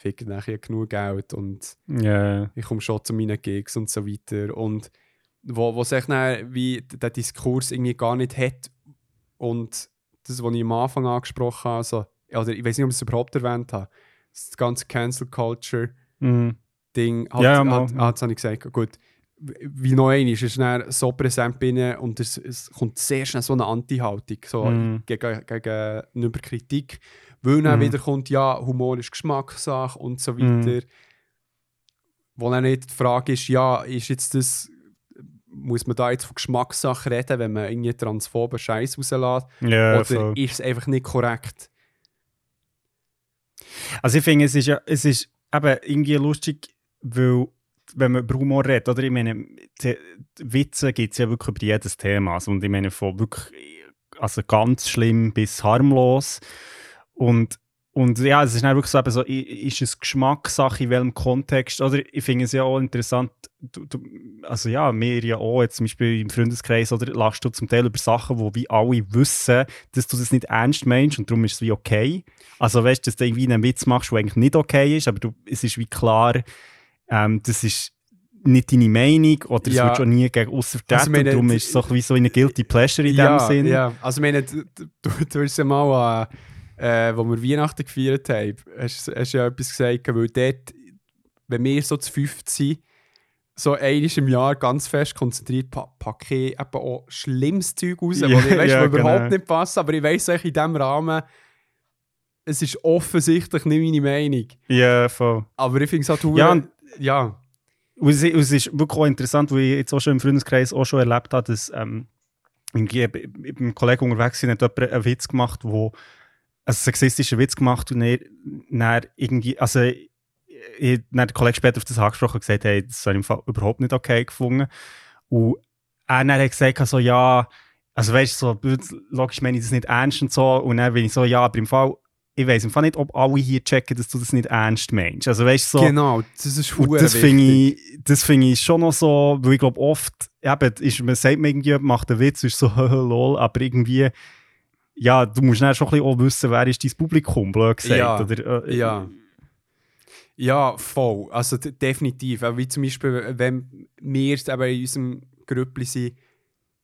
fick nachher genug Geld und ja. ich komme schon zu meinen Gigs und so weiter. Und wo, wo sich dann wie der Diskurs irgendwie gar nicht hat und das, was ich am Anfang angesprochen habe, also, oder ich weiß nicht, ob ich es überhaupt erwähnt habe, das ganze Cancel Culture Mhm. Ding, hat, Ja, ja, hat, hat, habe ich gesagt, gut, wie einmal, ist es dann so präsent ihnen und es, es kommt sehr schnell so eine Anti-Haltung so Mhm. gegen, gegenüber Kritik, weil dann Mhm. wieder kommt, ja, Humor ist Geschmackssache und so Mhm. weiter. Wo dann nicht die Frage ist, ja, ist jetzt das, muss man da jetzt von Geschmackssache reden, wenn man irgendwie transphoben Scheiß rauslässt, Ja, oder voll. ist es einfach nicht korrekt? Also ich finde, es ist ja, es ist eben irgendwie lustig, weil wenn man über Humor redet, oder ich meine, die Witze gibt es ja wirklich über jedes Thema. Also, und ich meine von wirklich also ganz schlimm bis harmlos. Und, und ja, es ist dann wirklich so, eben so, ist es Geschmackssache, in welchem Kontext, oder ich finde es ja auch interessant, du, du, also ja, wir ja auch, jetzt zum Beispiel im Freundeskreis, oder lachst du zum Teil über Sachen, wo wie alle wissen, dass du das nicht ernst meinst und darum ist es wie okay. Also weißt du, dass du irgendwie einen Witz machst, der eigentlich nicht okay ist, aber du, es ist wie klar, ähm, das ist nicht deine Meinung oder es Ja. wird schon nie gegen aussen vertreten. Also, darum ist es so wie so eine Guilty Pleasure in ja, dem Sinn. Ja, also ich meine, du, du, du hast ja mal, äh, äh, wo wir Weihnachten gefeiert haben, hast du ja etwas gesagt, weil dort, wenn wir so zu fünft sind, so einmal im Jahr ganz fest konzentriert, pa packe ich eben auch schlimmes Zeug raus, wo ich weiss, wo überhaupt genau. nicht passt, aber ich weiss in diesem Rahmen, es ist offensichtlich nicht meine Meinung. Ja, voll. Aber ich finde es halt Ja, und- ja. Und es, ist wirklich auch interessant, weil ich jetzt auch schon im Freundeskreis auch schon erlebt habe, dass ähm, irgendwie mit einem Kollegen unterwegs sind, hat jemand einen Witz gemacht, wo einen sexistischen Witz gemacht und er, dann irgendwie, also ich, dann der Kollege später auf das angesprochen und gesagt, hey, das habe ich im Fall überhaupt nicht okay gefunden. Und er dann hat gesagt, so, ja, also weißt du, so, logisch meine ich das nicht ernst und so. Und dann bin ich so, ja, aber im Fall, ich weiß im Fall nicht, ob alle hier checken, dass du das nicht ernst meinst. Also weißt so, Genau, das ist und das finde ich, das finde ich schon noch so, weil ich glaube oft, eben, ist, man sagt mir irgendwie, macht einen Witz, ist so lol, aber irgendwie, ja, du musst dann schon ein bisschen auch wissen, wer ist dein Publikum, blöd gesagt. Ja, oder, äh, Ja. Ja, voll. Also definitiv. Wie zum Beispiel, wenn wir eben in unserem Grüppli sind,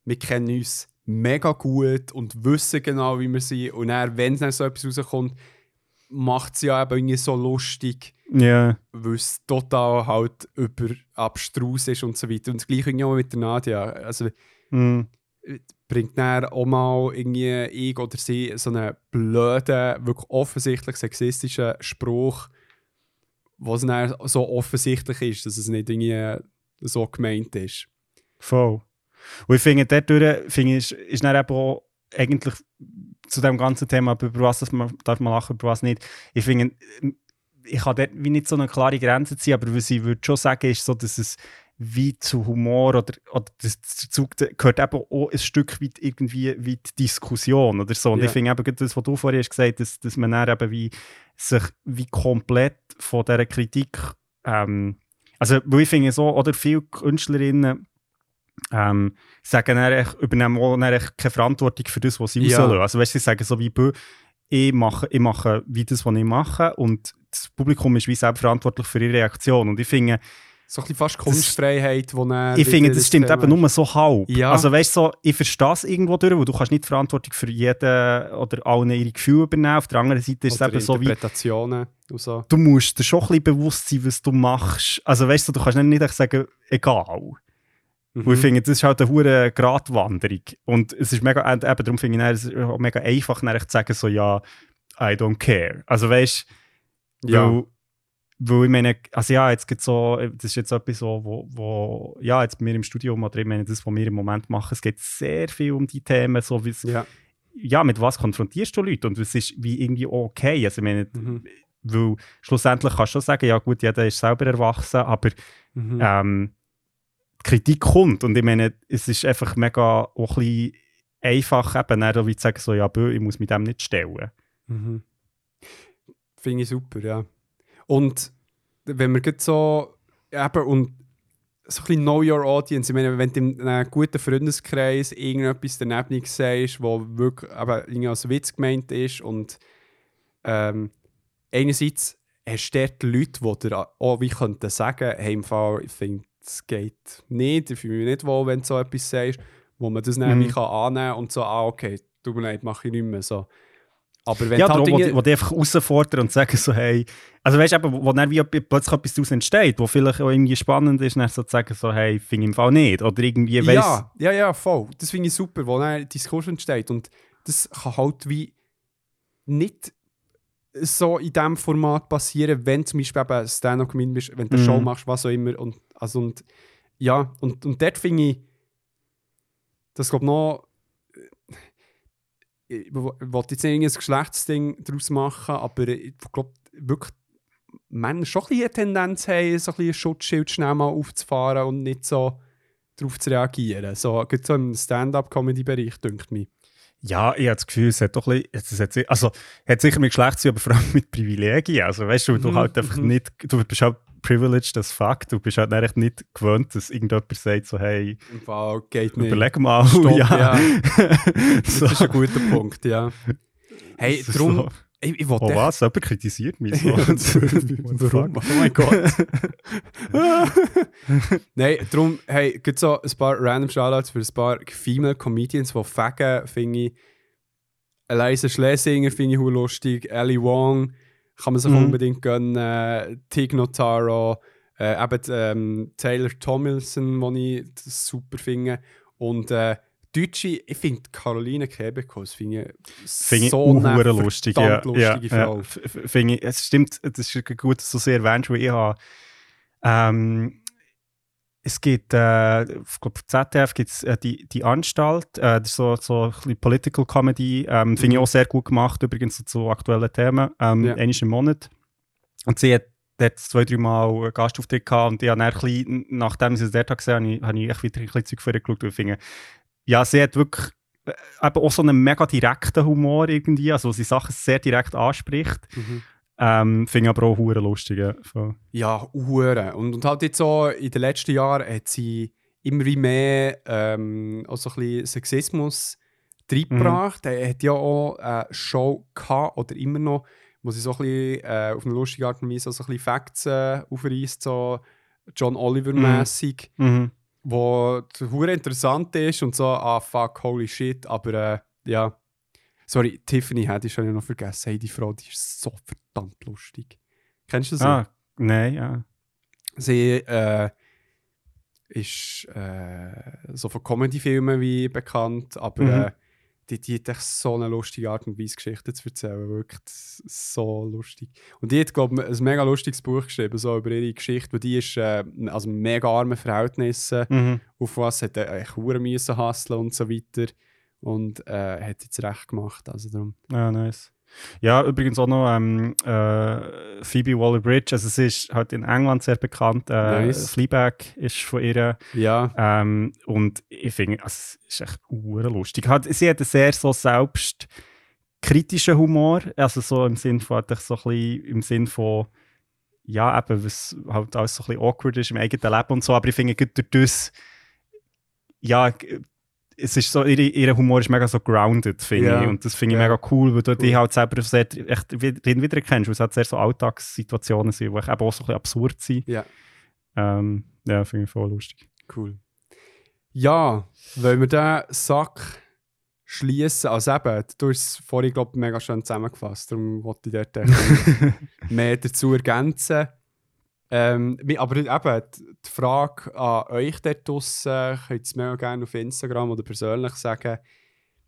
wir kennen uns mega gut und wissen genau, wie wir sind. Und dann, wenn dann so etwas rauskommt, macht es ja eben irgendwie so lustig, Ja, weil es total halt über abstrus ist und so weiter. Und das gleiche irgendwie auch mit der Nadia. Also mm, bringt dann auch mal irgendwie ich oder sie so einen blöden, wirklich offensichtlich sexistischen Spruch, was dann so offensichtlich ist, dass es nicht irgendwie so gemeint ist. voll. Und ich finde, dadurch finde ich, ist, dann eben auch eigentlich zu dem ganzen Thema, über was man, darf man lachen, über was nicht. Ich finde, ich kann dort wie nicht so eine klare Grenze ziehen, aber was ich würde schon sagen, ist so, dass es wie zu Humor oder, oder das, dazu gehört eben auch ein Stück weit irgendwie wie die Diskussion oder so. Und Ja. ich finde eben das, was du vorhin hast gesagt hast, dass, dass man dann eben wie sich wie komplett von dieser Kritik ähm, also weil ich finde so, oder viele Künstlerinnen ähm, sagen dann, übernehmen auch dann keine Verantwortung für das, was sie Ja. rauslassen. Also weißt, sie sagen so wie, «Bö, ich mache, ich mache wie das, was ich mache und das Publikum ist wie selbst verantwortlich für ihre Reaktion. Und ich finde, So ein fast Kunstfreiheit, wo dann ich finde, das stimmt eben nur so halb. Ja. Also weißt du, so, ich verstehe es irgendwo durch, weil du kannst nicht die Verantwortung für jeden oder allen ihre Gefühle übernehmen. Auf der anderen Seite ist es eben so wie, Interpretationen und so. du musst dir schon ein bisschen bewusst sein, was du machst. Also weißt du, du kannst nicht einfach sagen, egal. Mhm. Und ich finde, das ist halt eine hohe Gratwanderung. Und es ist mega, eben darum finde ich, es ist mega einfach, zu sagen, so, ja, I don't care. Also weißt du, Ja. Weil, ich meine, also ja, jetzt gibt so, das ist jetzt etwas so, wo, wo, ja, jetzt bei mir im Studium oder ich meine, das, was wir im Moment machen, es geht sehr viel um die Themen, so wie es, Ja. ja, mit was konfrontierst du Leute und es ist wie irgendwie okay. Also ich meine, Mhm. weil schlussendlich kannst du schon sagen, ja gut, jeder ist selber erwachsen, aber Mhm. ähm, Kritik kommt. Und ich meine, es ist einfach mega auch ein bisschen einfach, eben dann wie zu sagen, so, ja, bö, ich muss mit dem nicht stellen. Mhm. Finde ich super, ja. Und wenn wir jetzt so eben und so ein bisschen know your audience, ich meine, wenn du in einem guten Freundeskreis irgendetwas daneben sagst, wo wirklich eben irgendwie als Witz gemeint ist und ähm, einerseits hast du dort Leute, die dir auch wie könnten sagen, hey, im Fall, ich finde, es geht nicht, ich fühle mich nicht wohl, wenn du so etwas sagst, wo man das dann Mhm. kann annehmen und so, ah, okay, tut mir leid, mache ich nicht mehr so. Aber wenn ja, darum, halt Dinge- die- wo die einfach herausfordern und sagen so, hey, also weißt du, eben, wo, dann wie plötzlich etwas daraus entsteht, wo vielleicht auch irgendwie spannend ist, dann so zu sagen so, hey, finde ich im Fall nicht. Oder irgendwie, weiss, Ja, ja, ja, voll. Das finde ich super, wo dann ein Diskurs entsteht. Und das kann halt wie nicht so in diesem Format passieren, wenn zum Beispiel eben Stand-up-Comedian bist, wenn du eine Mhm. Show machst, was auch immer. Und, also, und, ja, und, und dort finde ich, das glaube noch, ich wollte jetzt nicht irgendein Geschlechtsding daraus machen, aber ich glaube wirklich, Männer schon ein eine Tendenz haben, so ein ein Schutzschild schnell mal aufzufahren und nicht so darauf zu reagieren. So, so im Stand-up-Comedy-Bereich, denkt mir. Ja, ich habe das Gefühl, es hat doch ein bisschen, es hat, also, hat sicher mit Geschlecht zu aber vor allem mit Privilegien. Also, weißt du, du Mhm, halt einfach mhm. nicht, du bist halt privileged as fuck, du bist halt echt nicht gewöhnt, dass irgendjemand sagt so, hey, Im Fall geht nicht. überleg mal. Stopp, ja. ja. so. Das ist ein guter Punkt, ja. Hey, darum, so. ich, ich wollte Oh was? Jemand kritisiert mich so. Warum? Oh mein Gott. Nein, darum, hey, gibt so ein paar random Shoutouts für ein paar Female Comedians, die fegen, finde ich. Eliza Schlesinger finde ich lustig. Ellie Wong kann man sich Mhm. unbedingt gönnen. Tig Notaro. Äh, eben ähm, Taylor Tomlinson, den ich super finde. Und äh, Deutsche, ich finde Caroline Kebekus finde ich Finde ich so eine lustig. Ja, ja, lustige ja. Frau. Finde ich, es stimmt, das ist gut, dass du so erwähnst, weil ich habe ähm, es gibt, äh, ich glaube, ZDF gibt es äh, die, die Anstalt, äh, das ist so, so ein bisschen Political Comedy, ähm, finde ich Mhm. auch sehr gut gemacht, übrigens zu aktuellen Themen, ähm, Ja. einmal im Monat. Und sie hat dort zwei, drei Mal einen Gastauftritt gehabt und ich habe dann ein bisschen, nachdem ich sie dort gesehen habe, habe ich, echt wieder ein bisschen Zeug für geschaut und finde, ja, sie hat wirklich äh, eben auch so einen mega direkten Humor irgendwie, also sie Sachen sehr direkt anspricht. Mhm. Ähm, finde aber auch hure lustig. Ja. So. Ja, Uhren. Und, und halt jetzt so in den letzten Jahren hat sie immer wie mehr ähm, auch so ein bisschen Sexismus reingebracht. Er hat ja auch eine Show gehabt, oder immer noch, wo sie so ein bisschen äh, auf eine lustige Art und Weise so ein bisschen Facts äh, aufreißt, so John Oliver-mäßig, Mhm. wo hure interessant ist und so, ah fuck, holy shit, aber äh, ja. Sorry, Tiffany hätte ich schon noch vergessen. Hey, die Frau, die ist so verdammt lustig. Kennst du sie? Ah, nein, ja. Sie äh, ist äh, so von Comedy-Filmen wie bekannt, aber Mhm. äh, die, die hat echt so eine lustige Art und Weise, Geschichten zu erzählen. Wirklich so lustig. Und die hat, glaube ich, ein mega lustiges Buch geschrieben, so über ihre Geschichte, weil die ist äh, also mega arme Verhältnisse, Mhm. auf was hat er echt Huren müssen hustlen und so weiter. Und äh, hat jetzt recht gemacht. Also darum. Ja, nice. Ja, übrigens auch noch ähm, äh, Phoebe Waller-Bridge, also es ist halt in England sehr bekannt. Äh, Nice. Fleabag ist von ihr. Ja, Ähm, und ich finde, also, es ist echt lustig. Hat, sie hat einen sehr so selbstkritischen Humor, also so im Sinn von, halt so ein bisschen, im Sinn von, ja, eben, was halt alles so ein bisschen awkward ist im eigenen Leben und so, aber ich finde, durch das, ja, es ist so, ihre, ihr Humor ist mega so grounded, finde Ja. ich, und das finde ich Ja. mega cool, weil du Cool. die halt selber sehr, echt wieder, kennst, weil es halt sehr so Alltagssituationen sind, die eben auch so ein bisschen absurd sind. Ja. Ähm, ja, finde ich voll lustig. cool. Ja, wollen wir den Sack schließen? Also eben, du hast es vorhin, glaube ich, mega schön zusammengefasst. Darum wollte ich dort mehr dazu ergänzen. Ähm, aber eben, die die Frage an euch dort draussen, könnt ihr es mir auch gerne auf Instagram oder persönlich sagen,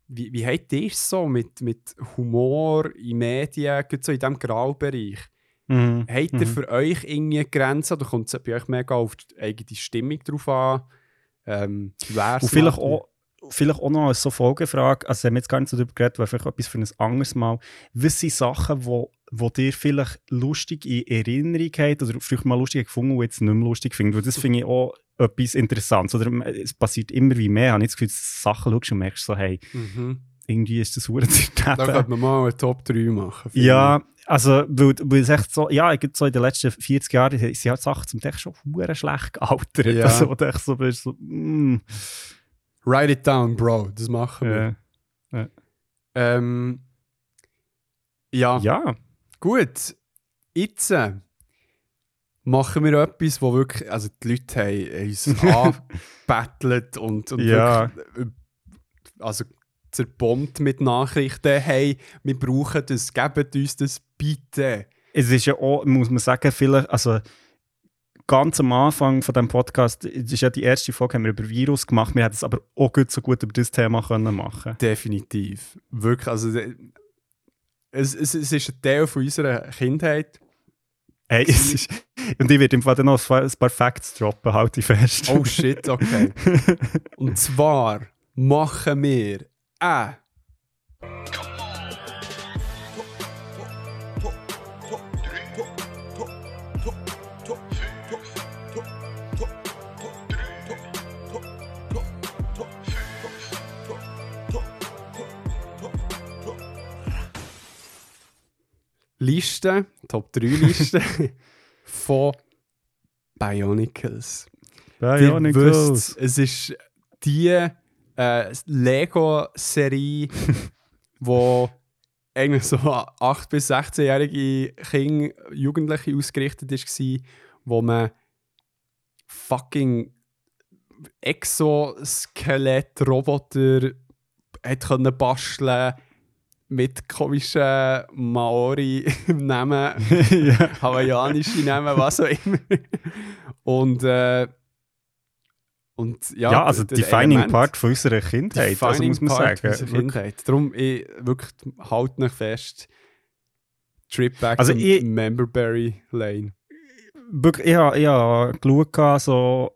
wie, wie habt ihr es so mit, mit Humor in Medien, gerade so in diesem Graubereich? Mhm. Habt ihr Mhm. für euch irgendwie Grenzen oder kommt es bei euch mega auf die eigene Stimmung drauf an? Ähm, Und vielleicht auch, vielleicht auch noch als so Folgefrage, also wir haben jetzt gar nicht so darüber geredet, weil vielleicht etwas für ein anderes Mal. Was sind Sachen, wo, wo dir vielleicht lustig in Erinnerung hat oder vielleicht mal lustig gefunden und jetzt nicht mehr lustig findet? Weil das finde ich auch etwas Interessantes. Oder es passiert immer wie mehr. Ich habe nicht das Gefühl, dass Sachen schaust und merkst so, hey, Mhm. irgendwie ist das verdammt Da könnte man mal eine Top 3 machen. Ja, also, weil, weil es echt so, ja, ich so in den letzten 40 Jahren sind halt Sachen zum Teil schon hure schlecht gealtert. Ja. Also, wo du echt so bist, so, mm. Write it down, Bro. Das machen wir. ja. Ähm, ja, ja. Gut. Jetzt äh, machen wir etwas, wo wirklich, also die Leute haben uns angebettelt und, und Ja. wirklich, äh, also zerbombt mit Nachrichten. Hey, wir brauchen das, gebt uns das bitte. Es ist ja auch, muss man sagen, vielleicht, also ganz am Anfang von dem Podcast, das ist ja die erste Folge, haben wir über Virus gemacht, wir hätten es aber auch gut so gut über das Thema können machen Definitiv. Wirklich, also äh, es, es, es ist ein Teil von unserer Kindheit. Hey, es ist, und ich werde im Fall dann noch ein paar Facts droppen, halte ich fest. Oh shit, okay. Und zwar machen wir äh, Liste, Top 3 Liste von Bionicles. Bionicles. wisst, es ist die äh, Lego-Serie, wo eigentlich so an 8- bis 16-jährige Kinder, Jugendliche ausgerichtet war, wo man fucking Exoskelett-Roboter hat können basteln mit komischen Maori-Namen ja. hawaiianische Namen, was auch immer. Und, äh, und ja, Ja, also der defining Element- part von unserer Kindheit, also defining muss man part sagen. unserer Kindheit. Darum, ich, wirklich, halt nicht fest. Trip back Also to ich- Memberberry Lane. wirklich, ich habe, geschaut, so,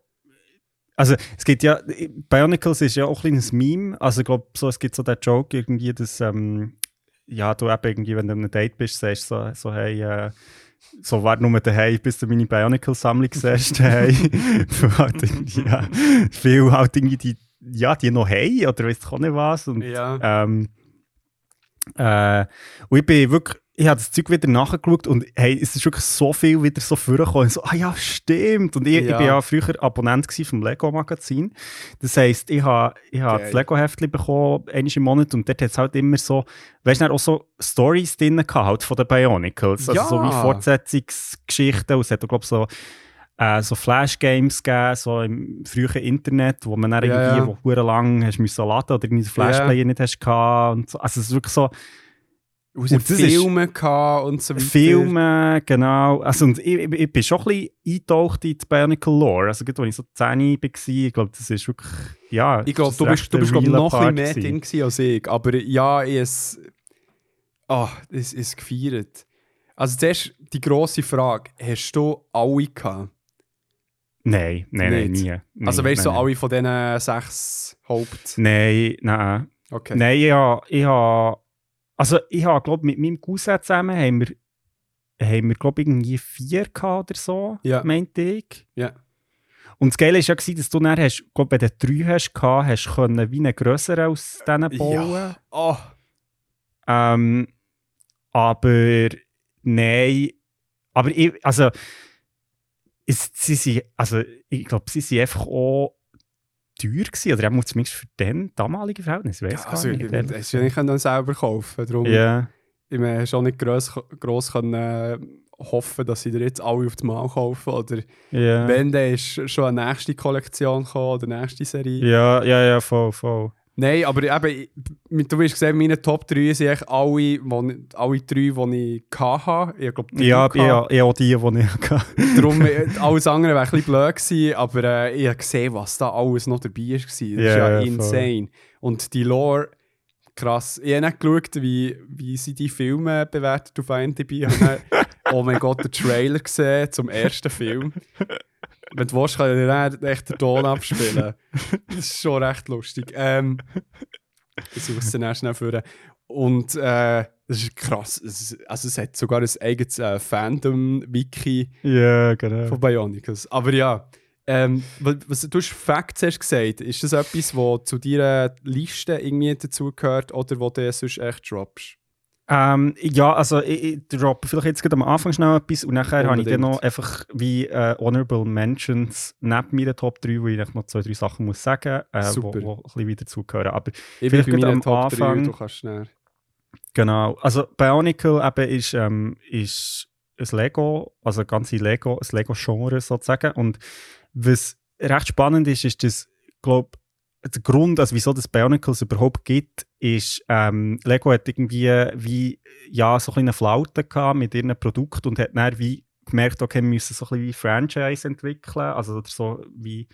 also es gibt ja, Bionicles ist ja auch ein kleines Meme, also ich glaube, so, es gibt so den Joke irgendwie, dass, ähm, ja, du eben irgendwie, wenn du auf einem Date bist, sagst so, so hey, äh, so warte nur daheim, bis du meine Bionicle-Sammlung siehst, hey, Weil halt ja, viel halt irgendwie die, ja, die noch haben, oder weißt du auch nicht was, und Ja. ähm, äh, und ich bin wirklich, ich habe das Zeug wieder nachgeschaut und hey, es ist wirklich so viel wieder so vorgekommen. So, ah ja, stimmt. Und ich, ich Ja. bin ja früher Abonnent vom Lego-Magazin. Das heisst, ich habe ich habe Geil. das Lego-Heftchen bekommen, einmal im Monat, und dort hat es halt immer so, weißt du, auch so Stories drin gehabt, halt von den Bionicles. Also Ja. so wie Fortsetzungsgeschichten. Und es hat auch, glaube ich, so äh, so Flash-Games gegeben, so im frühen Internet, wo man dann Ja, irgendwie, ja. lang hast müssen laden oder irgendwie Flashplayer nicht hast gehabt so. Also es ist wirklich so Aus Und das ist- Filme gehabt und so weiter. Filme, genau. Also und ich, ich, ich bin schon ein bisschen eingetaucht in die Bionicle Lore. Also gerade als ich so 10 war, ich glaube, das ist wirklich, ja... Ich glaube, du ist bist, du bist glaub, noch ein bisschen mehr drin als ich. Aber ja, ich es. Ah, es ist gefeiert. Also, zuerst die grosse Frage: Hast du alle gehabt? Nein, nein, nein, nie. Also, weißt du, so alle von diesen sechs Haupt. Nein, nein. Okay. Nein, ich habe, ich habe Also ich habe, glaube mit meinem Cousin zusammen haben wir, haben wir glaube irgendwie vier gehabt oder so, Ja. meinte ich. Ja. Und das Geile war ja, gewesen, dass du dann hast, glaub, wenn du drei hast, gehabt, hast du können wie einen grösseren aus diesen bauen. Ja. Oh. Ähm, aber nein, aber ich, also, es, sie sind, also ich glaube, sie sind einfach auch teuer gewesen, oder auch zumindest für den damaligen Verhältnis, weiß Also, gar ich, nicht. ich, ich, ich kann dann selber kaufen. Darum, Ja, ich meine, schon nicht gross, gross können, äh, hoffen, dass sie dir jetzt alle auf Mal kaufen. Oder ja. wenn, dann ist schon eine nächste Kollektion gekommen oder eine nächste Serie. Ja, ja, ja, voll, voll. Nein, aber eben, du hast gesehen, meine Top 3 sind eigentlich alle, wo, alle drei, die ich hatte. Ich glaube, drei Ja, ja, ja, auch die, die ich hatte. Darum, äh, alles andere wäre ein bisschen blöd gewesen, aber äh, ich habe gesehen, was da alles noch dabei war. Das ist Ja, ja, voll. insane. Und die Lore, krass. Ich habe nicht geschaut, wie, wie sie die Filme bewertet auf IMDb. Oh mein Gott, den Trailer gesehen zum ersten Film. Wenn du willst, kann ich dann echt den Ton abspielen. Das ist schon recht lustig. Ähm, ich suche es dann schnell vor. Und äh, das ist krass. Es, also es hat sogar ein eigenes äh, Fandom-Wiki Ja, genau. von Bionicles. Aber ja, ähm, was, was, du hast Facts hast gesagt. Ist das etwas, was zu deiner Liste irgendwie dazugehört oder wo du sonst echt droppst? Ähm, ja, also ich, ich droppe vielleicht jetzt gerade am Anfang schnell etwas und nachher habe ich dann noch einfach wie äh, Honorable Mentions neben meinen Top 3, wo ich noch zwei, drei Sachen muss sagen, äh, wo, wo ein bisschen wieder dazugehören. Aber Ich Vielleicht bin am Top 3, Anfang- du kannst schnell. genau, also Bionicle eben ist, ähm, ist ein Lego, also ein ganze Lego, ein Lego-Genre sozusagen. Und was recht spannend ist, ist, dass, glaube der Grund, also wieso das Bionicles überhaupt gibt, ist, ähm, Lego hat irgendwie wie, ja, so eine Flaute gehabt mit ihren Produkten und hat dann wie gemerkt, okay, wir müssen so ein bisschen wie Franchise entwickeln, also oder so wie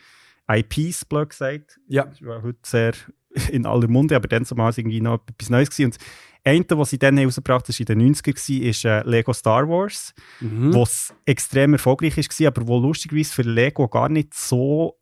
IPs, blöd gesagt. Ja. Das war heute sehr in aller Munde, aber dann zumal irgendwie noch etwas Neues gewesen. Und eine, was sie dann herausgebracht haben, in den 90er, gewesen, ist äh, Lego Star Wars Mhm. was extrem erfolgreich war, aber wo lustigerweise für Lego gar nicht so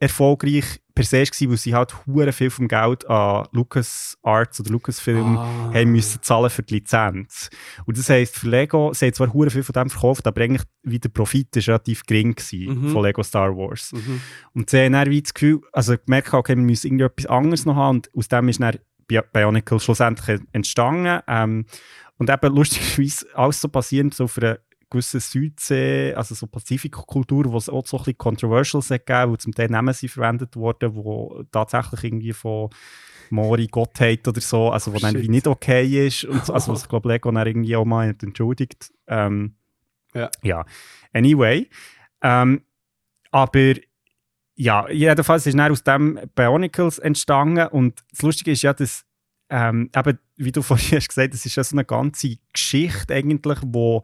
erfolgreich per se war, weil sie halt hure viel vom Geld an LucasArts oder Lucasfilm Ah. haben müssen zahlen für die Lizenz. Und das heisst, für Lego, sie haben zwar hure viel von dem verkauft, aber eigentlich wie der Profit ist relativ gering gewesen Mhm. von Lego Star Wars. Mhm. Und sie haben dann wie das Gefühl, also gemerkt, okay, wir müssen irgendwie etwas anderes noch haben und aus dem ist dann Bi- Bionicle schlussendlich entstanden. Ähm, und eben lustigerweise alles so basierend so auf einer gewissen Südsee, also so Pazifikkultur, wo es auch so ein bisschen Controversials hat gegeben, wo zum Teil Namen sind verwendet worden, wo tatsächlich irgendwie von Mori Gottheit oder so, also wo dann Shit. wie nicht okay ist und so, also was ich glaube Lego dann irgendwie auch mal entschuldigt. Ähm, Ja. ja. Anyway, ähm, aber ja, jedenfalls ist dann aus dem Bionicles entstanden und das Lustige ist ja, dass ähm, eben, wie du vorhin hast gesagt, das ist ja so eine ganze Geschichte eigentlich, wo,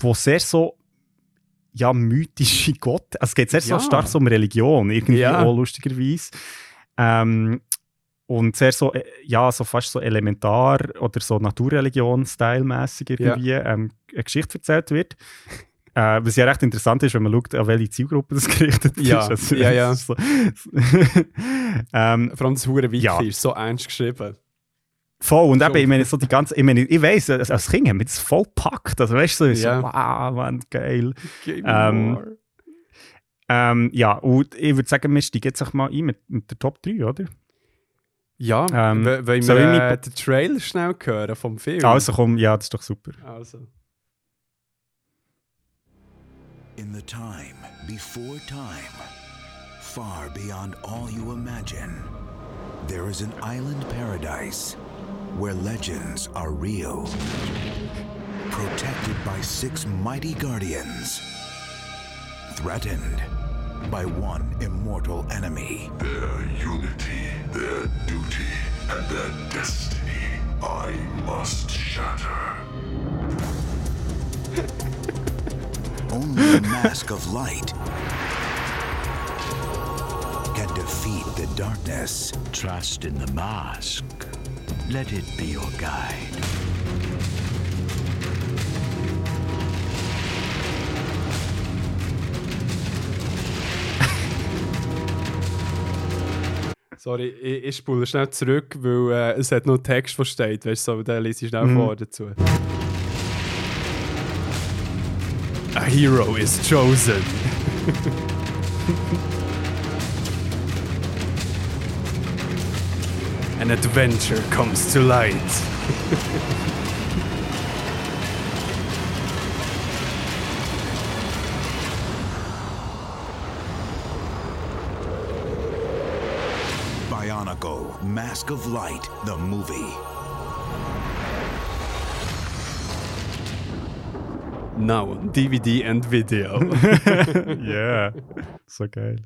wo sehr so ja, mythische Gott, also es geht sehr Ja. so stark so um Religion, irgendwie Ja. auch lustigerweise. Ähm, und sehr so, äh, ja, so fast so elementar oder so Naturreligion-stylmäßig irgendwie ähm, eine Geschichte erzählt wird. Äh, was ja recht interessant ist, wenn man schaut, an welche Zielgruppe das gerichtet Ja, ist. Also, ja, ja. ist So, ähm, Vor allem das hure Wiki Ja. ist so ernst geschrieben. Voll, und eben, ich meine, so die ganze, ich meine, ich weiss, als als Kind haben wir das voll gepackt. Also, weißt du, so, Ja. so, wow, Mann, geil. Ähm. Ähm, ja, und ich würde sagen, wir steigen jetzt auch mal ein mit, mit der Top 3, oder? Ja, ähm, wollen soll wir ich äh, mit- den Trailer schnell hören vom Film? Also komm, ja, das ist doch super. Also. In the time before time, far beyond all you imagine, there is an island paradise where legends are real. Protected by six mighty guardians, threatened by one immortal enemy. Their unity, their duty, and their destiny I must shatter. Only the mask of light can defeat the darkness. Trust in the mask. Let it be your guide. Sorry, ich, ich spule schnell zurück, weil äh, es hat noch Text, der steht. Weißt du, so, den lese ich schnell Mhm. vor dazu. A hero is chosen. An adventure comes to light. Bionicle Mask of Light, the movie. Now DVD and video. Yeah. so geil.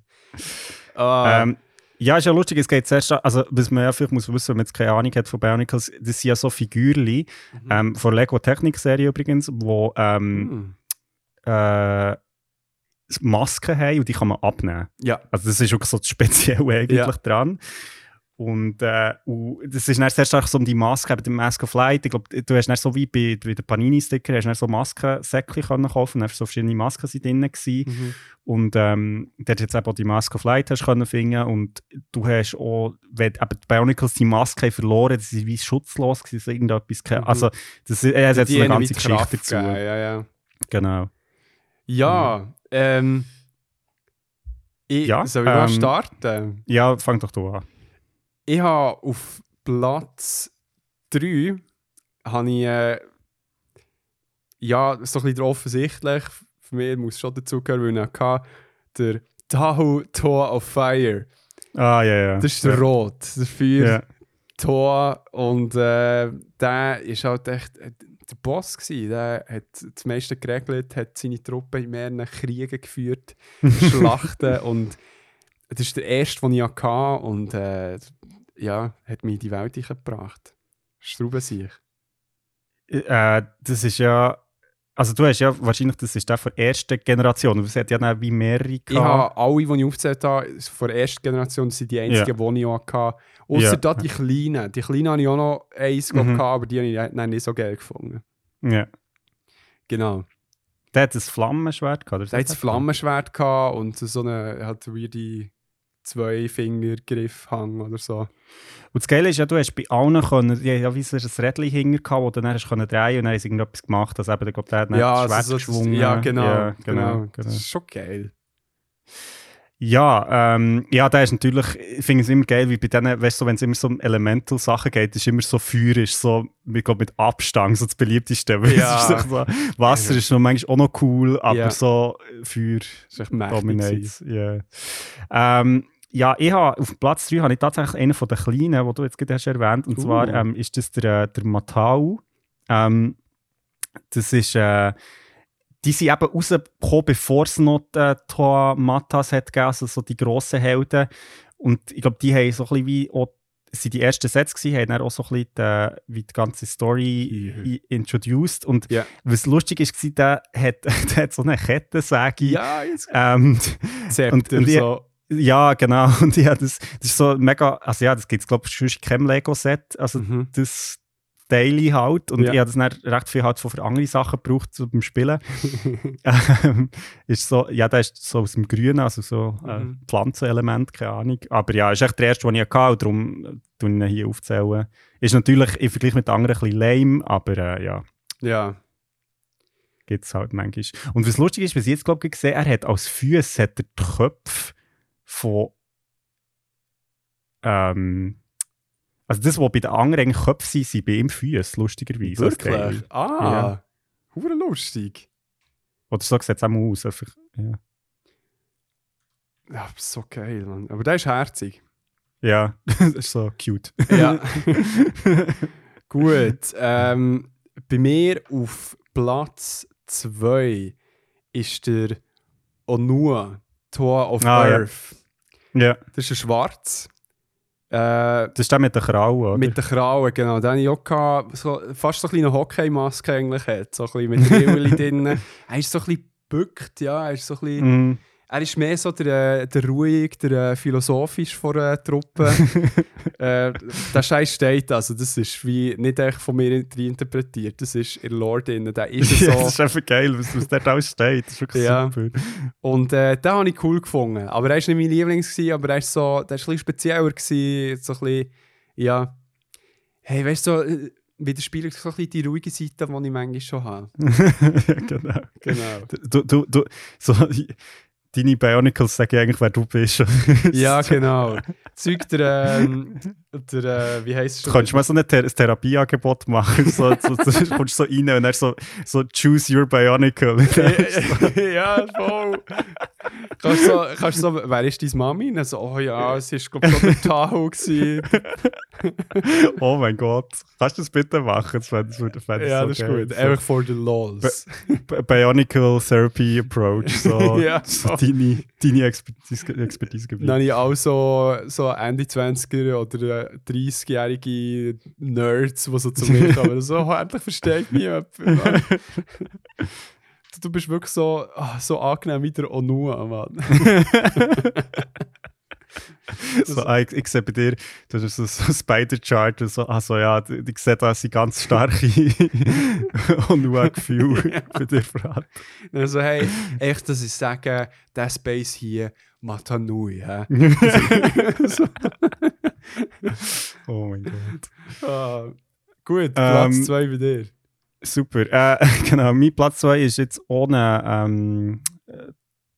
Ah, Ähm, ja, ist ja lustig, es geht zuerst, also was man ja vielleicht muss wissen, wenn man jetzt keine Ahnung hat von Bionicles, das sind ja so Figürli, ähm, von Lego Technik Serie übrigens, wo ähm, hm. äh, Masken haben und die kann man abnehmen. Ja. Also das ist auch so das Spezielle eigentlich Ja. dran. Und, äh, und das ist dann sehr stark so um die Maske, eben die Mask of Light. Ich glaube, du hast dann so wie bei, bei den Panini-Sticker, hast du dann so Maskensäckchen können kaufen, dann so verschiedene Masken sind drin gewesen. Mhm. Und ähm, dort jetzt eben auch die Mask of Light hast können finden und du hast auch, wenn eben die Bionicles die Maske verloren, sie sind wie schutzlos gewesen, so irgendetwas, Mhm. also das ist, er hat jetzt eine ganze Geschichte Kraft dazu. gegeben, Ja, ja. Genau. Ja, ähm. Ich, Ja, soll ich mal ähm, starten? Ja, fang doch du an. Ich habe auf Platz 3 habe ich, äh, ja, so ein bisschen offensichtlich, für mich muss schon dazugehören, weil ich hatte, der Tahoe Toa of Fire. Ah, ja, ja. Das ist der Rot, der Feuer Ja. Toa und äh, der ist halt echt äh, der Boss gewesen. Der hat das meiste geregelt, hat seine Truppen in mehreren Kriegen geführt, Schlachten und das ist der erste, den ich hatte und äh, ja, hat mich in die Welt gebracht. Strauben sich. Äh, das ist ja. Also, du hast ja wahrscheinlich, das ist der von der ersten Generation. Es hat ja dann wie mehrere Ich gehabt. habe alle, die ich aufgezählt habe, von der ersten Generation, das sind die einzigen, die ich auch hatte. Außer Ja. da die Kleinen. Die Kleinen habe ich auch noch eins Mhm. gehabt, aber die habe ich dann nicht so geil gefunden. Ja. Genau. Der hat ein Flammenschwert gehabt. oder? Er hat das Flammenschwert gehabt und so eine halt wie zwei Fingergriffhang oder so. Und das Geile ist ja, du hast bei allen können, die ja wie so ein Rädchen hinter gehabt, wo du dann hast können drehen und dann haben sie irgendetwas gemacht, dass eben, der, der hat ja, das Schwert also so, geschwungen. ja, genau, Ja, genau, genau, Das genau. ist schon geil. Ja, ähm, ja, der ist natürlich, ich finde es immer geil, wie bei denen, weißt du, wenn es immer so um Elemental-Sachen geht, ist immer so Feuer, ist so, ich glaube, mit Abstand so das beliebteste. Ja. ist so, Wasser ist noch manchmal auch noch cool, aber Ja. so Feuer Das ist echt mächtig. dominates. Ja. Ähm, ja, ich habe auf Platz 3 habe ich tatsächlich einen von den kleinen, den du jetzt gerade hast erwähnt, und Uh. zwar ähm, ist das der, äh, der Matau. Ähm, das ist, äh, die sind eben rausgekommen, bevor es noch die Toa Matas hat gegeben, also so die grossen Helden. Und ich glaube, die haben so ein bisschen wie auch, sind die ersten Sätze gewesen, haben dann auch so ein bisschen die, wie die ganze Story i- introduced. Und Ja. was lustig ist, war, der hat, der hat so eine Kettensäge. Ja, jetzt Ähm, und- und ich- so. Ja, genau. Und ja, das, das ist so mega, also ja, das gibt es glaube ich sonst in keinem Lego-Set. Also Mhm. das Daily halt. Und Ja. ich habe das dann recht viel halt von für andere Sachen gebraucht so beim Spielen. Ähm, ist so, ja, der ist so aus dem Grünen, also so äh, Mhm. Pflanzenelement, keine Ahnung. Aber ja, ist echt der erste, den ich hatte und darum äh, tue ich ihn hier aufzählen. Ist natürlich im Vergleich mit anderen ein bisschen lame, aber äh, ja, Ja. gibt es halt manchmal. Und was lustig ist, was ich jetzt glaube ich gesehen er hat als Füße hat er die Köpfe von ähm, also das, was bei den anderen eigentlich Köpfe sind, sind bei ihm Füße, lustigerweise. Wirklich? Ah. Ja. Lustig. Oder so sieht es auch mal aus. Einfach, ja. Ja, so geil, Mann. Aber der ist herzig. ja, das ist so cute. Ja. Gut. Ähm, bei mir auf Platz 2 ist der Onua, Tour of Ah. Earth. ja, Das ist ein Schwarz. Äh, das ist der mit den Krauen, oder? mit den Krauen, genau. Den ich auch gehabt, so, fast so eine kleine Hockeymaske eigentlich hat. So ein bisschen mit Rillchen drin. Er ist so ein bisschen gebückt, ja. Er ist so ein bisschen... Mhm. Er ist mehr so der, äh, der ruhig, der äh, philosophisch von der Truppe. äh, der Scheiß steht, also das ist wie nicht echt von mir interpretiert, das ist ihr Lord innen, der ist so. Ja, das ist einfach geil, was, was dort alles steht. Das ist wirklich Ja. super. Und äh, den habe ich cool gefunden. Aber er war nicht mein Lieblings, gewesen, aber er ist so, der ist ein bisschen spezieller. Gewesen, so ein bisschen, ja. Hey, weißt du, so, äh, widerspiegelt so ein bisschen die ruhige Seite, die ich manchmal schon habe. ja, genau. Genau. Du, du, du, so, deine Bionicles sagen eigentlich, wer du bist. ja, genau. Zeug der, ähm, der äh, wie heisst es? Du kannst mal so ein Ther ein Therapieangebot machen. So, so, so, kommst so rein und dann so, so choose your Bionicle. ja, voll. kannst so, kannst so, wer ist deine Mami? Dann so, oh ja, es war, glaube ich, so der Tahoe. gewesen. oh mein Gott. Kannst du das bitte machen? Das fände ich Ja, das ist geil. gut. Einfach for the lols. B- Bionicle Therapy Approach. So, Ja. so deine, deine Expertise, Expertisegebiet. Dann habe ich auch so, so Ende 20er oder äh, 30-jährige Nerds, die so zu mir kommen. So, oh, endlich versteht mich jemand. Du bist wirklich so, ah, so angenehm wie der Onua, Mann. So, ah, ich, ich sehe bei dir, du hast so, so Spider-Chart und so, also ja, ich ich sehe da sind ganz starke und nur ein Gefühl bei dir vorhanden. Also, hey, echt, dass ich sage, der Space hier, Matanui, hä? Oh mein Gott. ah, gut, Platz Ähm, 2 bei dir. Super. Äh, genau, mein Platz 2 ist jetzt ohne ähm,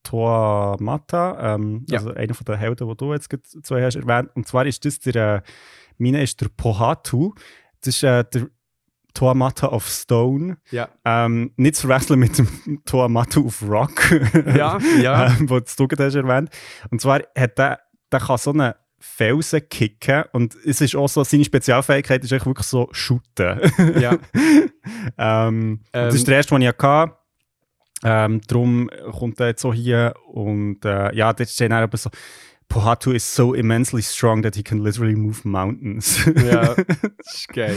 äh, Toa Mata, ähm, Ja. also einer von den Helden, die du jetzt zwei hast erwähnt. Und zwar ist das der, äh, meine ist der Pohatu. Das ist äh, der Toa Mata of Stone. Ja, Ähm, nicht zu verwechseln mit dem Toa Mata of Rock, ja, ja. ähm, wo du gerade hast erwähnt. Und zwar hat der, der kann so einen Felsen kicken und es ist auch so, seine Spezialfähigkeit ist eigentlich wirklich so shooten. ja. Ähm, und das Ähm, ist der erste, den ich hatte. Ähm, darum kommt er jetzt so hier und äh, ja, dort steht dann aber so, Pohatu is so immensely strong that he can literally move mountains. Ja, das ist geil.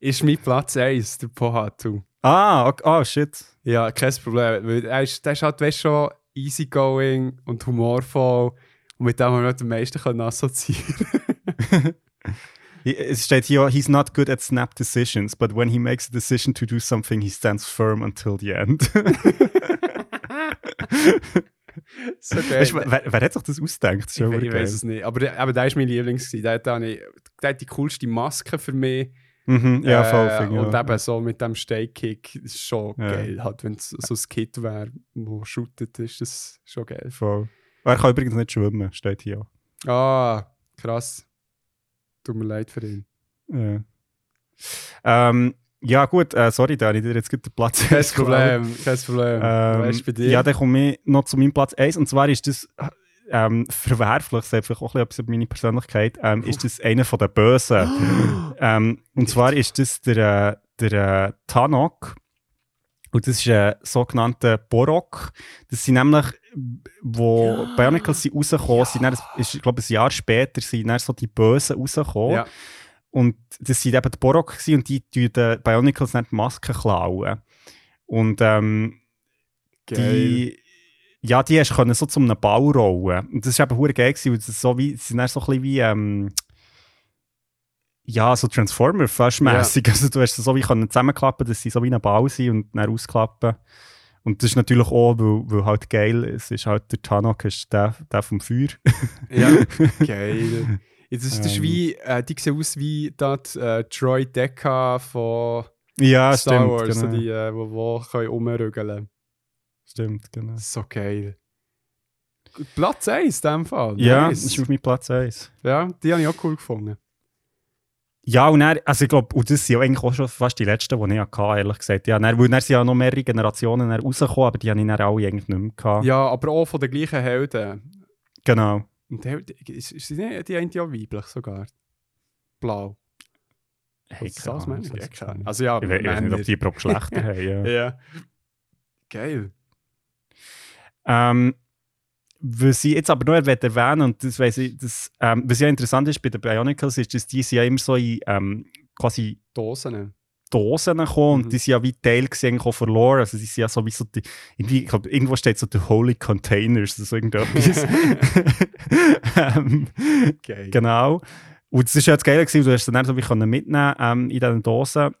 Ist mein Platz 1, der Pohatu. ah, okay, ah, shit. Ja, kein Problem. Weil er ist, der ist halt weißt, schon easygoing und humorvoll. Und mit dem haben wir am meisten können assoziieren Es steht hier, he's not good at snap decisions, but when he makes a decision to do something, he stands firm until the end. so geil. weißt, wer, wer hat sich das ausgedacht? Das ich, ich weiß es nicht. Aber, aber der ist mein Lieblings. Der hat, nicht, der hat die coolste Maske für mich. Mhm, ja, voll. Äh, finde ich und auch. eben so mit dem Steakkick ist schon Ja. geil. Halt, Wenn es so ein Kit wäre, das shootet, ist das schon geil. Voll. Er kann übrigens nicht schwimmen, steht hier. Ah, krass. Tut mir leid für ihn. Ja, ähm, ja gut, äh, sorry, da ich dir jetzt den Platz Kein. Problem, kein Problem. Ähm, bei dir? Ja, dann komme ich noch zu meinem Platz 1. Und zwar ist das ähm, verwerflich, das vielleicht auch ein bisschen meine Persönlichkeit, ähm, ist das einer von den Bösen. ähm, und zwar ist das der, äh, der äh, Tanok. Und das ist ein sogenannter Borok. Das sind nämlich, wo Bionicles sind rausgekommen, sind dann, ist, ich glaube, ein Jahr später sind dann so die Bösen rausgekommen. Ja. Und das sind eben die Borok gewesen, und die tun den Bionicles nicht die Masken klauen. Und ähm, die, ja, die hast du können so zu einem Bau rollen. Und das war eben hure geil, gewesen, weil das so wie, sie sind dann so ein bisschen wie, ähm, ja, so Transformer fast mässig. Also du hast sie so wie können zusammenklappen, dass sie so wie ein Bau sind und dann ausklappen. Und das ist natürlich auch, weil, weil halt geil, es ist halt der Tanok, ist der, der vom Feuer. Ja, geil. Jetzt ist das Ähm. wie, äh, die sehen aus wie das äh, Troy Deca von ja, Star stimmt, Wars, so genau. die, äh, wo, wo können rumrügeln Stimmt, genau. So geil. Platz 1 in dem Fall. Ja, Nice. das ist auf meinem Platz 1. ja, die habe ich auch cool gefunden. Ja, und dann, also ich glaube, und das sind ja eigentlich auch schon fast die letzten, die ich hatte, ehrlich gesagt. Ja, dann, weil dann sind ja noch mehrere Generationen rausgekommen, aber die habe ich dann alle eigentlich nicht mehr gehabt. Ja, aber auch von den gleichen Helden. Genau. Und die, ist, ist die, die eine ja weiblich sogar? Blau. Hey, Was das, Männer? keine Ahnung. nicht. Also ja, ich, we- ich weiß nicht, ob die überhaupt Geschlechter haben. Ja. Ja. Geil. Ähm, was ich jetzt aber noch erwähnen und das weiss ich, das, ähm, was ja interessant ist bei den Bionicles, ist, dass die sind ja immer so in ähm, quasi Dosen. Dosen gekommen Mhm. und die sind ja wie Teil von Lore. Also die sind ja sowieso die, irgendwie, ich glaube, irgendwo steht so The Holy Containers, so irgendetwas. ähm, Geil. Genau. Und das ist ja das Geile gewesen, du hast es dann so wie mitnehmen ähm, in diesen Dosen.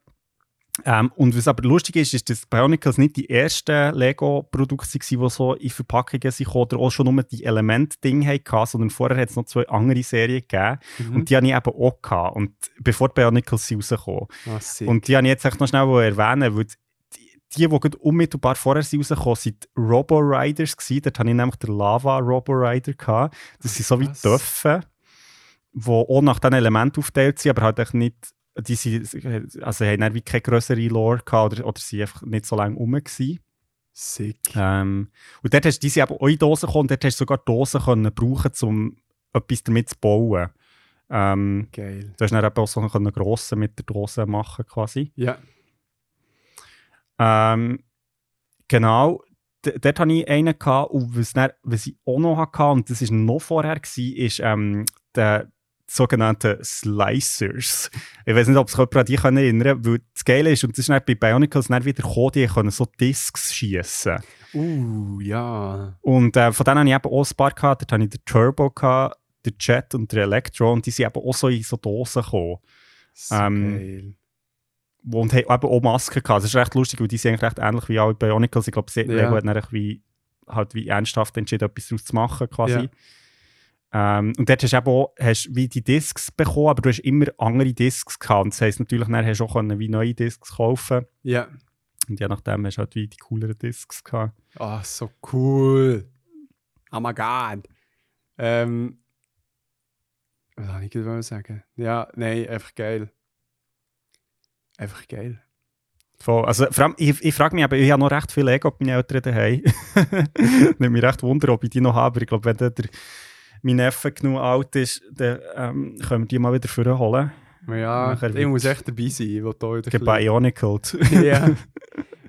Ähm, und was aber lustig ist, ist, dass Bionicles nicht die ersten Lego-Produkte waren, die so in Verpackungen sind oder auch schon nur die Element-Dinge hatten, sondern vorher hat es noch zwei andere Serien gegeben. Mhm. Und die habe ich eben auch gehabt. Und bevor die Bionicles sind rausgekommen. Ah. Und die habe ich jetzt echt noch schnell erwähnen, weil die, die, die unmittelbar vorher sind rausgekommen sind, Robo-Riders gewesen. Dort hatte ich nämlich den Lava-Robo-Rider gehabt. Das sind so wie. Töpfe, die auch nach diesen Elementen aufgeteilt sind, aber halt echt nicht, die sind, also haben dann wie keine größere Lore gehabt oder, oder sind einfach nicht so lange rum gewesen. sick. Ähm, und dort hast du diese eben auch in Dosen gekommen und dort hast du sogar Dosen können brauchen, um etwas damit zu bauen. Ähm, Geil. du hast dann eben auch so einen grossen mit der Dose machen quasi. Ja. Ähm, genau, D dort hatte ich einen gehabt, und was, dann, was ich auch noch hatte, und das war noch vorher, war, ist ähm, der sogenannte Slicers. Ich weiß nicht, ob sich jemand an die erinnern kann, weil das Geile ist, und das ist dann bei Bionicles dann wieder gekommen, die können so Discs schießen. Uh, ja. Und äh, von denen hatte ich eben auch ein paar gehabt. Dort hatte ich den Turbo, gehabt, den Jet und den Electro, und die sind eben auch so in so Dosen gekommen. So Ähm, geil. und haben eben auch Masken gehabt. Das ist recht lustig, weil die sind eigentlich recht ähnlich wie alle Bionicles. Ich glaube, Ja. Lego hat dann echt wie, halt wie ernsthaft entschieden, etwas daraus zu machen quasi. Ähm, und dort hast du eben auch hast wie die Discs bekommen, aber du hast immer andere Discs gehabt. Und das heisst natürlich, dann hast du auch können wie neue Discs kaufen Ja. Und je nachdem hast du halt wie die cooleren Discs gehabt. Ah, so cool. Oh my god. Ähm. Was soll ich gerade sagen? Ja, nein, einfach geil. Einfach geil. Voll. Also, vor allem, ich, ich frage mich aber, ich habe noch recht viel Lego bei meinen Eltern daheim. Nimmt mich recht wunder, ob ich die noch habe. Ich glaube, wenn der, mein Neffe genug alt ist, dann ähm, können wir die mal wieder vorholen. Ja, ich muss echt dabei sein. Will da Gebionicled. ja.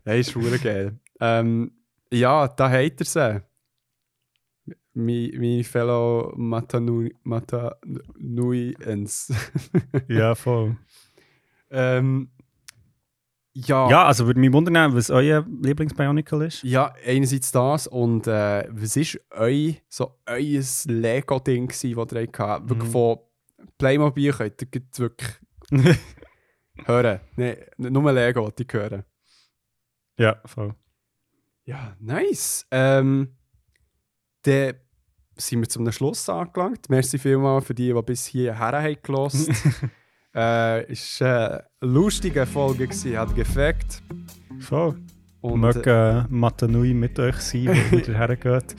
Ja, ist schwur geil. Ähm, ja, da hat er sie. Mi- Meine Fellow Matanui, Matanuians. ja, voll. ähm, ja, Ja, also würde mich wundern, was euer Lieblings-Bionicle ist. ja, einerseits das und äh, was ist eu, so euer Lego-Ding das ihr hattet? Wirklich Mhm. von Playmobil könnt ihr wirklich hören. Nee, nur Lego ich hören. ja, voll. Ja, nice. Ähm, dann sind wir zum Schluss angelangt. Merci vielmals für die, die bis hierher haben gehört. äh, war eine lustige Folge, gewesen, hat gefällt. Voll. Und möge äh, Matanui mit euch sein, wo ihr hergeht.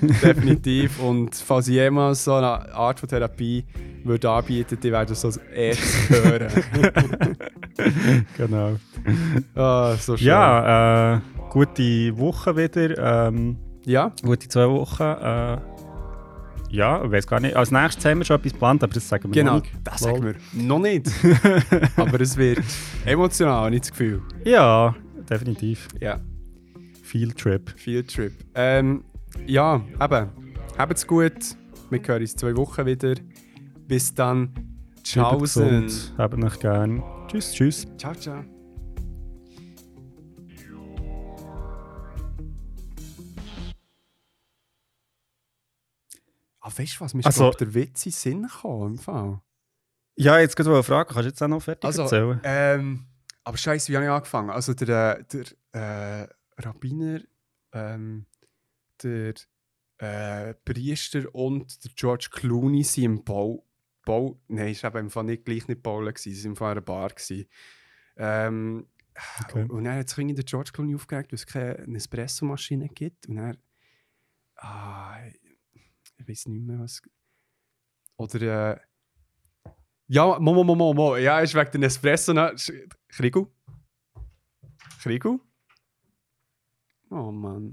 definitiv. Und falls jemand so eine Art von Therapie würde anbieten, die werden so als erstes hören. Genau. ah, so schön. Ja, äh, gute Woche wieder. Ähm, ja, gute zwei Wochen. Äh, ja, ich weiß gar nicht. Als nächstes haben wir schon etwas geplant, aber das sagen wir genau. noch nicht. Das sagen wir noch nicht. Aber es wird emotional, ich das Gefühl. Ja, definitiv. Ja. Field Trip. Field Trip. Ähm, ja, eben. Habt's gut. Wir hören uns zwei Wochen wieder. Bis dann. Tschaußen. Habt euch gern. Tschüss, tschüss. Ciao, ciao. Ah, weißt du was? Mir ist Also- glaub, der Witz in Sinn gekommen, im Fall. Ja, jetzt gerade eine Frage. Kannst du jetzt auch noch fertig Also, erzählen? ähm, aber scheiße, wie habe ich angefangen? Also der, äh, der äh, Rabbiner, ähm, der äh, Priester und der George Clooney sind im Bau. Bau nein, es war eben im Fall nicht gleich nicht Bowlen, sie waren im Fall in einer Bar. Gewesen. Ähm, Okay. Und dann hat sich der George Clooney aufgeregt, weil es keine Espresso-Maschine gibt. Und er. Ah, ich weiß nicht mehr, was. Oder. Äh, ja, Mo, Mo, Mo, Mo, Mo. Ja, ist wegen der Espresso. ne? Krigu? Krigu? Oh Mann.